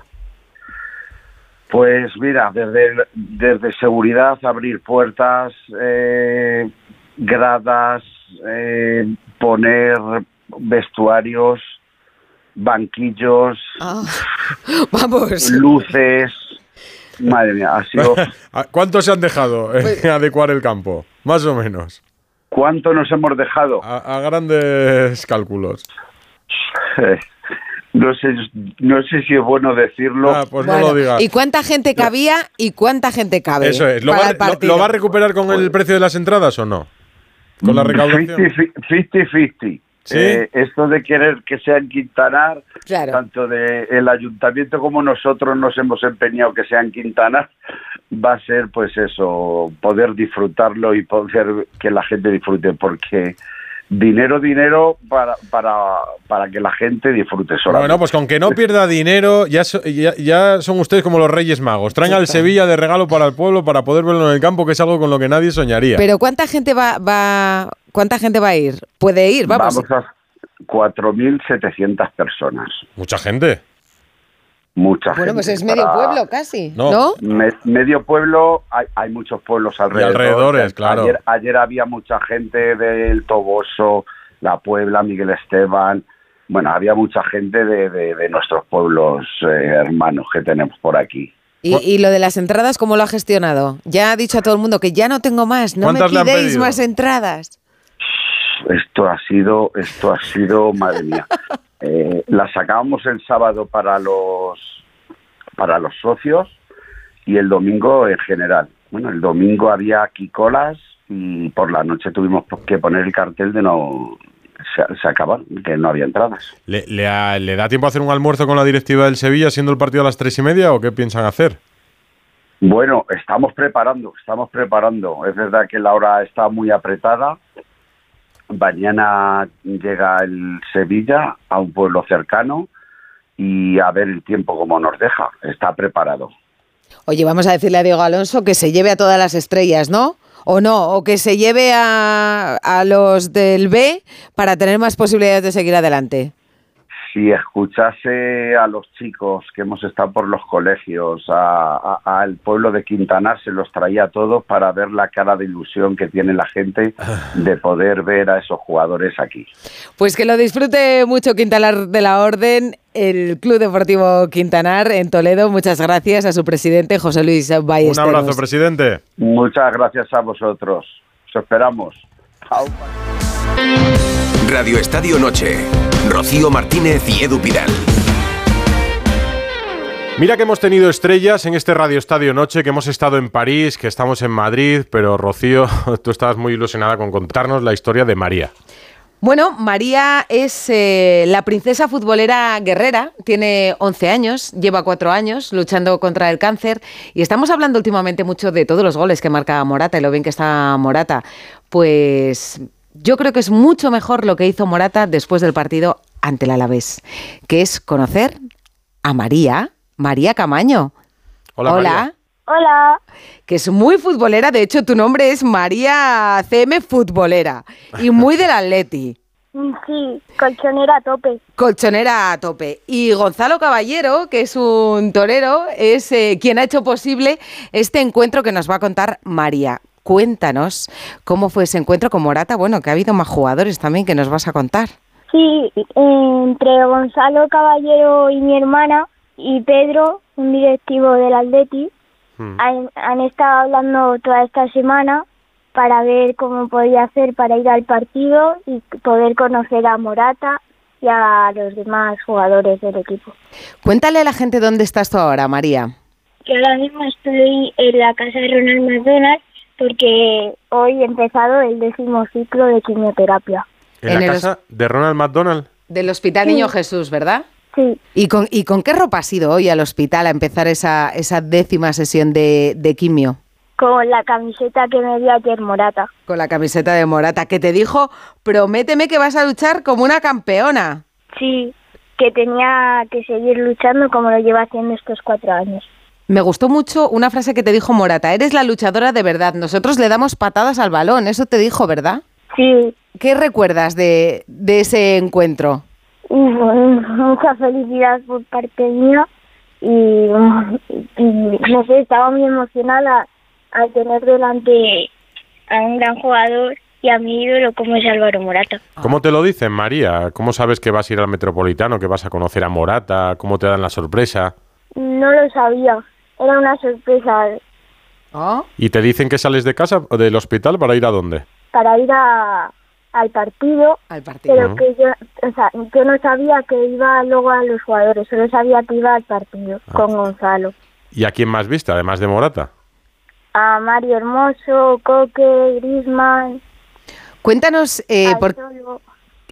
Pues mira, desde, desde seguridad, abrir puertas, eh, gradas, eh, poner vestuarios, banquillos, Ah, vamos. luces. Madre mía, ha sido... ¿A ¿Cuántos se han dejado en Pues- adecuar el campo? Más o menos. ¿Cuánto nos hemos dejado? A, a grandes cálculos. No sé, no sé si es bueno decirlo. pues Bueno, ¿Y cuánta gente cabía y cuánta gente cabe? Eso es. ¿Lo para va, el lo- lo va a recuperar con el precio de las entradas o no? Con la recaudación. 50-50. ¿Sí? Eh, esto de querer que sea en Quintanar, Claro. tanto de el ayuntamiento como nosotros nos hemos empeñado que sea en Quintanar, va a ser pues eso, poder disfrutarlo y poder que la gente disfrute, porque dinero, dinero para, para, para que la gente disfrute solamente. Bueno, pues con que no pierda dinero, ya, so- ya, ya son ustedes como los Reyes Magos. Traen al Sevilla de regalo para el pueblo para poder verlo en el campo, que es algo con lo que nadie soñaría. Pero ¿cuánta gente va, va, cuánta gente va a ir? Puede ir, vamos. Vamos a 4.700 personas. Mucha gente. Mucha Bueno, gente. pues es medio para- pueblo casi, ¿no? Me- medio pueblo, hay, hay muchos pueblos alrededor. alrededores, claro. Ayer, ayer había mucha gente del Toboso, La Puebla, Miguel Esteban. Bueno, había mucha gente de, de- de nuestros pueblos eh, hermanos que tenemos por aquí. Y, y lo de las entradas, ¿cómo lo ha gestionado? Ya ha dicho a todo el mundo que ya no tengo más, no me ¿Cuántas le han pidáis pedido? más entradas. Esto ha sido, esto ha sido, madre mía. Eh, la sacábamos el sábado para los para los socios y el domingo en general. Bueno, el domingo había aquí colas y por la noche tuvimos que poner el cartel de no se, se acaban, que no había entradas. ¿Le, le le da tiempo a hacer un almuerzo con la directiva del Sevilla siendo el partido a las tres y media o qué piensan hacer? Bueno, estamos preparando, estamos preparando. Es verdad que la hora está muy apretada. Mañana llega el Sevilla a un pueblo cercano y a ver el tiempo como nos deja. Está preparado. Oye, vamos a decirle a Diego Alonso que se lleve a todas las estrellas, ¿no? O no, o que se lleve a, a los del B para tener más posibilidades de seguir adelante. Si escuchase a los chicos que hemos estado por los colegios, a- a- al pueblo de Quintanar, se los traía a todos para ver la cara de ilusión que tiene la gente de poder ver a esos jugadores aquí. Pues que lo disfrute mucho Quintanar de la Orden, el Club Deportivo Quintanar en Toledo. Muchas gracias a su presidente José Luis Un Ballesteros. abrazo, presidente. Muchas gracias a vosotros. Os esperamos. Chao. Radio Estadio Noche. Rocío Martínez y Edu Pidal. Mira que hemos tenido estrellas en este Radio Estadio Noche, que hemos estado en París, que estamos en Madrid, pero Rocío, tú estabas muy ilusionada con contarnos la historia de María. Bueno, María es eh, la princesa futbolera guerrera, tiene 11 años, lleva 4 años luchando contra el cáncer y estamos hablando últimamente mucho de todos los goles que marca Morata y lo bien que está Morata. Pues yo creo que es mucho mejor lo que hizo Morata después del partido ante el Alavés, que es conocer a María, María Camaño. Hola, María. Hola. Que es muy futbolera, de hecho tu nombre es María CM Futbolera y muy del Atleti. Sí, colchonera a tope. Colchonera a tope. Y Gonzalo Caballero, que es un torero, es eh, quien ha hecho posible este encuentro que nos va a contar María. Cuéntanos cómo fue ese encuentro con Morata. Bueno, que ha habido más jugadores también que nos vas a contar. Sí, entre Gonzalo Caballero y mi hermana y Pedro, un directivo del Atleti, han, han estado hablando toda esta semana para ver cómo podía hacer para ir al partido y poder conocer a Morata y a los demás jugadores del equipo. Cuéntale a la gente dónde estás tú ahora, María. Que ahora mismo estoy en la casa de Ronald McDonald porque hoy he empezado el décimo ciclo de quimioterapia. En, En la el casa de Ronald McDonald. Del Hospital Sí. Niño Jesús, ¿verdad? Sí. ¿Y con, ¿Y con qué ropa has ido hoy al hospital a empezar esa, esa décima sesión de, de quimio? Con la camiseta que me dio ayer Morata. Con la camiseta de Morata, que te dijo, prométeme que vas a luchar como una campeona. Sí, que tenía que seguir luchando como lo lleva haciendo estos cuatro años. Me gustó mucho una frase que te dijo Morata, eres la luchadora de verdad, nosotros le damos patadas al balón, eso te dijo, ¿verdad? Sí. ¿Qué recuerdas de, de ese encuentro? Uf, mucha felicidad por parte mía y, y no sé, estaba muy emocionada al tener delante a un gran jugador y a mi ídolo como es Álvaro Morata. ¿Cómo te lo dicen, María? ¿Cómo sabes que vas a ir al Metropolitano, que vas a conocer a Morata? ¿Cómo te dan la sorpresa? No lo sabía, era una sorpresa ¿Y te dicen que sales de casa o del hospital para ir a dónde? para ir a, al partido, al partido. pero que yo, o sea, yo no sabía que iba luego a los jugadores, solo sabía que iba al partido con Gonzalo. ¿Y a quién más viste, además de Morata? A Mario Hermoso, Coque, Grisman, Cuéntanos, eh, por,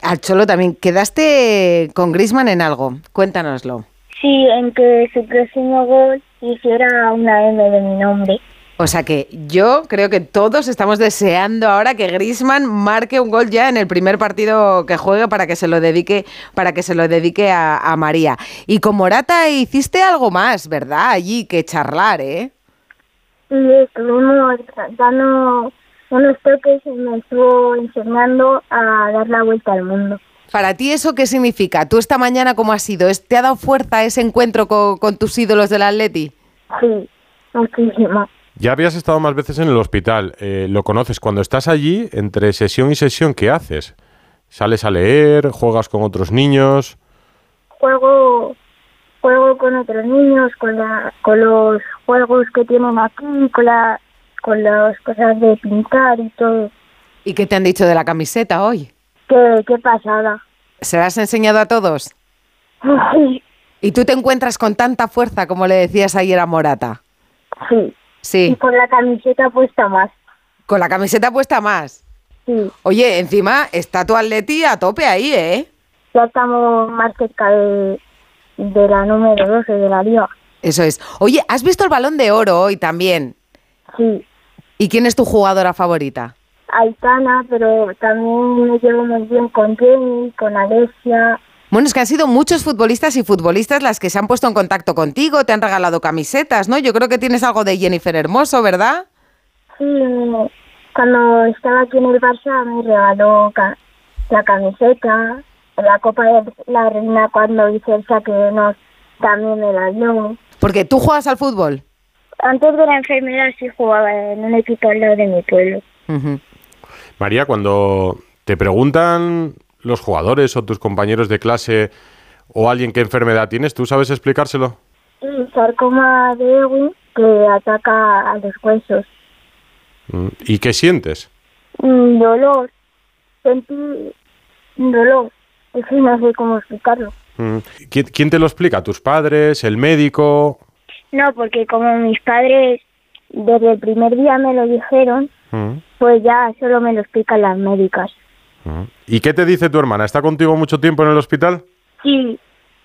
al Cholo también, ¿quedaste con Grisman en algo? Cuéntanoslo. Sí, en que su próximo gol hiciera una M de mi nombre. O sea que yo creo que todos estamos deseando ahora que Grisman marque un gol ya en el primer partido que juegue para que se lo dedique, para que se lo dedique a, a María. Y con Morata hiciste algo más, ¿verdad? Allí que charlar, ¿eh? Y estuvimos dando unos toques y me estuvo enseñando a dar la vuelta al mundo. ¿Para ti eso qué significa? ¿Tú esta mañana cómo has sido? ¿Es- ¿Te ha dado fuerza ese encuentro co- con, tus ídolos del Atleti? Sí, muchísimo. Ya habías estado más veces en el hospital, eh, lo conoces. Cuando estás allí, entre sesión y sesión, ¿qué haces? ¿Sales a leer? ¿Juegas con otros niños? Juego, juego con otros niños, con, la, con los juegos que tienen aquí, con, la, con las cosas de pintar y todo. ¿Y qué te han dicho de la camiseta hoy? Qué, qué pasada. ¿Se la has enseñado a todos? Sí, ¿Y tú te encuentras con tanta fuerza como le decías ayer a Morata? sí. Y Sí, con la camiseta puesta más. con la camiseta puesta más. Sí, Oye, encima está tu Atleti a tope ahí, ¿eh? ya estamos más cerca de, de la número 12 de la liga. Eso es. Oye, ¿has visto el balón de oro hoy también? Sí, ¿Y quién es tu jugadora favorita? Aitana, pero también me llevo muy bien con Jenny, con Alessia. Bueno, es que han sido muchos futbolistas y futbolistas las que se han puesto en contacto contigo, te han regalado camisetas, ¿no? Yo creo que tienes algo de Jennifer Hermoso, ¿verdad? Sí, cuando estaba aquí en el Barça me regaló ca- la camiseta, la Copa de la Reina cuando hice el saque de nos también me la dio. Porque tú juegas al fútbol. Antes de la enfermedad sí jugaba en un equipo al lado de mi pueblo. Ujú. María, cuando te preguntan los jugadores o tus compañeros de clase o alguien qué enfermedad tienes, ¿tú sabes explicárselo? Sarcoma de Ewing que ataca a los huesos. Mm, ¿Y qué sientes? Mm, dolor, sentí dolor. Es que no sé cómo explicarlo. Mm, ¿Quién, quién te lo explica? ¿Tus padres? ¿El médico? No, porque como mis padres desde el primer día me lo dijeron, Mm, pues ya solo me lo explican las médicas. mm. ¿Y qué te dice tu hermana? ¿Está contigo mucho tiempo en el hospital? Sí,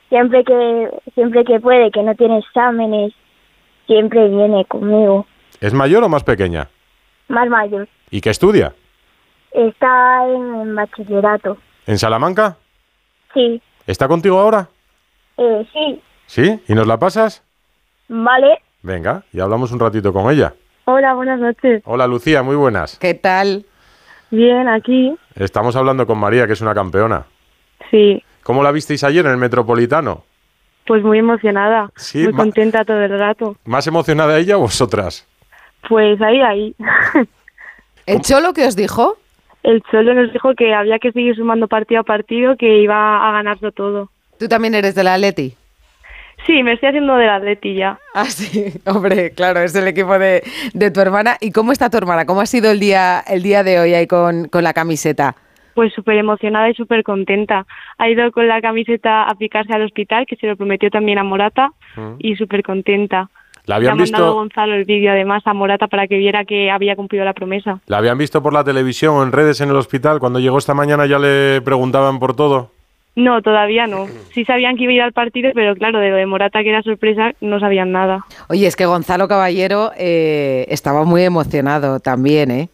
siempre que siempre que puede, que no tiene exámenes, siempre viene conmigo. ¿Es mayor o más pequeña? Más mayor. ¿Y qué estudia? Está en bachillerato. ¿En Salamanca? Sí, ¿Está contigo ahora? eh, sí, ¿Sí? ¿Y nos la pasas? vale. Venga, y hablamos un ratito con ella. Hola, buenas noches. Hola Lucía, muy buenas. ¿Qué tal? Bien, aquí. Estamos hablando con María, que es una campeona. Sí, ¿Cómo la visteis ayer en el Metropolitano? pues muy emocionada. Sí, muy contenta todo el rato. ¿Más emocionada ella o vosotras? Pues ahí, ahí. ¿El Cholo qué os dijo? El Cholo nos dijo que había que seguir sumando partido a partido, que iba a ganarlo todo. ¿Tú también eres del Atleti? Sí, me estoy haciendo del Atleti ya. Ah, sí, hombre, claro, es el equipo de, de tu hermana. ¿Y cómo está tu hermana? ¿Cómo ha sido el día, el día de hoy ahí con, con la camiseta? Pues súper emocionada y súper contenta. Ha ido con la camiseta a picarse al hospital, que se lo prometió también a Morata, y súper contenta. ¿La Le ha habían mandado visto, Gonzalo el vídeo además a Morata para que viera que había cumplido la promesa. ¿La habían visto por la televisión o en redes en el hospital? Cuando llegó esta mañana ya le preguntaban por todo. No, todavía no. Sí sabían que iba a ir al partido, pero claro, de lo de Morata, que era sorpresa, no sabían nada. Oye, es que Gonzalo Caballero eh, estaba muy emocionado también, ¿eh?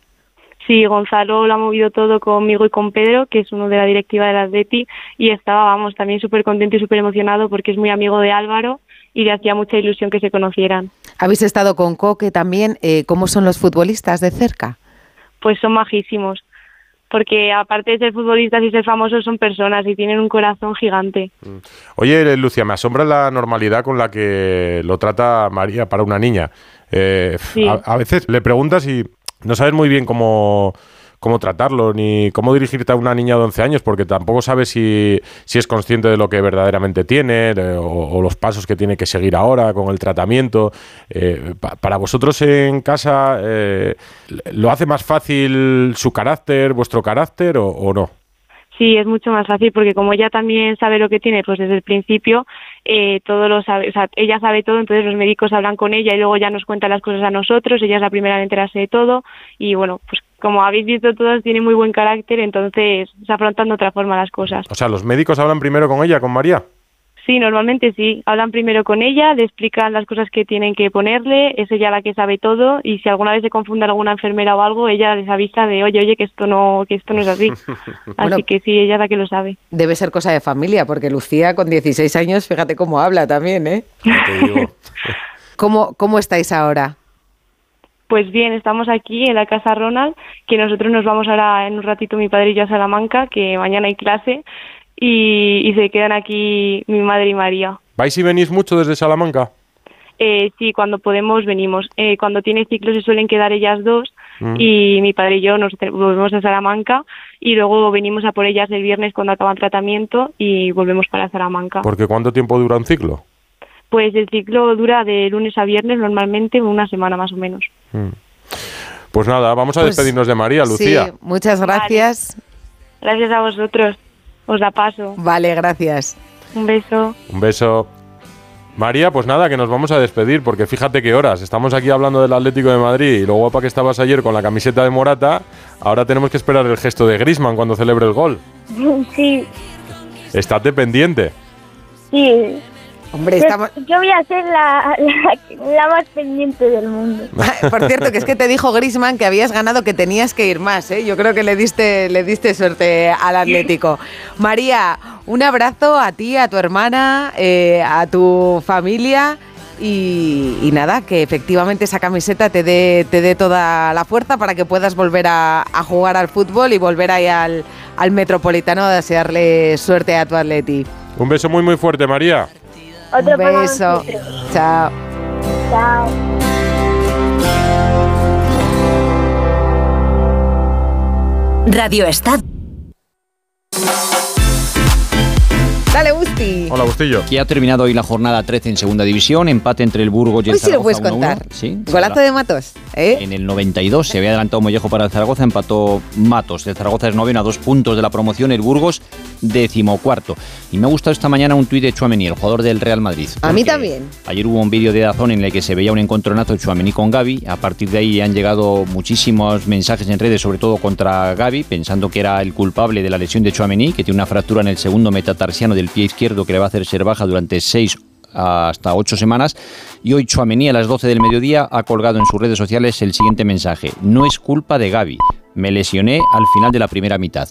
Sí, Gonzalo lo ha movido todo conmigo y con Pedro, que es uno de la directiva del Atleti, y estaba, vamos, también súper contento y súper emocionado porque es muy amigo de Álvaro y le hacía mucha ilusión que se conocieran. Habéis estado con Coque también. eh, ¿Cómo son los futbolistas de cerca? Pues son majísimos, porque aparte de ser futbolistas y ser famosos, son personas y tienen un corazón gigante. Oye, Lucia, me asombra la normalidad con la que lo trata María para una niña. Eh, Sí. a, a veces le preguntas y no sabes muy bien cómo, cómo tratarlo ni cómo dirigirte a una niña de 11 años porque tampoco sabes si, si es consciente de lo que verdaderamente tiene de- o, o los pasos que tiene que seguir ahora con el tratamiento. Eh, pa- para vosotros en casa, eh, ¿lo hace más fácil su carácter, vuestro carácter o- no? Sí, es mucho más fácil porque como ella también sabe lo que tiene, pues desde el principio eh, todo lo ella sabe todo, entonces los médicos hablan con ella y luego ya nos cuenta las cosas a nosotros, ella es la primera en enterarse de todo y bueno, pues como habéis visto todos tiene muy buen carácter, entonces se afrontan de otra forma las cosas. O sea, los médicos hablan primero con ella, con María. Sí, normalmente sí, hablan primero con ella, le explican las cosas que tienen que ponerle, es ella la que sabe todo y si alguna vez se confunde alguna enfermera o algo, ella les avisa de, oye, oye, que esto no, que esto no es así. Bueno. Así que sí, ella es la que lo sabe. Debe ser cosa de familia, porque Lucía con 16 años, fíjate cómo habla también, ¿eh? ¿Cómo, ¿Cómo estáis ahora? Pues bien, estamos aquí en la casa Ronald, que nosotros nos vamos ahora en un ratito mi padre y yo a Salamanca, que mañana hay clase y, y se quedan aquí mi madre y María. ¿Vais y venís mucho desde Salamanca? Eh, sí, cuando podemos venimos. Eh, cuando tiene ciclo se suelen quedar ellas dos Mm. y mi padre y yo nos volvemos a Salamanca y luego venimos a por ellas el viernes cuando acaban tratamiento y volvemos para Salamanca. Porque ¿cuánto tiempo dura un ciclo? Pues el ciclo dura de lunes a viernes normalmente una semana más o menos. Mm. Pues nada, vamos a Pues, despedirnos de María, Lucía. Sí, muchas gracias. Gracias a vosotros. Os la paso. Vale, gracias. Un beso. Un beso. María, pues nada, que nos vamos a despedir, porque fíjate qué horas. Estamos aquí hablando del Atlético de Madrid y lo guapa que estabas ayer con la camiseta de Morata. Ahora tenemos que esperar el gesto de Grisman cuando celebre el gol. Sí, Estate pendiente. sí. Hombre, yo, estamos- yo voy a ser la, la, la más pendiente del mundo. Por cierto, que es que te dijo Grisman que habías ganado, que tenías que ir más. ¿eh? Yo creo que le diste, le diste suerte al Atlético. María, un abrazo a ti, a tu hermana, eh, a tu familia. Y, y nada, que efectivamente esa camiseta te dé, te dé toda la fuerza para que puedas volver a, a jugar al fútbol y volver ahí al, al Metropolitano a desearle suerte a tu Atleti. Un beso muy muy fuerte, María. Otro Un beso. Chao. Chao. Radio Estadio. Dale, Busti. Hola, Bustillo. Que ha terminado hoy la jornada 13 en segunda división, empate entre el Burgos y el Hoy sí lo Zaragoza puedes 1-1. contar. Sí, Golazo de Matos. ¿Eh? En el 92 se había adelantado Mollejo para el Zaragoza, empató Matos. El Zaragoza es noveno a dos puntos de la promoción, el Burgos decimocuarto. Y me ha gustado esta mañana un tuit de Chuamení, el jugador del Real Madrid. A mí también. Ayer hubo un vídeo de Dazón en el que se veía un encontronazo de Chuamení con Gaby. A partir de ahí han llegado muchísimos mensajes en redes, sobre todo contra Gaby, pensando que era el culpable de la lesión de Chuamení, que tiene una fractura en el segundo metatarsiano del pie izquierdo que le va a hacer ser baja durante seis hasta ocho semanas. Y hoy Chuamení a las 12 del mediodía ha colgado en sus redes sociales el siguiente mensaje. No es culpa de Gaby. Me lesioné al final de la primera mitad.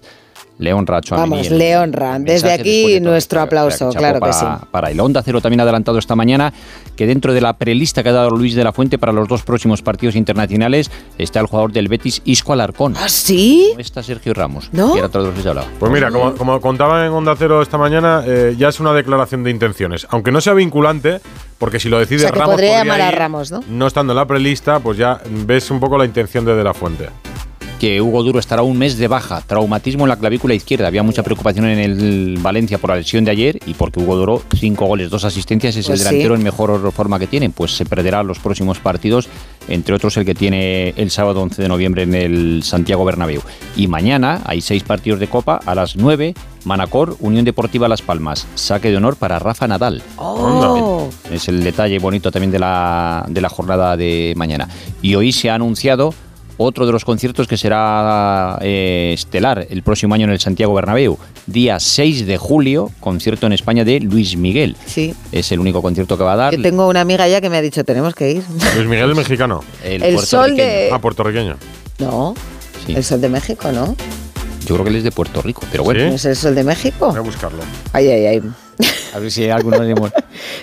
Le honra a Vamos, el- le honra. Desde aquí de nuestro aplauso, claro que sí. para, Para el Onda Cero también ha adelantado esta mañana que dentro de la prelista que ha dado Luis de la Fuente para los dos próximos partidos internacionales está el jugador del Betis, Isco Alarcón. ¿Ah, sí? No está Sergio Ramos, ¿No? que era otro de los que se hablaba. Pues mira, como, como contaba en Onda Cero esta mañana, eh, ya es una declaración de intenciones. Aunque no sea vinculante, porque si lo decide O sea, que Ramos. podría llamar a Ramos, ¿no? No estando en la prelista, pues ya ves un poco la intención de De La Fuente. Que Hugo Duro estará un mes de baja, traumatismo en la clavícula izquierda. Había mucha preocupación en el Valencia por la lesión de ayer y porque Hugo Duro, cinco goles, dos asistencias, es Pues el sí. delantero en mejor forma que tiene. Pues se perderá los próximos partidos, entre otros el que tiene el sábado 11 de noviembre en el Santiago Bernabéu. Y mañana hay seis partidos de Copa a las 9. Manacor, Unión Deportiva Las Palmas. Saque de honor para Rafa Nadal. Oh. Es el detalle bonito también de la, de la jornada de mañana. Y hoy se ha anunciado otro de los conciertos que será eh, estelar el próximo año en el Santiago Bernabéu. Día 6 de julio, concierto en España de Luis Miguel. Sí. Es el único concierto que va a dar. Yo tengo una amiga ya que me ha dicho, tenemos que ir. Luis Miguel es mexicano. El, El sol de- Ah, puertorriqueño. No, el sol de México, ¿no? Yo creo que él es de Puerto Rico, pero bueno. ¿No es el sol de México? Voy a buscarlo. Ay, ay, ay. A ver si algunos tenemos.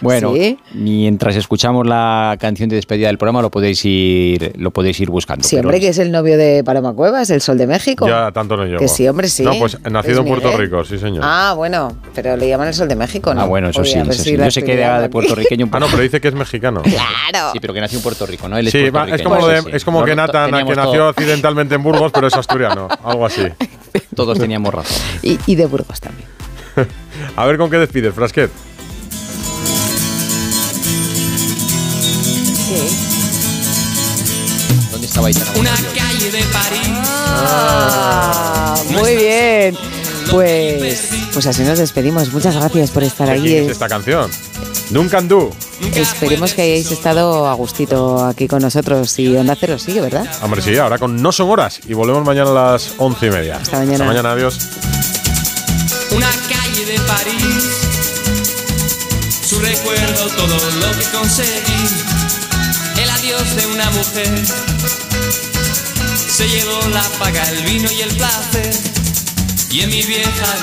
Bueno, Sí. mientras escuchamos la canción de despedida del programa, lo podéis ir, lo podéis ir buscando. Sí, pero hombre, que es el novio de Paloma Cuevas, el sol de México. Ya tanto no llego. Que sí, hombre, sí. No, pues nacido en Luis Puerto Miguel. Rico, sí, señor. Ah, bueno, pero le llaman el sol de México, ¿no? Ah, bueno, eso sí, eso sí. Yo sé que era de puertorriqueño. Ah, no, pero dice que es mexicano. Claro. Sí, pero que nació en Puerto Rico, ¿no? Él es Sí, va, es como, de- es como que Nathan, que nació todo- accidentalmente en Burgos, pero es asturiano. Algo así. Todos teníamos razón. Y, y de Burgos también. A ver con qué despides, Frasquet. ¿Dónde estaba Aitana? Una calle de París. Ah, muy bien. Pues, pues así nos despedimos. Muchas gracias por estar ¿De ahí. es esta canción? Duncan Du. Esperemos que hayáis estado a gustito aquí con nosotros y Onda Cero sigue, ¿verdad? Hombre, sí, ahora con No Son Horas. Y volvemos mañana a las once y media. Hasta mañana. Hasta mañana, adiós. Su recuerdo, todo lo que conseguí. El adiós de una mujer. Se llevó la paga, el vino y el placer. Y en mi vieja